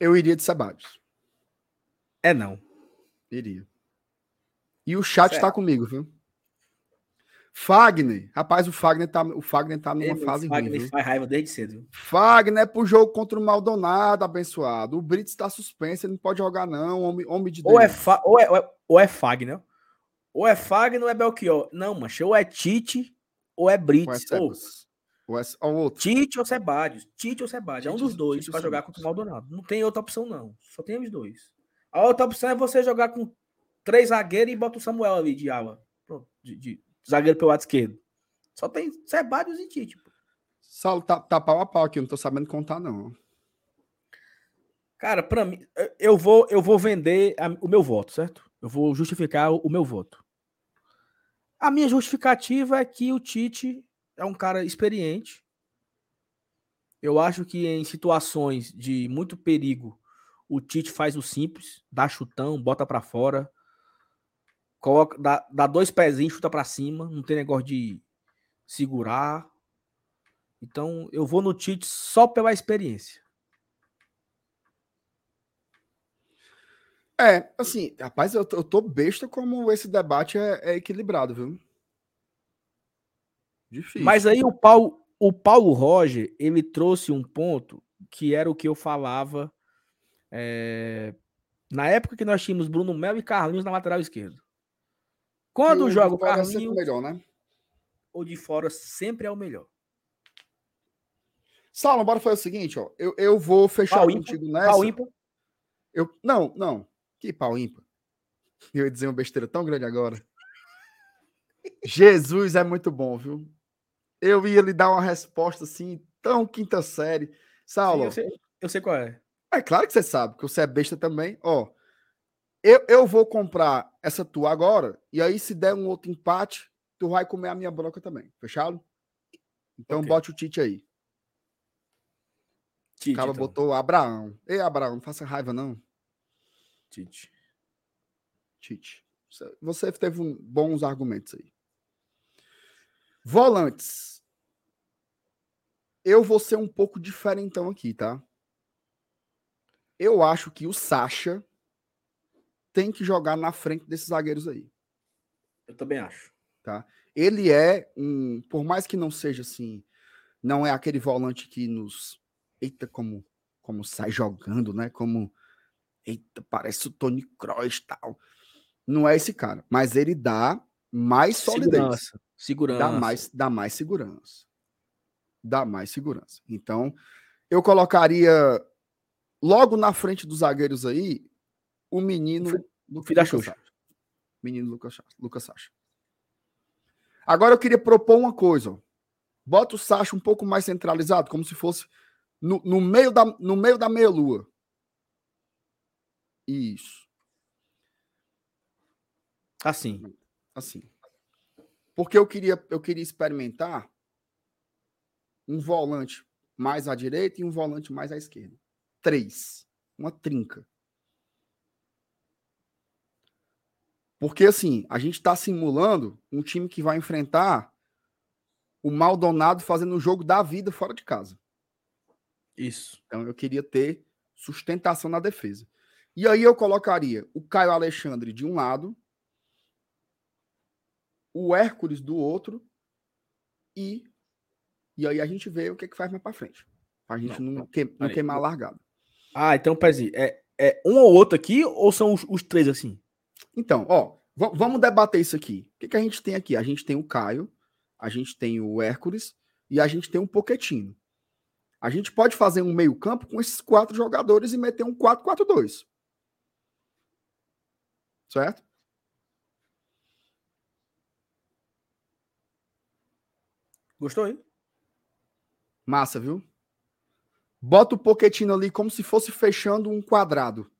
Eu iria de Sebadios. É não. Iria. E o chat certo. tá comigo, viu? Fagner, rapaz, o Fagner tá, o Fagner tá numa fase Fagner ruim. faz raiva desde cedo. Fagner é pro jogo contra o Maldonado, abençoado. O Brits está suspenso, ele não pode jogar, não. Homem, homem de Deus. Ou é, fa, ou, é, ou, é, ou é Fagner. Ou é Fagner ou é Belchior. Não, mancha, ou é Tite ou é Brits. Ou, ou, é, ou outro. Tite ou Sebadios. Tite ou Sebadios. É um dos dois para jogar contra o Maldonado. Não tem outra opção, não. Só tem os dois. A outra opção é você jogar com três zagueiros e bota o Samuel ali de ala. Pronto, de, de zagueiro pelo lado esquerdo. Só tem Sebadios e Tite. Pô. Saulo tá, tá pau a pau aqui, eu não tô sabendo contar, não. Cara, para mim, eu vou, eu vou vender a, o meu voto, certo? Eu vou justificar o, o, meu voto. A minha justificativa é que o Tite é um cara experiente. Eu acho que em situações de muito perigo, o Tite faz o simples, dá chutão, bota para fora, Coloca, dá, dá dois pezinhos, chuta para cima, não tem negócio de segurar. Então, eu vou no Tite só pela experiência. É, assim, rapaz, eu, eu tô besta como esse debate é, é, equilibrado, viu? Difícil. Mas aí o Paulo, o Paulo Roger, ele trouxe um ponto que era o que eu falava é, na época que nós tínhamos Bruno Melo e Carlinhos na lateral esquerda. Quando joga o Carlinhos, melhor, né? ou de fora sempre é o melhor. Saulo, bora fazer o seguinte, ó. Eu, eu vou fechar pau contigo ímpar? nessa. Pau ímpar? Eu, não, não. Que pau ímpar? Eu ia dizer uma besteira tão grande agora. Jesus é muito bom, viu? Eu ia lhe dar uma resposta assim, tão quinta série. Saulo. Sim, eu, sei, eu sei qual é. É claro que você sabe, que você é besta também. Ó, eu, eu vou comprar essa tua agora, e aí se der um outro empate, tu vai comer a minha broca também. Fechado? Então okay. bote o Tite aí. Tite, o cara então. botou Abraão. Ei, Abraão, não faça raiva, não. Tite. Tite. Você teve um, bons argumentos aí. Volantes. Eu vou ser um pouco diferentão aqui, tá? Eu acho que o Sacha tem que jogar na frente desses zagueiros aí. Eu também acho. Tá? Ele é um, por mais que não seja assim, não é aquele volante que nos, eita como como sai jogando, né? Como eita, parece o Tony Kroos tal. Não é esse cara, mas ele dá mais solidez. Segurança. Segurança. Dá mais, dá mais segurança. Dá mais segurança. Então, eu colocaria logo na frente dos zagueiros aí o menino do filho da Xuxa. Menino Lucas, Lucas Sacha. Agora eu queria propor uma coisa. Ó. Bota o Sacha um pouco mais centralizado, como se fosse no, no meio da, no meio da meia-lua. Isso. Assim. Assim. Porque eu queria, eu queria experimentar um volante mais à direita e um volante mais à esquerda. Três. Uma trinca. Porque assim, a gente está simulando um time que vai enfrentar o Maldonado fazendo o jogo da vida fora de casa. Isso. Então eu queria ter sustentação na defesa. E aí eu colocaria o Caio Alexandre de um lado, o Hércules do outro e e aí a gente vê o que, que faz mais para frente. Pra gente não, não, que, não queimar a largada. Ah, então, Pezinho, é, é um ou outro aqui ou são os, os três assim? Então, ó, vamos debater isso aqui. O que, que a gente tem aqui? A gente tem o Caio, a gente tem o Hércules e a gente tem um Poquetino. A gente pode fazer um meio-campo com esses quatro jogadores e meter um 4-4-2. Certo? Gostou, hein? Massa, viu? Bota o Poquetino ali como se fosse fechando um quadrado.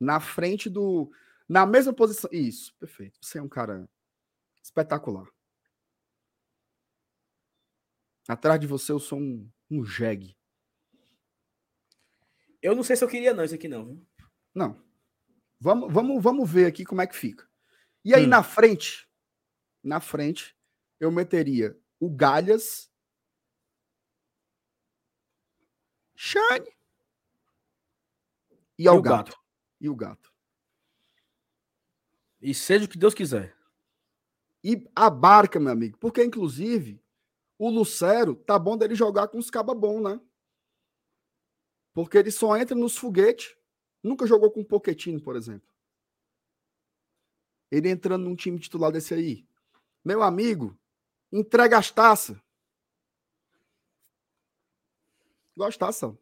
Na frente do. Na mesma posição. Isso, perfeito. Você é um cara espetacular. Atrás de você eu sou um, um jegue. Eu não sei se eu queria, não, isso aqui não. Viu? Não. Vamos, vamos, vamos ver aqui como é que fica. E aí, hum. na frente, na frente, eu meteria o Galhas. Shane. E, e o gato. gato. E o gato. E seja o que Deus quiser. E a barca, meu amigo. Porque, inclusive, o Lucero tá bom dele jogar com os cabas bom, né? Porque ele só entra nos foguetes. Nunca jogou com um Poquetino, por exemplo. Ele entrando num time titular desse aí. Meu amigo, entrega as taças. Gostação.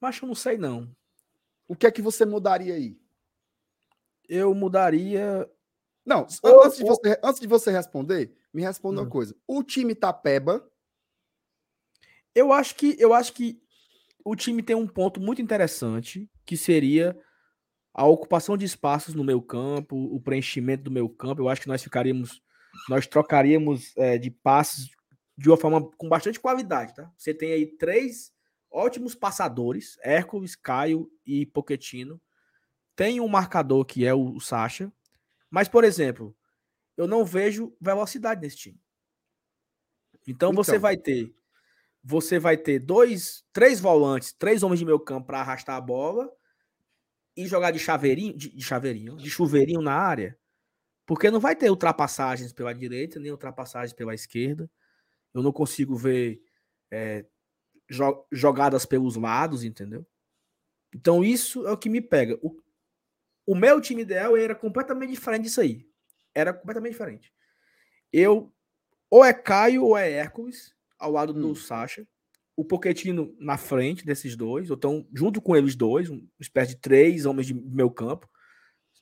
Mas eu não sei não. O que é que você mudaria aí? Eu mudaria não, ou, antes, de você, antes de você responder, me responda hum. uma coisa. O time tá peba. Eu acho que eu acho que o time tem um ponto muito interessante, que seria a ocupação de espaços no meu campo, o preenchimento do meu campo. Eu acho que nós ficaríamos, nós trocaríamos é, de passes de uma forma com bastante qualidade, tá? Você tem aí três ótimos passadores, Hércules, Caio e Poquetino. Tem um marcador que é o Sacha, mas, por exemplo, eu não vejo velocidade nesse time. Então, então. você vai ter você vai ter dois, três volantes, três homens de meio campo para arrastar a bola e jogar de chaveirinho, de, de, chaveirinho, de chuveirinho na área, porque não vai ter ultrapassagens pela direita nem ultrapassagens pela esquerda. Eu não consigo ver é, jo jogadas pelos lados, entendeu? Então isso é o que me pega. O, o meu time ideal era completamente diferente disso aí. Era completamente diferente. Eu, ou é Caio ou é Hércules, ao lado hum. do Sacha. O Poquetino na frente desses dois, ou então junto com eles dois, uma espécie de três homens de meu campo.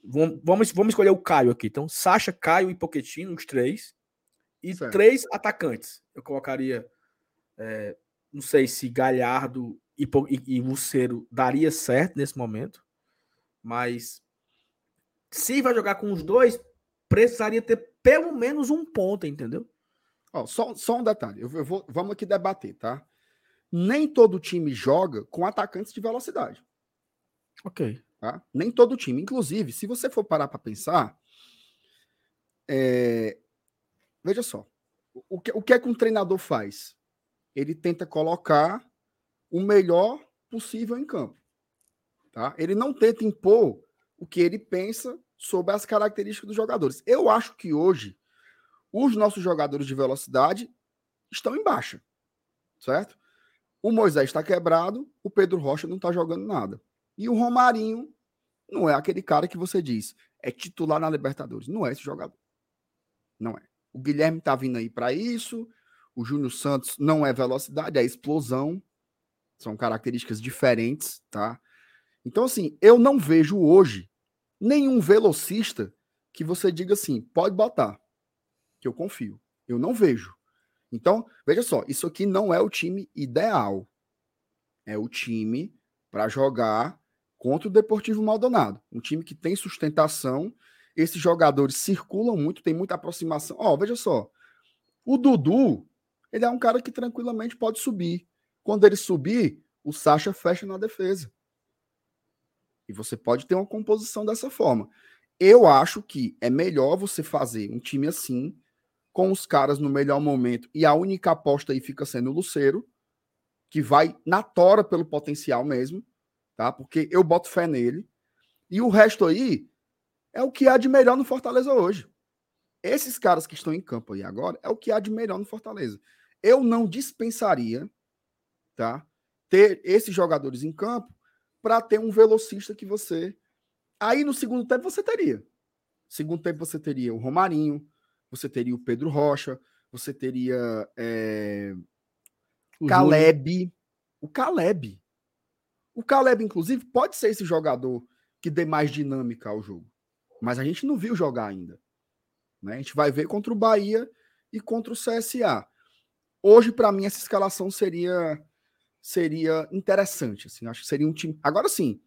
Vamos, vamos escolher o Caio aqui. Então, Sacha, Caio e Poquetino, os três. E certo. três atacantes. Eu colocaria. É, não sei se Galhardo e, e, e Lucero daria certo nesse momento. Mas se vai jogar com os dois, precisaria ter pelo menos um ponto, entendeu? Ó, só, só um detalhe, eu, eu vou, vamos aqui debater, tá? Nem todo time joga com atacantes de velocidade. Ok. Tá? Nem todo time. Inclusive, se você for parar para pensar, é... veja só, o que, o que é que um treinador faz? Ele tenta colocar o melhor possível em campo. Tá? Ele não tenta impor o que ele pensa sobre as características dos jogadores. Eu acho que hoje os nossos jogadores de velocidade estão em baixa, certo? O Moisés está quebrado, o Pedro Rocha não está jogando nada. E o Romarinho não é aquele cara que você diz é titular na Libertadores. Não é esse jogador. Não é. O Guilherme tá vindo aí para isso. O Júnior Santos não é velocidade, é explosão. São características diferentes, tá? Então, assim, eu não vejo hoje nenhum velocista que você diga assim, pode botar, que eu confio. Eu não vejo. Então, veja só, isso aqui não é o time ideal. É o time para jogar contra o Deportivo Maldonado. Um time que tem sustentação, esses jogadores circulam muito, tem muita aproximação. Ó, oh, veja só, o Dudu, ele é um cara que tranquilamente pode subir. Quando ele subir, o Sacha fecha na defesa. E você pode ter uma composição dessa forma. Eu acho que é melhor você fazer um time assim, com os caras no melhor momento, e a única aposta aí fica sendo o Luceiro, que vai na tora pelo potencial mesmo, tá? Porque eu boto fé nele. E o resto aí é o que há de melhor no Fortaleza hoje. Esses caras que estão em campo aí agora é o que há de melhor no Fortaleza. Eu não dispensaria, tá? Ter esses jogadores em campo para ter um velocista que você. Aí no segundo tempo você teria. Segundo tempo você teria o Romarinho, você teria o Pedro Rocha, você teria é... o Caleb. Júlio. O Caleb. O Caleb, inclusive, pode ser esse jogador que dê mais dinâmica ao jogo. Mas a gente não viu jogar ainda. Né? A gente vai ver contra o Bahia e contra o CSA. Hoje, para mim, essa escalação seria seria interessante. Assim, acho que seria um time. Agora sim,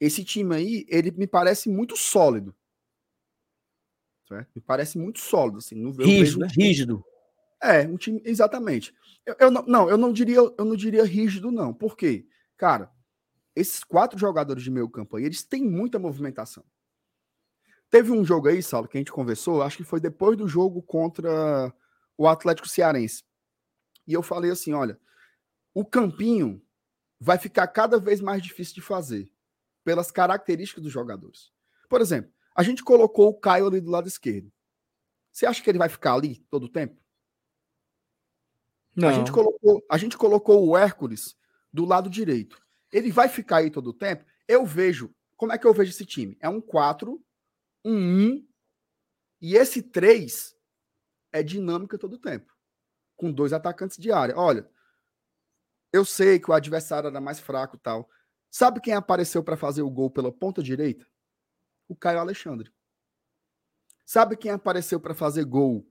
esse time aí, ele me parece muito sólido. Certo? Me parece muito sólido. Assim, não, rígido, né? Rígido. É, um time. Exatamente. Eu, eu, não, não, eu não diria, eu não diria rígido, não. Por quê? Cara, esses quatro jogadores de meio campo aí, eles têm muita movimentação. Teve um jogo aí, Saulo, que a gente conversou, acho que foi depois do jogo contra o Atlético Cearense. E eu falei assim: olha, o campinho vai ficar cada vez mais difícil de fazer, pelas características dos jogadores. Por exemplo, a gente colocou o Caio ali do lado esquerdo. Você acha que ele vai ficar ali todo o tempo? Não. A gente colocou, a gente colocou o Hércules do lado direito ele vai ficar aí todo o tempo. Eu vejo. Como é que eu vejo esse time? É um 4, um 1. E esse 3 é dinâmica todo o tempo. Com dois atacantes de área. Olha, eu sei que o adversário era mais fraco tal. Sabe quem apareceu para fazer o gol pela ponta direita? O Caio Alexandre. Sabe quem apareceu para fazer gol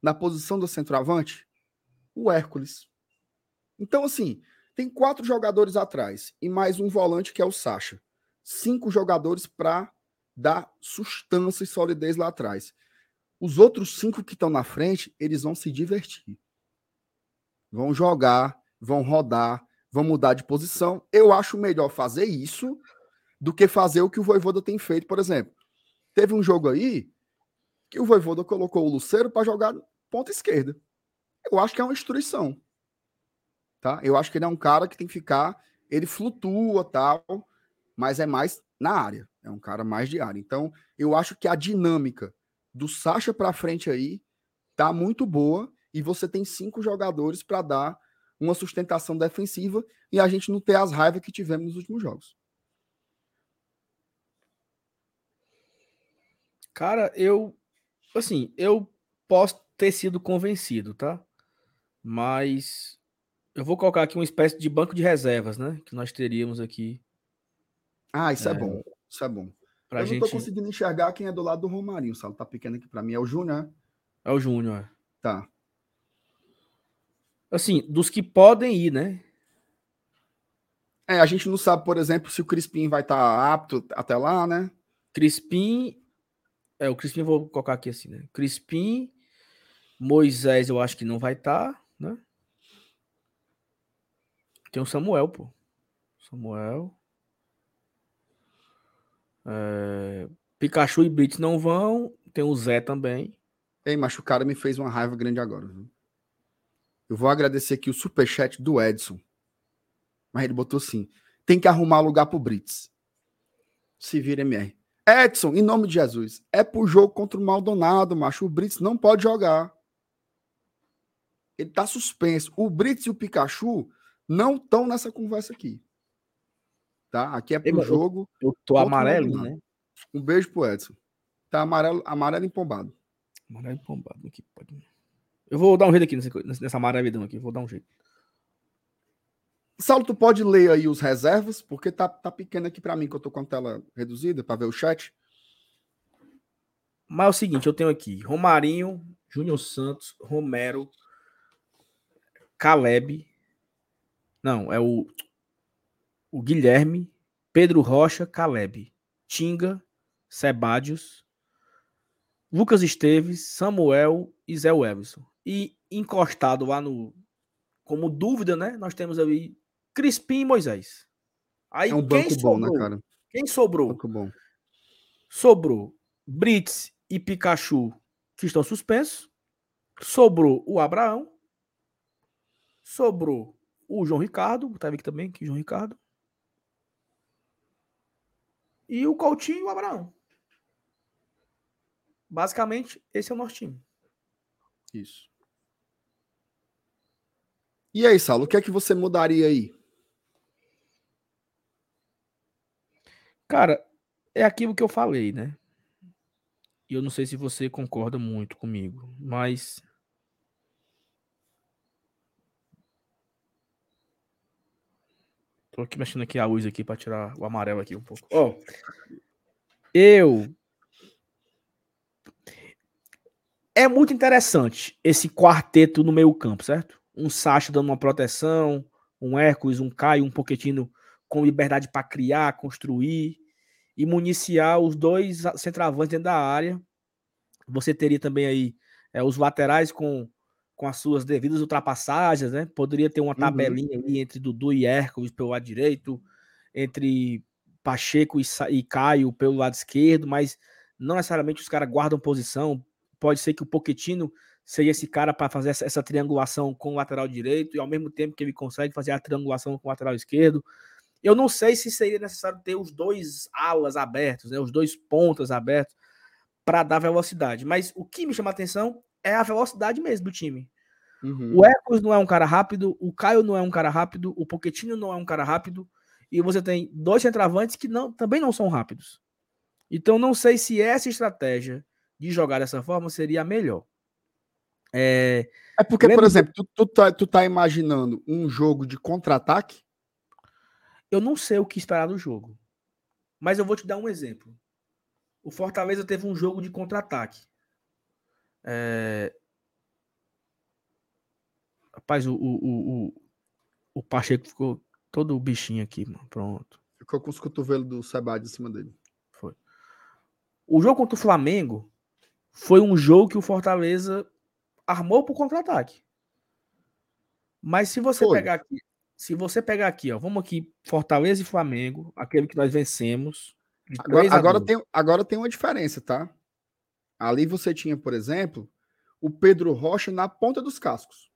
na posição do centroavante? O Hércules. Então, assim, tem quatro jogadores atrás e mais um volante que é o Sacha. Cinco jogadores para dar sustância e solidez lá atrás. Os outros cinco que estão na frente, eles vão se divertir. Vão jogar, vão rodar, vão mudar de posição. Eu acho melhor fazer isso do que fazer o que o Voivoda tem feito, por exemplo. Teve um jogo aí que o Voivoda colocou o Luceiro para jogar ponta esquerda. Eu acho que é uma instrução tá? Eu acho que ele é um cara que tem que ficar, ele flutua tal, mas é mais na área, é um cara mais de área. Então, eu acho que a dinâmica do Sacha para frente aí tá muito boa e você tem cinco jogadores para dar uma sustentação defensiva e a gente não ter as raivas que tivemos nos últimos jogos. Cara, eu assim, eu posso ter sido convencido, tá? Mas eu vou colocar aqui uma espécie de banco de reservas, né? Que nós teríamos aqui. Ah, isso é, é bom. Isso é bom. Pra eu gente... não tô conseguindo enxergar quem é do lado do Romarinho. O salo tá pequeno aqui para mim. É o Júnior, né? É o Júnior, é. Tá. Assim, dos que podem ir, né? É, a gente não sabe, por exemplo, se o Crispim vai estar tá apto até lá, né? Crispim. É, o Crispim vou colocar aqui assim, né? Crispim. Moisés, eu acho que não vai estar, tá, né? Tem o Samuel, pô. Samuel. É... Pikachu e Blitz não vão. Tem o Zé também. Ei, mas o cara me fez uma raiva grande agora. Viu? Eu vou agradecer aqui o superchat do Edson. Mas ele botou assim: tem que arrumar lugar pro Brits. Se vira MR. Edson, em nome de Jesus, é pro jogo contra o Maldonado, macho. O Brits não pode jogar. Ele tá suspenso. O Brits e o Pikachu não estão nessa conversa aqui. tá? Aqui é pro jogo. Eu, eu tô amarelo, né? Um beijo pro Edson. Tá amarelo, amarelo empombado. Amarelo empombado aqui, pode. Eu vou dar um jeito aqui nessa, nessa maravilha aqui, vou dar um jeito. Saulo, tu pode ler aí os reservas, porque tá, tá pequeno aqui para mim, que eu tô com a tela reduzida para ver o chat. Mas é o seguinte, eu tenho aqui Romarinho, Júnior Santos, Romero, Caleb. Não, é o, o Guilherme, Pedro Rocha, Caleb, Tinga, Sebadios, Lucas Esteves, Samuel e Zé Everson. E encostado lá no. Como dúvida, né? Nós temos ali Crispim e Moisés. Aí, é um banco sobrou, bom, né, cara? Quem sobrou? Banco bom. Sobrou Brits e Pikachu, que estão suspensos. Sobrou o Abraão. Sobrou o João Ricardo. Tá aqui também, que João Ricardo. E o Coutinho e o Abraão. Basicamente, esse é o nosso time. Isso. E aí, Saulo, o que é que você mudaria aí? Cara, é aquilo que eu falei, né? E eu não sei se você concorda muito comigo, mas Tô aqui mexendo aqui a luz aqui para tirar o amarelo aqui um pouco. Ó, oh, eu é muito interessante esse quarteto no meio campo, certo? Um Sacha dando uma proteção, um Hércules, um Caio, um Poquetino com liberdade para criar, construir e municiar os dois centroavantes dentro da área. Você teria também aí é, os laterais com, com as suas devidas ultrapassagens, né? Poderia ter uma uhum. tabelinha uhum. ali entre Dudu e Hércules pelo lado direito, entre Pacheco e, e Caio pelo lado esquerdo, mas não necessariamente os caras guardam posição. Pode ser que o Poquetino seria esse cara para fazer essa, essa, triangulação com o lateral direito e ao mesmo tempo que ele consegue fazer a triangulação com o lateral esquerdo. Eu não sei se seria necessário ter os dois alas abertos, né, os dois pontas abertos para dar velocidade. Mas o que me chama a atenção é a velocidade mesmo do time. Uhum. O Ecos não é um cara rápido, o Caio não é um cara rápido, o Pochettino não é um cara rápido, e você tem dois centravantes que não, também não são rápidos. Então não sei se essa estratégia de jogar dessa forma seria a melhor. É, é porque, por exemplo, tu, tu, tá, tu tá imaginando um jogo de contra-ataque eu não sei o que esperar do jogo. Mas eu vou te dar um exemplo. O Fortaleza teve um jogo de contra-ataque. É... Rapaz, o, o, o, o Pacheco ficou todo o bichinho aqui, mano. Pronto. Ficou com os cotovelos do Sebade em cima dele. Foi. O jogo contra o Flamengo foi um jogo que o Fortaleza armou pro contra-ataque. Mas se você foi. pegar aqui se você pegar aqui, ó, vamos aqui, Fortaleza e Flamengo, aquele que nós vencemos. Agora, agora tem, agora tem uma diferença, tá? Ali você tinha, por exemplo, o Pedro Rocha na ponta dos cascos.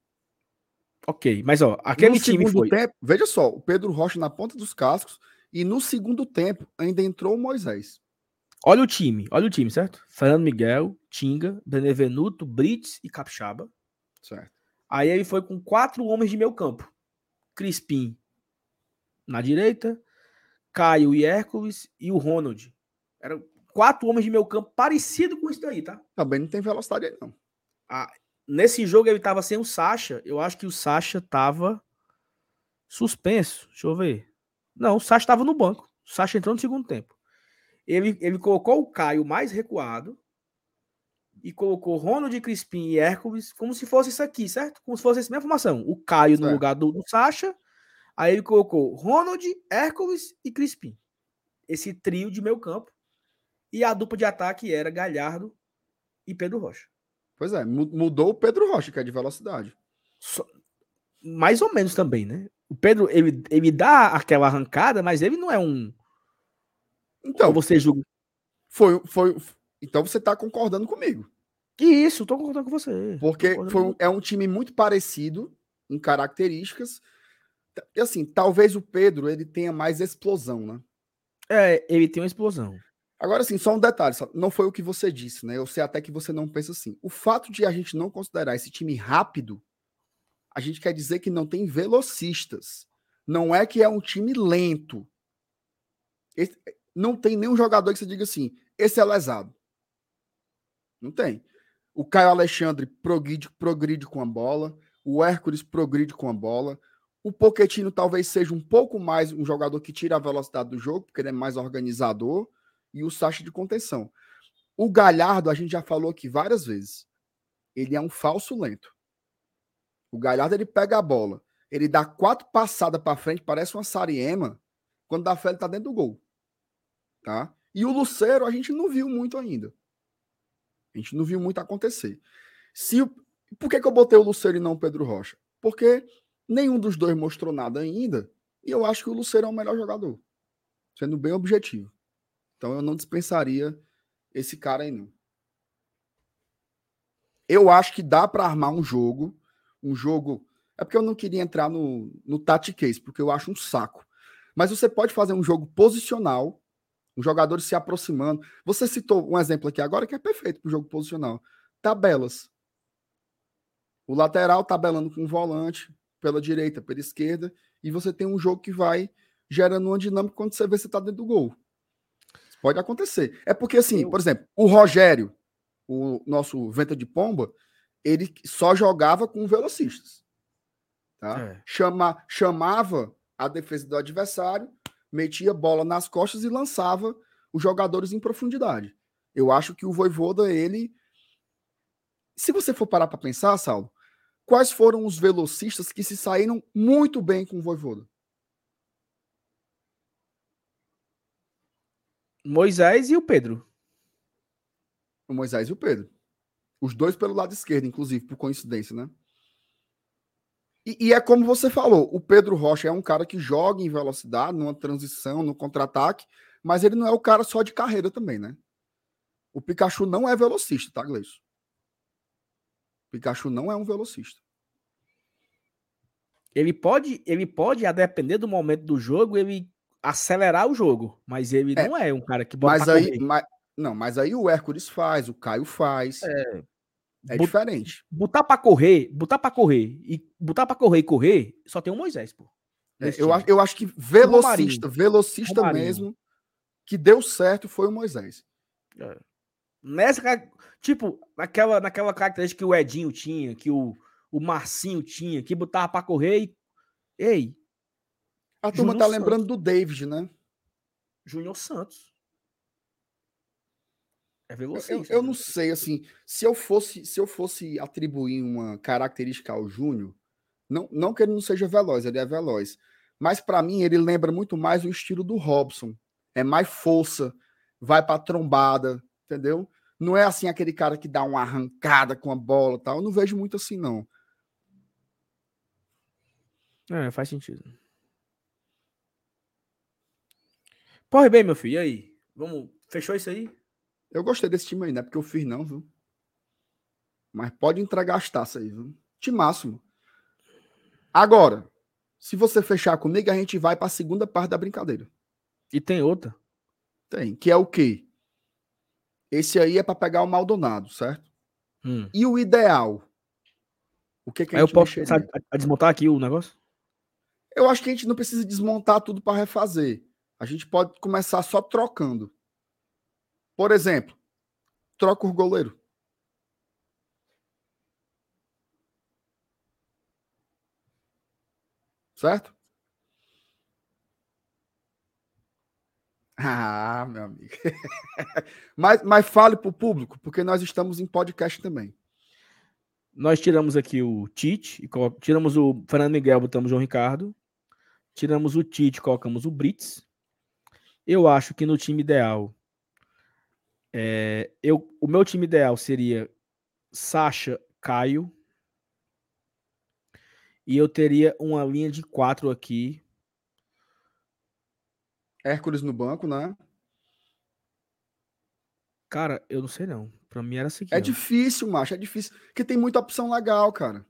Ok, mas ó, aquele no time foi... tempo, veja só, o Pedro Rocha na ponta dos cascos e no segundo tempo ainda entrou o Moisés. Olha o time, olha o time, certo? Fernando Miguel, Tinga, Benevenuto, Brits e Capixaba. Certo. Aí ele foi com quatro homens de meio campo. Crispim na direita, Caio e Hércules e o Ronald. Eram quatro homens de meio campo parecido com isso daí, tá? Também não tem velocidade aí, não. Ah, nesse jogo ele tava sem o Sacha. Eu acho que o Sacha tava suspenso. Deixa eu ver. Não, o Sacha tava no banco. O Sacha entrou no segundo tempo. Ele, ele colocou o Caio mais recuado e colocou Ronald Crispim e Hércules como se fosse isso aqui, certo? Como se fosse essa mesma formação. O Caio no lugar do, do Sacha. Aí ele colocou Ronald, Hércules e Crispim. Esse trio de meio campo. E a dupla de ataque era Galhardo e Pedro Rocha. Pois é, mudou o Pedro Rocha, que é de velocidade. Só, mais ou menos também, né? O Pedro, ele, ele dá aquela arrancada, mas ele não é um. Então. você julga. Foi, foi, então você está concordando comigo. Que isso, tô concordando com você. Porque foi um, é um time muito parecido em características. E assim, talvez o Pedro ele tenha mais explosão, né? É, ele tem uma explosão. Agora, assim, só um detalhe, não foi o que você disse, né? Eu sei até que você não pensa assim. O fato de a gente não considerar esse time rápido, a gente quer dizer que não tem velocistas. Não é que é um time lento. Esse, não tem nenhum jogador que você diga assim, esse é lesado. Não tem. O Caio Alexandre progride, progride com a bola. O Hércules progride com a bola. O Poquetino talvez seja um pouco mais um jogador que tira a velocidade do jogo, porque ele é mais organizador. E o Sacha de contenção. O Galhardo, a gente já falou aqui várias vezes. Ele é um falso lento. O Galhardo ele pega a bola, ele dá quatro passadas para frente, parece uma Sariema, quando dá fé ele tá dentro do gol. Tá? E o Luceiro a gente não viu muito ainda. A gente não viu muito acontecer. Se por que, que eu botei o Luceiro e não o Pedro Rocha? Porque nenhum dos dois mostrou nada ainda, e eu acho que o Luceiro é o melhor jogador. Sendo bem objetivo. Então eu não dispensaria esse cara aí não. Eu acho que dá para armar um jogo um jogo. É porque eu não queria entrar no, no case, porque eu acho um saco. Mas você pode fazer um jogo posicional, os jogadores se aproximando. Você citou um exemplo aqui agora que é perfeito para o jogo posicional. Tabelas. O lateral tabelando com o volante pela direita, pela esquerda, e você tem um jogo que vai gerando uma dinâmica quando você vê se está dentro do gol. Pode acontecer. É porque, assim, por exemplo, o Rogério, o nosso venta de pomba, ele só jogava com velocistas. Tá? É. Chama, chamava a defesa do adversário, metia bola nas costas e lançava os jogadores em profundidade. Eu acho que o Voivoda, ele. Se você for parar para pensar, Saulo, quais foram os velocistas que se saíram muito bem com o Voivoda? Moisés e o Pedro. O Moisés e o Pedro. Os dois pelo lado esquerdo, inclusive, por coincidência, né? E, e, é como você falou, o Pedro Rocha é um cara que joga em velocidade, numa transição, no contra-ataque, mas ele não é o cara só de carreira também, né? O Pikachu não é velocista, tá, Gleison? O Pikachu não é um velocista. Ele pode, ele pode, a depender do momento do jogo, ele acelerar o jogo, mas ele é, não é um cara que bota mas aí, mas, não, mas aí o Hércules faz, o Caio faz. É, é diferente. Botar para correr, botar para correr e botar para correr e correr, só tem o Moisés, pô. É, eu, acho, eu acho que velocista, velocista mesmo, que deu certo foi o Moisés. É. Nessa, tipo, naquela, naquela característica que o Edinho tinha, que o, o Marcinho tinha, que botava para correr e. Ei! A turma Júnior tá Santos. lembrando do David, né? Júnior Santos. É velocista. Eu, eu, não sei, assim, se eu fosse, se eu fosse atribuir uma característica ao Júnior, não, não que ele não seja veloz, ele é veloz, mas para mim ele lembra muito mais o estilo do Robson. É mais força, vai para trombada, entendeu? Não é assim aquele cara que dá uma arrancada com a bola, tal. Eu não vejo muito assim não. É, faz sentido. Corre bem, meu filho. E aí? Vamos, fechou isso aí? Eu gostei desse time aí, não é porque eu fiz, não, viu? Mas pode entregar as taças aí, viu? Time máximo. Agora, se você fechar comigo, a gente vai para a segunda parte da brincadeira. E tem outra? Tem, que é o quê? Esse aí é para pegar o Maldonado, certo? Hum. E o ideal? O que, que a aí gente eu posso começar a desmontar aqui o negócio? Eu acho que a gente não precisa desmontar tudo para refazer. A gente pode começar só trocando. Por exemplo, troca o goleiro. Certo? Ah, meu amigo. mas, mas fale para o público, porque nós estamos em podcast também. Nós tiramos aqui o Tite, tiramos o Fernando Miguel, botamos o João Ricardo. Tiramos o Tite, colocamos o Brits. Eu acho que no time ideal é, eu, o meu time ideal seria Sacha, Caio. E eu teria uma linha de quatro aqui. Hércules no banco, né? Cara, eu não sei não. Pra mim era assim. É difícil, macho. É difícil. Porque tem muita opção legal, cara.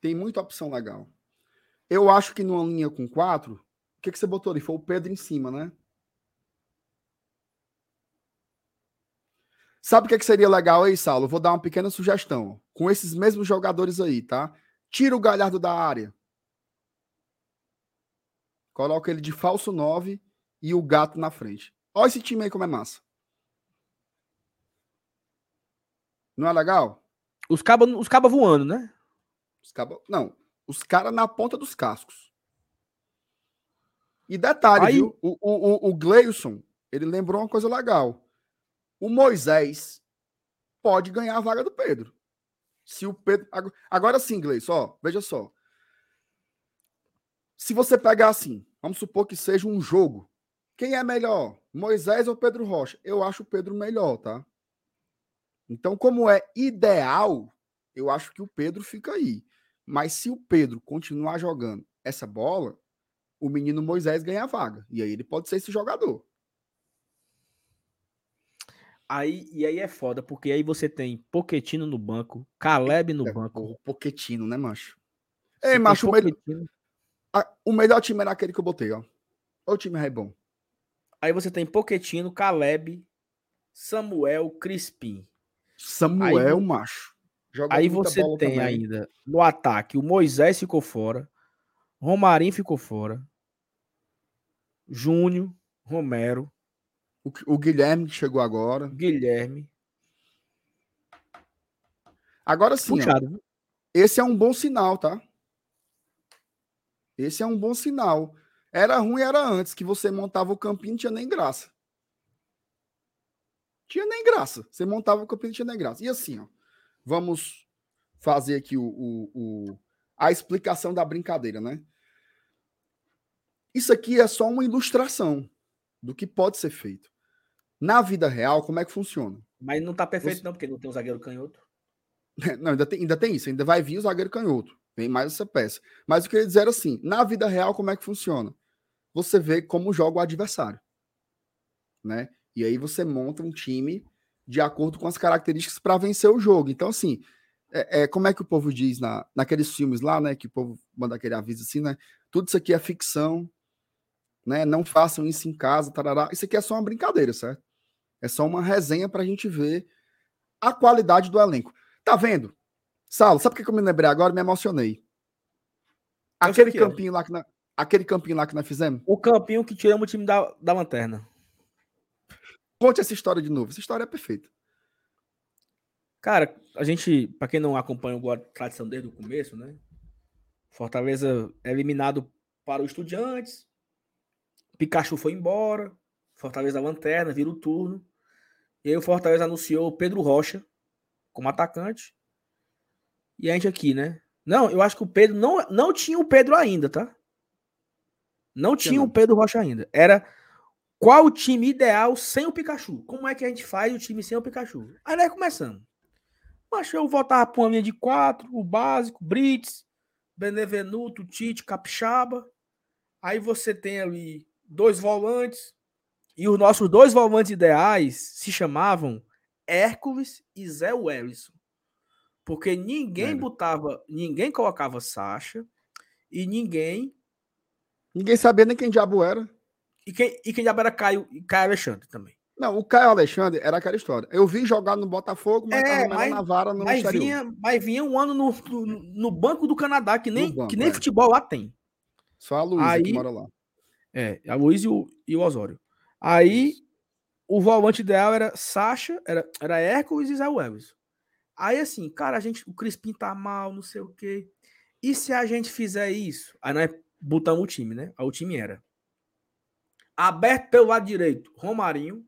Tem muita opção legal. Eu acho que numa linha com quatro, o que, que você botou ali? Foi o Pedro em cima, né? Sabe o que, é que seria legal aí, Saulo? Vou dar uma pequena sugestão. Com esses mesmos jogadores aí, tá? Tira o Galhardo da área. coloca ele de falso 9 e o gato na frente. Olha esse time aí como é massa. Não é legal? Os cabos os caba voando, né? Os caba, não, os caras na ponta dos cascos. E detalhe, aí... viu? O, o, o Gleison, ele lembrou uma coisa legal. O Moisés pode ganhar a vaga do Pedro. Se o Pedro. Agora sim, Gleison, ó, veja só. Se você pegar assim, vamos supor que seja um jogo. Quem é melhor? Moisés ou Pedro Rocha? Eu acho o Pedro melhor, tá? Então, como é ideal, eu acho que o Pedro fica aí. Mas se o Pedro continuar jogando essa bola, o menino Moisés ganha a vaga. E aí ele pode ser esse jogador. Aí, e aí é foda, porque aí você tem Poquetino no banco, Caleb no é, banco. O Poquetino, né, macho? Ei, macho, o melhor, a, o melhor time era aquele que eu botei, ó. O time é bom. Aí você tem Poquetino, Caleb, Samuel, Crispim. Samuel, aí, macho. aí você tem também. ainda no ataque o Moisés ficou fora, Romarinho ficou fora, Júnior, Romero. O, o Guilherme que chegou agora. Guilherme. Agora sim, ó, esse é um bom sinal, tá? Esse é um bom sinal. Era ruim, era antes, que você montava o campinho não tinha nem graça. Tinha nem graça. Você montava o campinho não tinha nem graça. E assim, ó, vamos fazer aqui o, o, o, a explicação da brincadeira, né? Isso aqui é só uma ilustração do que pode ser feito. Na vida real, como é que funciona? Mas não tá perfeito, Você... não, porque não tem um zagueiro canhoto. Não, ainda tem, ainda tem isso, ainda vai vir o zagueiro canhoto. Vem mais essa peça. Mas o que eu queria dizer era assim: na vida real, como é que funciona? Você vê como joga o adversário. Né? E aí você monta um time de acordo com as características para vencer o jogo. Então, assim, é, é, como é que o povo diz na, naqueles filmes lá, né? Que o povo manda aquele aviso assim, né? Tudo isso aqui é ficção, né? Não façam isso em casa, tarará. Isso aqui é só uma brincadeira, certo? É só uma resenha para a gente ver a qualidade do elenco. Tá vendo? Saulo, sabe o que eu me lembrei agora? Me emocionei. Aquele campinho lá que na, aquele campinho lá que nós fizemos. O campinho que tiramos o time da, da lanterna. Conte essa história de novo. Essa história é perfeita. Cara, a gente, para quem não acompanha o tradição desde o começo, né? Fortaleza é eliminado para o Estudiantes. Pikachu foi embora. Fortaleza lanterna, vira o turno. E aí o Fortaleza anunciou Pedro Rocha como atacante. E a gente aqui, né? Não, eu acho que o Pedro não, não tinha o Pedro ainda, tá? Não tinha o Pedro Rocha ainda. Era qual o time ideal sem o Pikachu? Como é que a gente faz o time sem o Pikachu? Aí nós começamos. Mas eu voltava para uma linha de quatro, o básico, Brits, Benevenuto, Tite, Capixaba. Aí você tem ali dois volantes. E os nossos dois volantes ideais se chamavam Hércules e Zé Wellison. Porque ninguém botava, ninguém colocava Sacha e ninguém. Ninguém sabia nem quem diabo era. E quem, e quem diabo era Caio, Caio Alexandre também. Não, o Caio Alexandre era aquela história. Eu vi jogar no Botafogo, mas é, mas, na vara no mas vinha, mas vinha um ano no, no, no, Banco do Canadá, que nem, banco, que nem é. futebol lá tem. Só a Luísa que mora lá. É, a Luiz e o, e o Osório. Aí, o volante ideal era Sacha, era, era Hércules e Zé Welles. Aí assim, cara, a gente, o Crispim tá mal, não sei o quê. E se a gente fizer isso? Aí nós botamos o time, né? Aí o time era aberto pelo lado direito, Romarinho,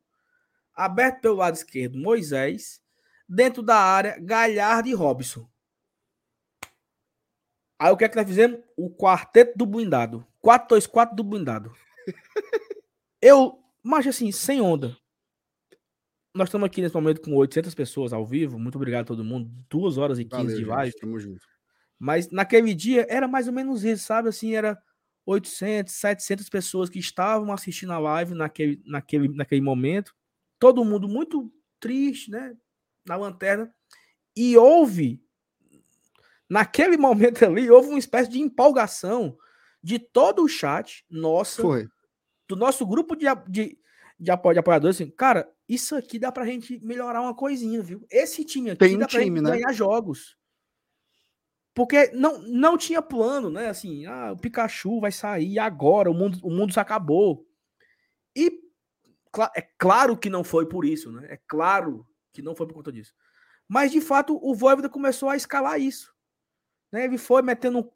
aberto pelo lado esquerdo, Moisés, dentro da área, Galhardo e Robson. Aí o que é que nós fizemos? O quarteto do blindado. 4-2-4 do blindado. Eu, mas assim, sem onda. Nós estamos aqui nesse momento com 800 pessoas ao vivo. Muito obrigado a todo mundo. Duas horas e 15 Valeu, de live. Gente, tamo junto. Mas naquele dia era mais ou menos isso, sabe? Assim, era 800, 700 pessoas que estavam assistindo a live naquele, naquele, naquele momento. Todo mundo muito triste, né? Na lanterna. E houve, naquele momento ali, houve uma espécie de empolgação de todo o chat nossa, Foi. Do nosso grupo de, de, de, apo, de apoiadores. Assim, cara, isso aqui dá pra gente melhorar uma coisinha, viu? Esse time aqui Tem dá pra time, gente né? ganhar jogos. Porque não, não tinha plano, né? Assim, ah, o Pikachu vai sair agora, o mundo, o mundo se acabou. E é claro que não foi por isso, né? É claro que não foi por conta disso. Mas, de fato, o Voivoda começou a escalar isso. Né? Ele foi metendo.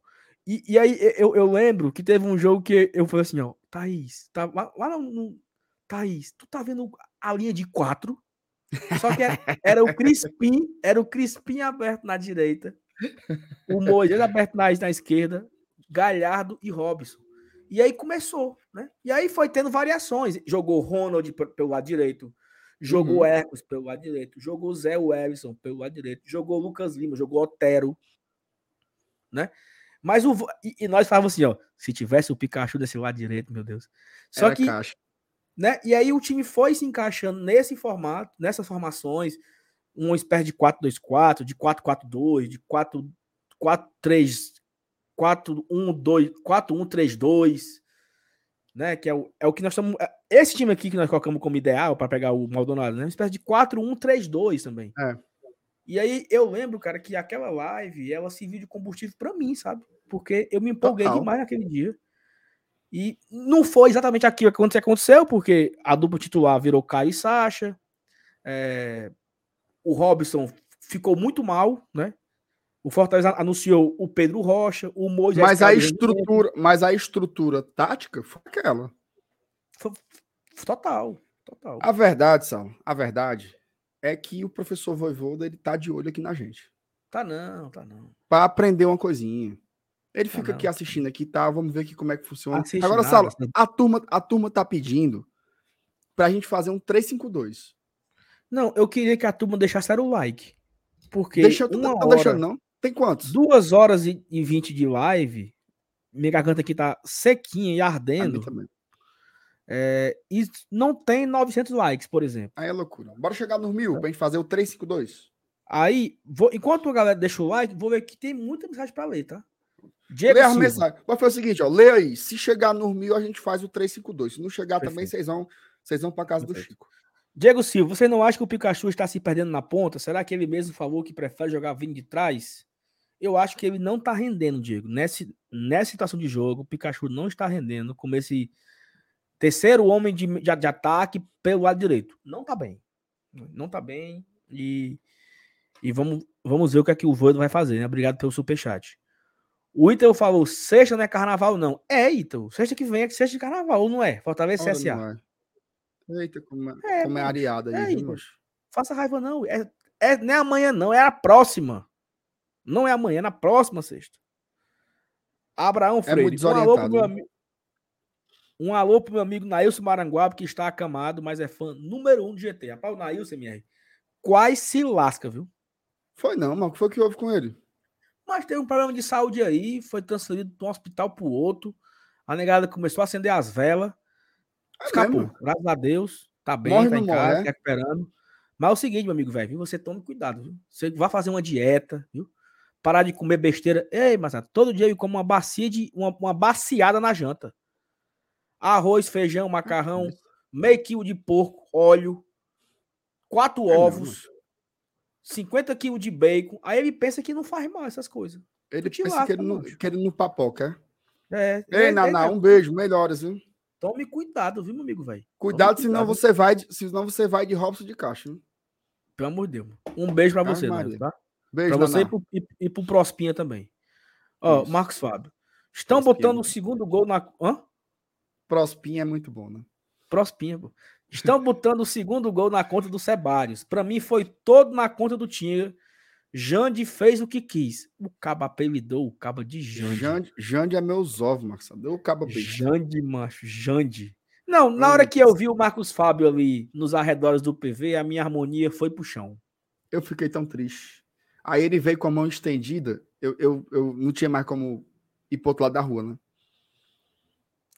E, e aí eu, eu lembro que teve um jogo que eu falei assim, ó, Thaís, tá, lá, no, no. Thaís, tu tá vendo a linha de quatro? Só que era, era o Crispim, era o Crispim aberto na direita, o Moisés aberto na, na esquerda, Galhardo e Robson. E aí começou, né? E aí foi tendo variações. Jogou Ronald pelo lado direito, jogou uhum. Hercos pelo lado direito, jogou Zé Wellison pelo lado direito, jogou Lucas Lima, jogou Otero, né? Mas o e, nós falávamos assim, ó, se tivesse o Pikachu desse lado direito, meu Deus. Só Era que caixa. né? E aí o time foi se encaixando nesse formato, nessas formações, uma espécie de 4-2-4, de 4-4-2, de 4-3 4-1-2, 4-1-3-2, né? Que é o, é o que nós estamos. É, esse time aqui que nós colocamos como ideal para pegar o Maldonado, né? Uma espécie de 4-1-3-2 também. É. E aí eu lembro, cara, que aquela live ela serviu de combustível para mim, sabe? Porque eu me empolguei Total. demais naquele dia. E não foi exatamente aquilo que aconteceu, porque a dupla titular virou Caio e Sacha. É, o Robson ficou muito mal, né? O Fortaleza anunciou o Pedro Rocha, o Moisés. Mas a estrutura, mas a estrutura tática foi aquela. Foi, total, total. A verdade, Sal, a verdade é que o professor Voivoda ele tá de olho aqui na gente. Tá não, tá não. Para aprender uma coisinha. Ele tá fica não. aqui assistindo aqui, tá? Vamos ver aqui como é que funciona. Assiste Agora, Sal, a turma, a turma tá pedindo pra gente fazer um 352. Não, eu queria que a turma deixasse o like. Porque Deixa, uma não tá hora... deixando, não? Tem quantos? Duas horas e, vinte de live. Minha garganta aqui tá sequinha e ardendo. É, e não tem 900 likes, por exemplo. Aí é loucura. Bora chegar nos mil pra gente fazer o 352. Aí, vou, enquanto a galera deixa o like, vou ver que tem muita mensagem pra ler, tá? Diego lê as mensagens. Mas foi o seguinte, ó. Lê aí. Se chegar nos mil, a gente faz o 352. Se não chegar Perfeito. também, vocês vão, vocês vão pra casa Perfeito. do Chico. Diego Silva, você não acha que o Pikachu está se perdendo na ponta? Será que ele mesmo falou que prefere jogar vindo de trás? eu acho que ele não tá rendendo, Diego. Nesse, nessa situação de jogo, o Pikachu não está rendendo como esse terceiro homem de, de, de ataque pelo lado direito. Não tá bem. Não tá bem. E, e vamos, vamos ver o que é que o Voido vai fazer, né? Obrigado pelo superchat. O Ítalo falou: sexta não é carnaval, não. É, Ítalo. Sexta que vem é sexta de carnaval, não é? Fortaleza oh, CSA. É. Eita, como é, é, como é areada aí, é, Faça raiva, não. É, é, não é amanhã, não. É a próxima. Não é amanhã, é na próxima sexta. Abraão é Freire. É um alô pro meu amigo. Um alô pro meu amigo Nailson Maranguape, que está acamado, mas é fã número um de GT. Rapaz, o Nailson, MR, quase se lasca, viu? Foi não, mas o que foi que houve com ele? Mas teve um problema de saúde aí, foi transferido de um hospital pro outro. A negada começou a acender as velas. É escapou. Mesmo? Graças a Deus. Tá bem, morre tá em casa, morre, é? recuperando. Mas é o seguinte, meu amigo velho, você tome cuidado, viu? Você vai fazer uma dieta, viu? parar de comer besteira. Ei, mas todo dia eu como uma bacia de uma, uma baciada na janta. Arroz, feijão, macarrão, meio quilo de porco, óleo, quatro é ovos, não. 50 quilos de bacon. Aí ele pensa que não faz mal essas coisas. Ele pensa que ele, não, que ele não papoca, é? É. Ei, é, Naná, é, um beijo, melhoras, viu? Tome cuidado, viu, meu amigo, velho? Cuidado, cuidado, senão você vai, de, senão você vai de Robson de caixa, viu? Pelo amor de Deus. Um beijo para você, né, tá? Beijo, pra você e pro, e, e pro Prospinha também. Ó, Isso. Marcos Fábio. Estão Prospinha. botando o segundo gol na. Hã? Prospinha é muito bom, né? Prospinha, pô. Estão botando o segundo gol na conta do Sebários. Para mim foi todo na conta do Tinga. Jande fez o que quis. O cabo apelidou o cabo de Jande. Jande, Jande é meus ovos, Marcos. Deu o cabo Jande, macho. Jande. Não, na hora que eu vi o Marcos Fábio ali nos arredores do PV, a minha harmonia foi pro chão. Eu fiquei tão triste. Aí ele veio com a mão estendida, eu, eu, eu não tinha mais como ir pro outro lado da rua, né?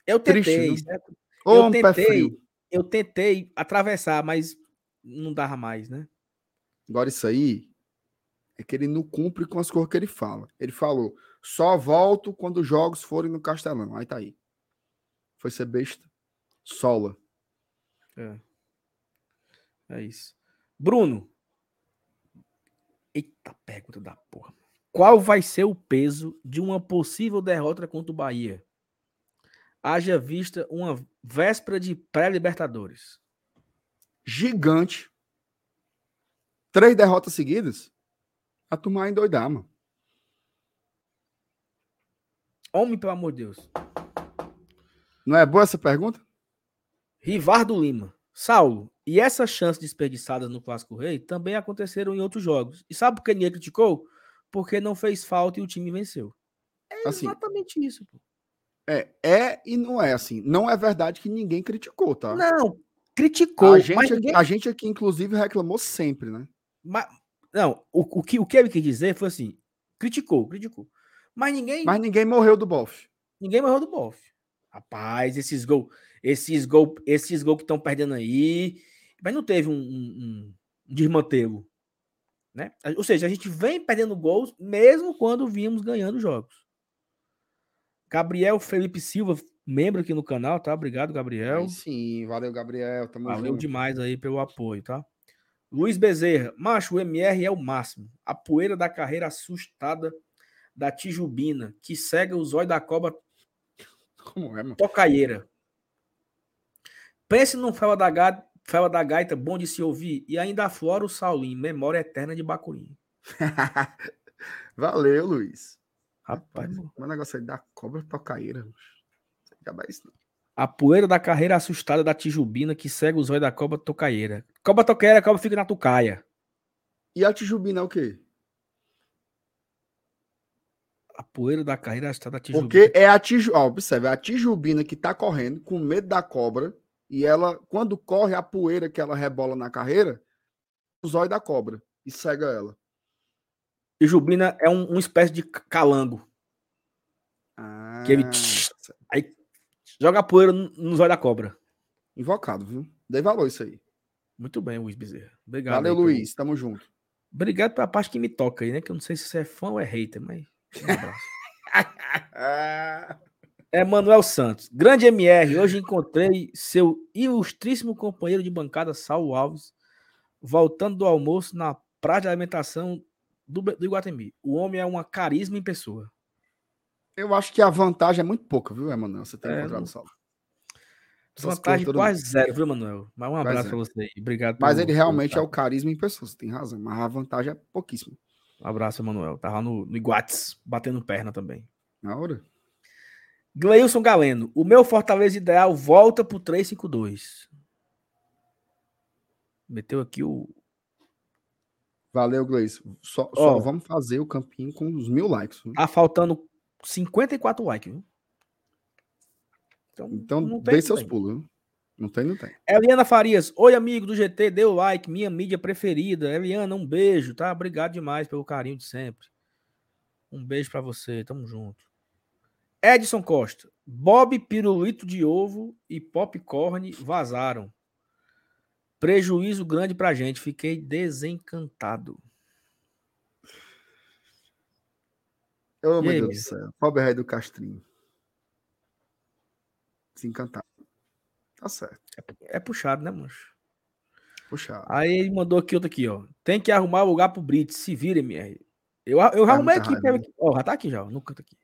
Eu tentei, Triste, né? eu tentei, eu tentei atravessar, mas não dava mais, né? Agora isso aí é que ele não cumpre com as coisas que ele fala. Ele falou: só volto quando os jogos forem no Castelão. Aí tá aí. Foi ser besta. Sola. É. É isso. Bruno, Eita pergunta da porra. Qual vai ser o peso de uma possível derrota contra o Bahia? Haja vista uma véspera de pré-Libertadores. Gigante. Três derrotas seguidas? A turma endoidar, mano. Homem, pelo amor de Deus. Não é boa essa pergunta? Rivardo Lima. Saulo, e essas chances desperdiçadas no Clássico Rei também aconteceram em outros jogos. E sabe por que ninguém criticou? Porque não fez falta e o time venceu. É assim, exatamente isso. Pô. É, é e não é assim. Não é verdade que ninguém criticou, tá? Não, criticou. A gente, ninguém... a gente aqui, inclusive, reclamou sempre, né? Mas, não, o, o, que, o que ele quis dizer foi assim: criticou, criticou. Mas ninguém. Mas ninguém morreu do bofe. Ninguém morreu do bofe. Rapaz, esses gols, esses gols, esses gols que estão perdendo aí. Mas não teve um, um, um desmantelo. Né? Ou seja, a gente vem perdendo gols mesmo quando vimos ganhando jogos. Gabriel Felipe Silva, membro aqui no canal, tá? Obrigado, Gabriel. Aí sim, valeu, Gabriel. Tamo valeu junto. demais aí pelo apoio, tá? Luiz Bezerra, macho, o MR é o máximo. A poeira da carreira assustada da Tijubina, que cega os olhos da cobra Como é, mano? tocaieira. Pense num Fela da, gaita, Fela da Gaita bom de se ouvir e ainda aflora o Saulinho, memória eterna de Bacurim. Valeu, Luiz. Rapaz, o negócio aí da cobra tocaíra. A poeira da carreira assustada da Tijubina que segue os olhos da cobra tocaieira. Cobra tocaieira, a cobra fica na tucaia. E a Tijubina é o quê? A poeira da carreira assustada da Tijubina. Porque é a Tijubina. Observe, é a Tijubina que tá correndo com medo da cobra. E ela, quando corre, a poeira que ela rebola na carreira, os olhos da cobra. E cega ela. E Jubina é um, uma espécie de calango. Ah, que ele aí joga poeira nos olhos da cobra. Invocado, viu? Dei valor isso aí. Muito bem, Luiz Bezerra. Obrigado. Valeu, aí, Luiz. Tamo junto. Obrigado pela parte que me toca aí, né? Que eu não sei se você é fã ou é hater, mas. Um abraço. é Manuel Santos. Grande MR. Hoje encontrei seu ilustríssimo companheiro de bancada, Saulo Alves, voltando do almoço na praia de alimentação do, do Iguatemi. O homem é uma carisma em pessoa. Eu acho que a vantagem é muito pouca, viu, Emanuel? Você tem é, encontrado o Saulo. Vantagem quase zero, viu, Manuel? Mas um abraço para você aí. Obrigado. Mas ele realmente é o carisma em pessoa, você tem razão. Mas a vantagem é pouquíssima. Um abraço, Manuel. Tava no, no Iguates, batendo perna também. Na hora. Gleilson Galeno. O meu Fortaleza ideal volta pro 352. Meteu aqui o, Valeu, Gleison. Só, oh, só, vamos fazer o campinho com os mil likes. Viu? Tá faltando 54 likes, viu? Então, então não tem, dê seus tem. pulos, viu? Não tem, não tem. Eliana Farias. Oi, amigo do GT, deu like, minha mídia preferida. Eliana, um beijo, tá? Obrigado demais pelo carinho de sempre. Um beijo para você, tamo junto. Edson Costa. Bob Pirulito de Ovo e Popcorn vazaram. Prejuízo grande pra gente. Fiquei desencantado. Oh, meu Deus do céu. Pobre rei do Castrinho. Desencantado. Tá certo. É, é puxado, né, mancho? Puxado. Aí ele mandou aqui outro aqui, ó. Tem que arrumar lugar pro Brits. Se vira, MR. Eu, eu arrumei aqui. Ó, já tá aqui já, no canto aqui.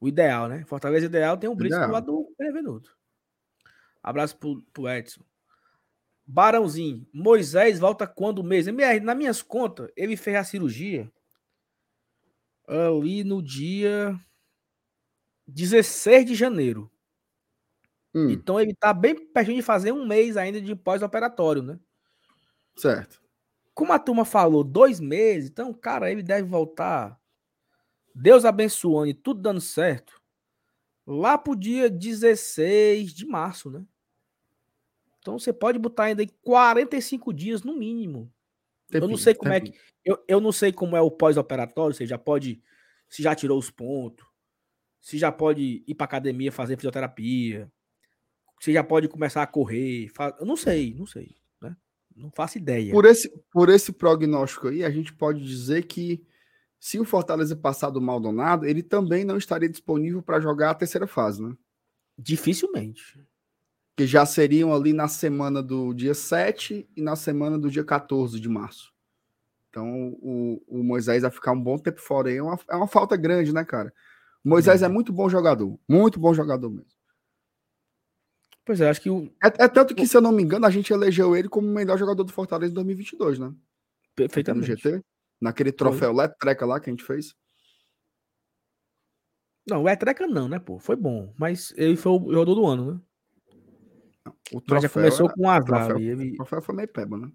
O ideal, né? Fortaleza ideal tem o Brits do lado do Benevenuto. Abraço pro, pro Edson. Barãozinho, Moisés volta quando mês? MR, nas minhas contas, ele fez a cirurgia ali no dia 16 de janeiro. Hum. Então ele tá bem pertinho de fazer um mês ainda de pós-operatório, né? Certo. Como a turma falou, dois meses, então, cara, ele deve voltar. Deus abençoando e tudo dando certo. Lá pro dia 16 de março, né? Então você pode botar ainda em 45 dias no mínimo. eu não sei como é que. Eu, eu não sei como é o pós-operatório, você já pode. Se já tirou os pontos, se já pode ir para academia fazer fisioterapia, se já pode começar a correr. Eu não sei, não sei. Né? Não faço ideia. Por esse, por esse prognóstico aí, a gente pode dizer que se o Fortaleza passar do Maldonado, ele também não estaria disponível para jogar a terceira fase, né? Dificilmente que já seriam ali na semana do dia 7 e na semana do dia 14 de março. Então o, o Moisés vai ficar um bom tempo fora aí. É uma, é uma falta grande, né, cara? O Moisés é muito bom jogador. Muito bom jogador mesmo. Pois é, acho que o. É, é, tanto que, se eu não me engano, a gente elegeu ele como o melhor jogador do Fortaleza em 2022, né? Perfeitamente. No GT. Naquele troféu foi. Letreca lá que a gente fez. Não, o Letreca não, né, pô? Foi bom. Mas ele foi o jogador do ano, né? O troféu, já começou com um azar. Troféu, ele... O troféu foi meio peba, né?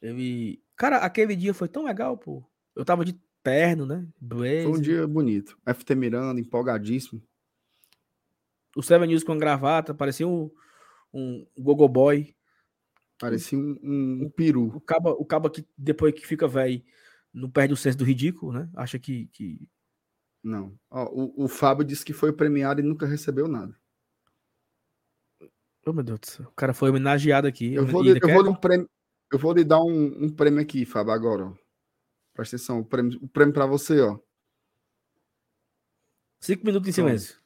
Ele. Cara, aquele dia foi tão legal, pô. Eu tava de perno, né? Blaze. Foi um dia bonito. FT Miranda, empolgadíssimo o Seven News com gravata, parecia um, um Gogo Boy. Parecia um, um, um, peru. O cabo, o cabo que depois que fica velho não perde o senso do ridículo, né? Acha que. que... Não. Ó, o, o Fábio disse que foi premiado e nunca recebeu nada. Oh, meu Deus do céu. O cara foi homenageado aqui. Eu vou, lhe, eu vou, um prêmio, eu vou lhe dar um, um prêmio aqui, Fábio, agora. Ó. Presta atenção. O prêmio, o prêmio pra você, ó. Cinco minutos em silêncio.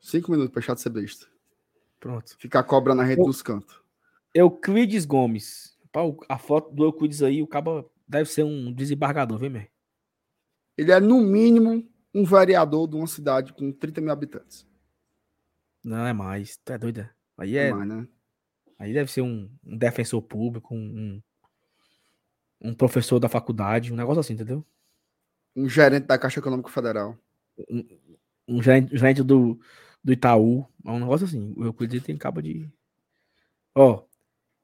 Cinco minutos pra deixar de ser besta. Pronto. Ficar cobra na rede eu, dos cantos. Euclides Gomes. A foto do Euclides aí, o cabo deve ser um desembargador, vem, mesmo. Ele é, no mínimo, um vereador de uma cidade com 30 mil habitantes. Não, é mais. Tu é doida? Aí é. né? Aí deve ser um, um defensor público, um, um, professor da faculdade, um negócio assim, entendeu? Um gerente da Caixa Econômica Federal. Um, um gerente, gerente do, do Itaú. É um negócio assim. O Euclides tem capa de. Ó.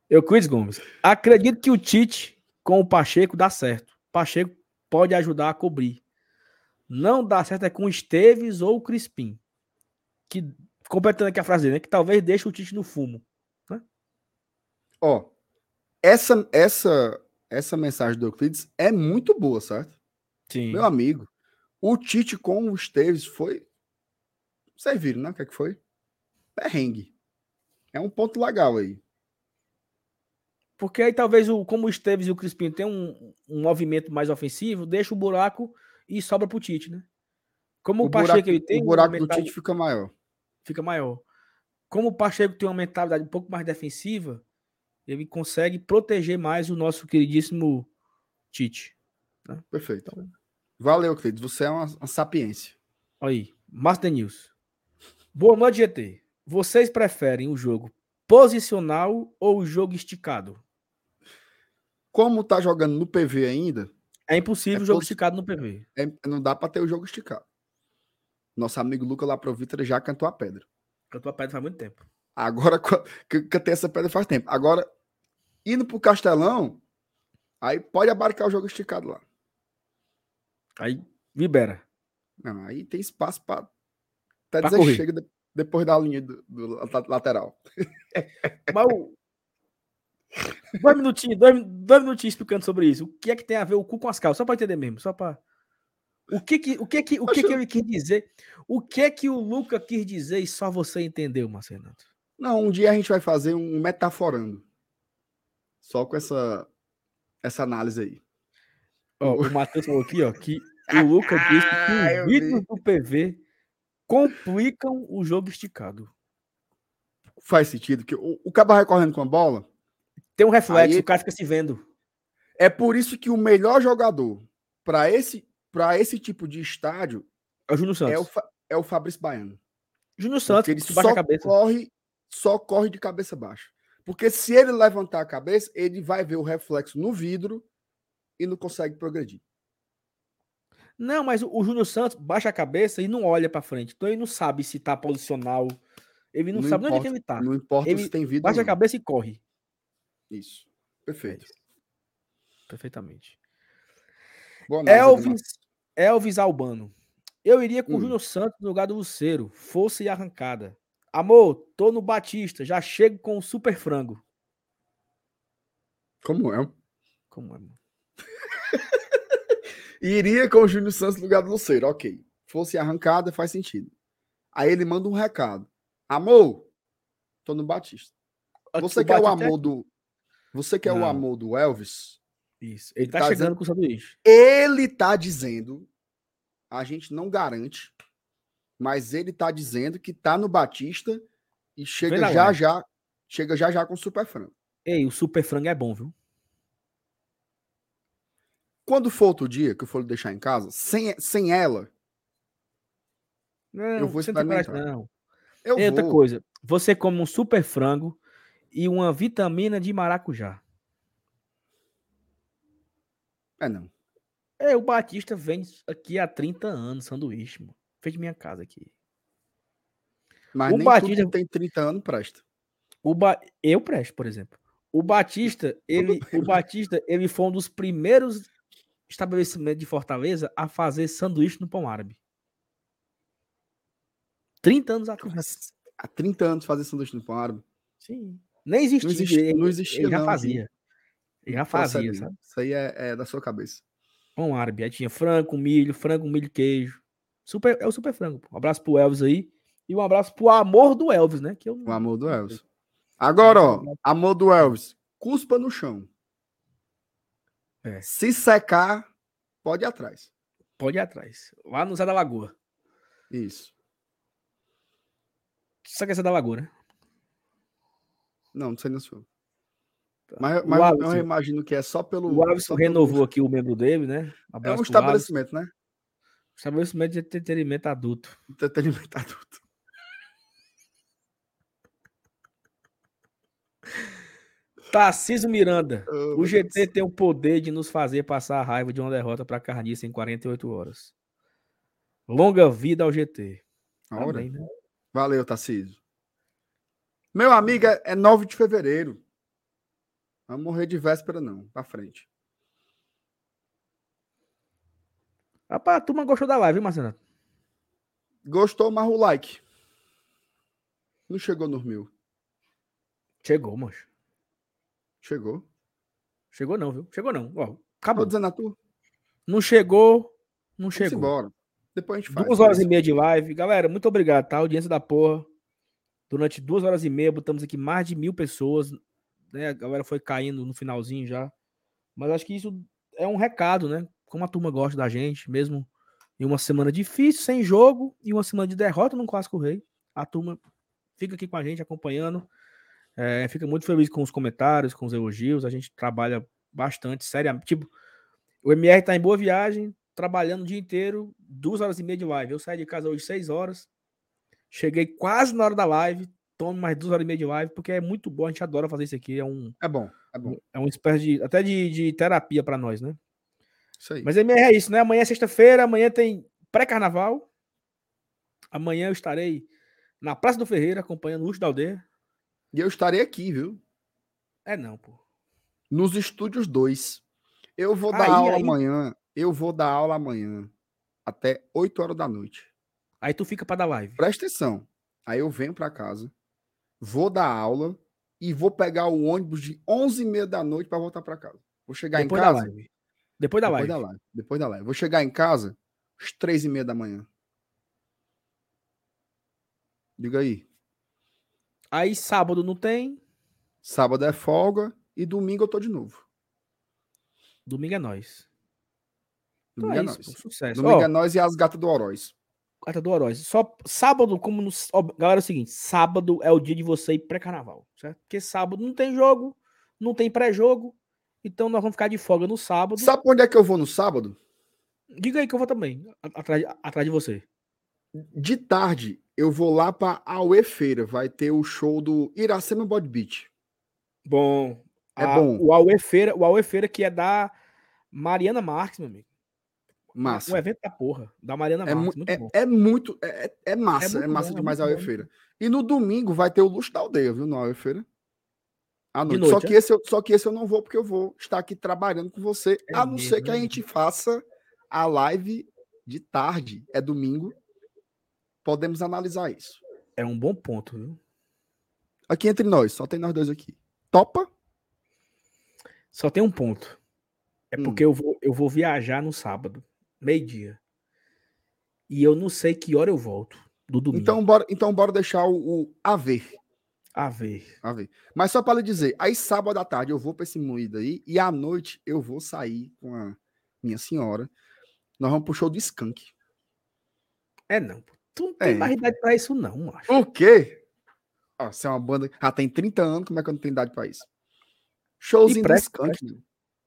Euclides Gomes. Acredito que o Tite com o Pacheco dá certo. Pacheco pode ajudar a cobrir. Não dá certo é com o Esteves ou o Crispim. Que, completando aqui a frase dele, né, que talvez deixe o Tite no fumo. Né? Ó, essa, essa, essa mensagem do Euclides é muito boa, certo? Sim. Meu amigo, o Tite com o Esteves foi vocês viram, né? O que, é que foi? Perrengue. É um ponto legal aí. Porque aí talvez, o, como o Esteves e o Crispim tem um, um movimento mais ofensivo, deixa o buraco e sobra pro Tite, né? Como o, o Pacheco buraco, ele tem. O buraco do Tite fica maior. Fica maior. Como o Pacheco tem uma mentalidade um pouco mais defensiva, ele consegue proteger mais o nosso queridíssimo Tite. Né? Perfeito. Então, Valeu, querido. Você é uma, uma sapiência. Aí, Master News. Boa noite, GT. Vocês preferem o jogo posicional ou o jogo esticado? Como tá jogando no PV ainda? É impossível é o jogo esticado no PV. É, não dá para ter o jogo esticado. Nosso amigo Luca lá pro Vitor já cantou a pedra. Cantou a pedra faz muito tempo. Agora, cantei essa pedra faz tempo. Agora, indo pro Castelão, aí pode abarcar o jogo esticado lá. Aí libera. Não, aí tem espaço para até dizer correr. chega de, depois da linha do, do lateral. Mas o... Dois minutinhos, dois, dois minutinhos explicando sobre isso. O que é que tem a ver o cu com as calças? Só para entender mesmo, só para. O que que, o que que, o que, que ele quis dizer? O que é que o Luca quis dizer e só você entendeu, Marcelo? Não, um dia a gente vai fazer um metaforando. Só com essa essa análise aí. Ó, o Matheus falou aqui, ó, que o Luca disse que os vídeos do PV complicam o jogo esticado. Faz sentido, que o, o cabo vai correndo com a bola. Tem um reflexo, aí, o cara fica se vendo. É por isso que o melhor jogador para esse, esse tipo de estádio é o Júnior Santos. É o, é o Fabrício Baiano. Júnior Santos, ele só corre, só corre de cabeça baixa. Porque se ele levantar a cabeça, ele vai ver o reflexo no vidro e não consegue progredir. Não, mas o, Júnior Santos baixa a cabeça e não olha para frente. Então ele não sabe se tá posicional. Ele não, não sabe importa, onde é ele tá. Não importa ele se tem vida. Baixa a cabeça e corre. Isso. Perfeito. É isso. Perfeitamente. Boa Elvis, Elvis Albano. Eu iria com hum. o Júnior Santos no lugar do Luceiro. Força e arrancada. Amor, tô no Batista. Já chego com o super frango. Como é? Como é, mano? Iria com o Júnior Santos no lugar do Luceiro, ok. Fosse arrancada, faz sentido. Aí ele manda um recado. Amor, tô no Batista. Você quer o amor do. Você quer Não. o amor do Elvis? Isso. Ele, ele tá, tá, chegando dizendo... com o sanduíche. Ele tá dizendo. A gente não garante. Mas ele tá dizendo que tá no Batista e chega já já. Chega já já com o Super Frango. Ei, o Super Frango é bom, viu? Quando for outro dia que eu for deixar em casa, sem, sem ela, Não, Eu vou experimentar. não. eu E outra coisa, você come um super frango e uma vitamina de maracujá. É, não. É, o Batista vende aqui há 30 anos, sanduíche, mano. Fez minha casa aqui. Mas O nem Batista- tem 30 anos presta. O ba... Eu presto, por exemplo. O Batista, ele, o Batista, ele foi um dos primeiros estabelecimentos de Fortaleza a fazer sanduíche no pão árabe. 30 anos atrás. Mas Há 30 anos fazer sanduíche no pão árabe. Sim. Nem existia. Não existia- ele, não existia ele já não, fazia. Já fazia, sabe? Isso aí é, é da sua cabeça. Pão árabe. Aí tinha frango milho, frango milho queijo. Super, é o super frango. pô. Um abraço pro Elvis aí. E um abraço pro amor do Elvis, né? Que eu O amor do Elvis. Agora, ó, amor do Elvis, cuspa no chão. É. Se secar, pode ir atrás. Pode ir atrás. Lá no Zé da Lagoa. Isso. Sabe que é Zé da Lagoa, né? Não, não sei não se foi. Tá. Mas, mas eu Alisson- imagino que é só pelo. O Alisson pelo- renovou aqui o membro dele, né? É um Abraço pro Alisson. estabelecimento, né? Estabelecimento de entretenimento adulto. Entretenimento adulto. Tarcísio Miranda. Oh, O GT Deus. tem o poder de nos fazer passar a raiva de uma derrota para carniça em 48 horas. Longa vida ao GT. A hora. Amém, né? Valeu, Tarcísio. Meu amigo, é, é 9 de fevereiro. Vamos morrer de véspera, não. Pra frente. Rapaz, a turma gostou da live, viu, Marcelo? Gostou, mas o like. Não chegou nos mil. Chegou, mancho. Chegou. Chegou não, viu? Chegou não. Ó, Tô acabou. dizendo a tu. Não chegou, não Vamos chegou. embora. Depois a gente faz. Duas horas e isso. meia de live. Galera, muito obrigado, tá? Audiência da porra. Durante duas horas e meia, botamos aqui mais de mil pessoas. Né? A galera foi caindo no finalzinho já. Mas acho que isso é um recado, né? Como a turma gosta da gente, mesmo em uma semana difícil, sem jogo, e uma semana de derrota no Clássico Rei. A turma fica aqui com a gente, acompanhando. É, fica muito feliz com os comentários, com os elogios. A gente trabalha bastante, sério. Tipo, o MR tá em boa viagem, trabalhando o dia inteiro, duas horas e meia de live. Eu saí de casa hoje seis horas, cheguei quase na hora da live, tomo mais duas horas e meia de live, porque é muito bom, a gente adora fazer isso aqui, é um, É bom, é bom. é uma espécie de, até de, de terapia para nós, né? Isso aí. Mas é isso, né? Amanhã é sexta-feira, amanhã tem pré-carnaval, amanhã eu estarei na Praça do Ferreira, acompanhando o Luxo da Aldeia. E eu estarei aqui, viu? É não, pô. Nos estúdios 2. Eu vou dar Aí, aula aí. amanhã. Eu vou dar aula amanhã. Até 8 horas da noite. Aí tu fica para dar live. Presta atenção. Aí eu venho para casa, vou dar aula e vou pegar o ônibus de 11 e meia da noite para voltar para casa. Vou chegar Depois em da casa. live. Depois da depois live. da live. Depois da live. Vou chegar em casa às 3 e meia da manhã. Diga aí. Aí sábado não tem, Sábado é folga e domingo eu tô de novo. domingo é nós. Então Domingo é é isso, nós. sucesso. Domingo Ó, é nós e as gatas do Oroz. Carta do Oroz. Só sábado, como no. ó, galera, é o seguinte: sábado é o dia de você ir pré-carnaval, certo? Porque sábado não tem jogo, não tem pré-jogo. Então nós vamos ficar de folga no sábado. Sabe onde é que eu vou no sábado? Diga aí que eu vou também, atrás, atrás de você. De tarde, eu vou lá pra Aue Feira. Vai ter o show do Iracema Body Beach. Bom. É a- bom. O Aue Feira, o Aue Feira que é da Mariana Marques, meu amigo. Massa. Um evento da porra. Da Mariana É, Marques. muito é- bom. é muito. É, é- é massa. É, muito massa bom, é demais a Aue bom, Feira. E no domingo vai ter o Luxo da Aldeia, viu? Na Feira. À De noite. só, noite, que é? esse eu, só que esse eu não vou, porque eu vou estar aqui trabalhando com você. É a não ser mesmo, que a é gente faça a live de tarde. É domingo. Podemos analisar isso. É um bom ponto, viu? Aqui entre nós, só tem nós dois aqui. Topa? Só tem um ponto. É Hum. porque eu, vou, eu vou viajar no sábado, meio-dia. E eu não sei que hora eu volto do domingo. Então bora, então bora deixar o, o a ver. a ver. A ver. Mas só para lhe dizer, aí sábado à tarde eu vou para esse moído aí e à noite eu vou sair com a minha senhora. Nós vamos pro show do Skank. É não. Tu não tem É. mais idade pra isso, não, macho. O quê? Ó, você é uma banda. Ah, tem 30 anos, como é que eu não tenho idade para isso? Showzinho do presta, Skank. meu.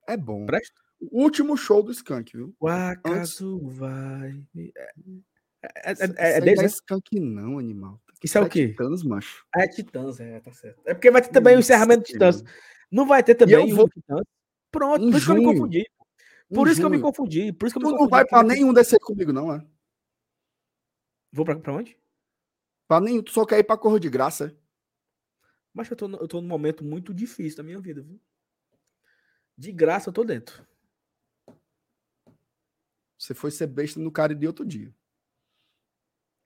É bom. Presta. O último show do Skank, viu? O acaso vai. É, é, Isso- é, é, isso não é né? Skank, não, animal. Isso é o quê? Titãs, macho. Ah, é Titãs, é, tá certo. É porque vai ter também o encerramento de Titãs. Não vai ter também eu vou- o Titãs. Pronto, Em por isso que eu me junho. confundi. Em Por isso que eu me junho. confundi. Por isso que eu Tu me não confundi. vai porque pra nenhum descer comigo, não, é? Vou pra, pra onde? Pra nenhum, tu só quer ir pra Corro de Graça. é? Mas eu tô, eu tô num momento muito difícil da minha vida, viu? De graça eu tô dentro. Você foi ser besta no cara de outro dia.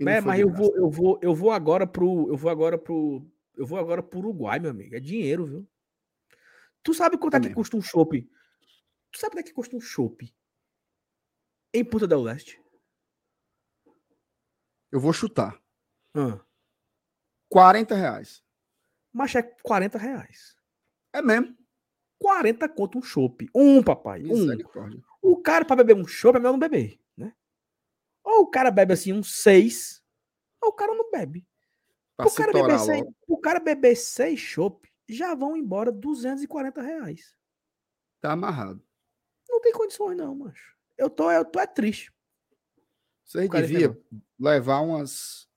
É, mas eu vou, eu vou, eu vou agora pro, eu vou agora pro, eu vou agora pro Uruguai, meu amigo. É dinheiro, viu? Tu sabe quanto É é, que mesmo. custa um chopp? Tu sabe quanto é que custa um chopp? Em Punta del Leste? Eu vou chutar. Ah, 40 reais. mas é 40 reais. É mesmo. 40 conto um chopp. Um, papai. Um. O cara pra beber um chopp é melhor não beber, né? Ou o cara bebe assim uns seis, ou o cara não bebe. Pra O cara, beber seis, o cara beber seis chopp, já vão embora 240 reais. Tá amarrado. Não tem condições, não, macho. Eu tô, eu tô é triste. Vocês O cara deviam levar umas.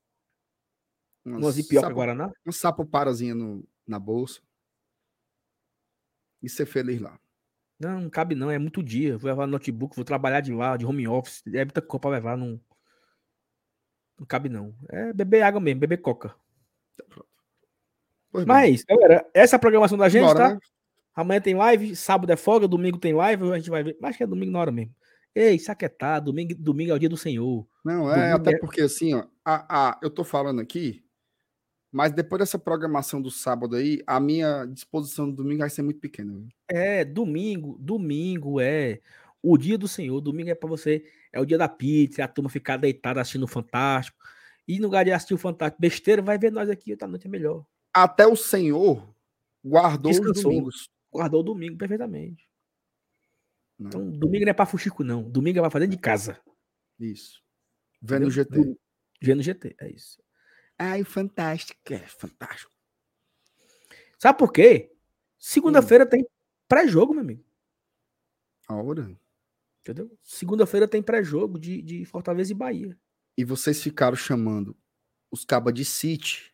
Umas ipioca sapo- Guaraná. Um sapo parazinha no, na bolsa. E ser feliz lá. Não, não cabe não, é muito dia. Vou levar notebook, vou trabalhar de lá, de home office. É muita coisa pra levar, não. Não cabe não. É beber água mesmo, beber coca. Pois bem, Mas é isso, galera. Essa é a programação da gente, bora, tá? né? Amanhã tem live, sábado é folga, domingo tem live, a gente vai ver. Mas que é domingo na hora mesmo. Ei, saquetá, domingo, domingo é o dia do Senhor. Não, é, Domingo até é- porque assim, ó, a, a, eu tô falando aqui, mas depois dessa programação do sábado aí, a minha disposição do domingo vai ser muito pequena. viu? É, domingo, domingo é o dia do Senhor. Domingo é pra você, é o dia da pizza, a turma ficar deitada assistindo o Fantástico. E no lugar de assistir o Fantástico besteira, vai ver nós aqui, outra noite é melhor. Até o Senhor guardou os Descansou. domingos. Guardou o domingo perfeitamente. né? Então, domingo não é pra fuxico, não. Domingo é pra fazer de casa. Isso. Vendo o? GT. Vendo GT, é isso. Ai, fantástico. É fantástico. Sabe por quê? Segunda-feira tem pré-jogo, meu amigo. A hora. Entendeu? Segunda-feira tem pré-jogo de, de Fortaleza e Bahia. E vocês ficaram chamando os cabas de City.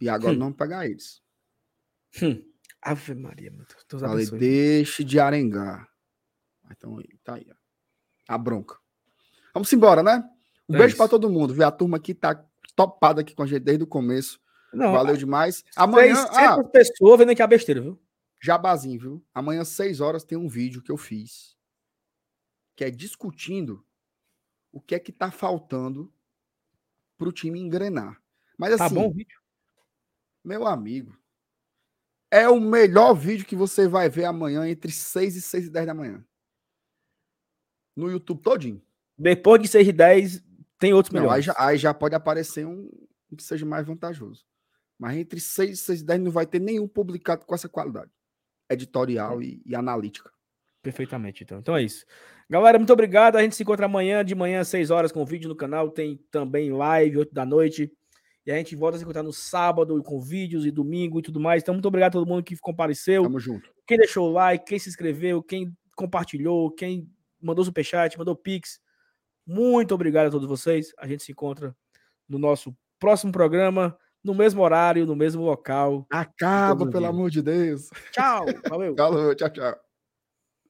E agora Hum. não pegar eles. Hum. Ave Maria, meu Deus. Deus Falei, deixe de arengar. Então tá aí. ó. A bronca. Vamos embora, né? Um É beijo pra isso. todo mundo. Vê a turma aqui tá topada aqui com a gente desde o começo. Não, Valeu demais. Amanhã, 600 ah, pessoas vendo aqui a besteira, viu? jabazinho, viu? Amanhã, 6 horas, tem um vídeo que eu fiz. Que é discutindo o que é que tá faltando pro time engrenar. Mas assim, Tá bom o vídeo? meu amigo, é o melhor vídeo que você vai ver amanhã entre 6 e 6 e 10 da manhã. No YouTube todinho. Depois de 6 e 10, tem outros Não, aí, melhores. já, aí já pode aparecer um que seja mais vantajoso. Mas entre 6 e 6 e 10 não vai ter nenhum publicado com essa qualidade. Editorial e, e analítica. Perfeitamente, então. Então é isso. Galera, muito obrigado. A gente se encontra amanhã, de manhã, às 6 horas, com vídeo no canal. Tem também live, 8 da noite. E a gente volta a se encontrar no sábado, com vídeos e domingo e tudo mais. Então, muito obrigado a todo mundo que compareceu. Tamo junto. Quem deixou o like, quem se inscreveu, quem compartilhou, quem mandou superchat, mandou pix. Muito obrigado a todos vocês. A gente se encontra no nosso próximo programa, no mesmo horário, no mesmo local. Acaba, pelo amor de Deus. Tchau. Valeu. Falou, tchau, tchau.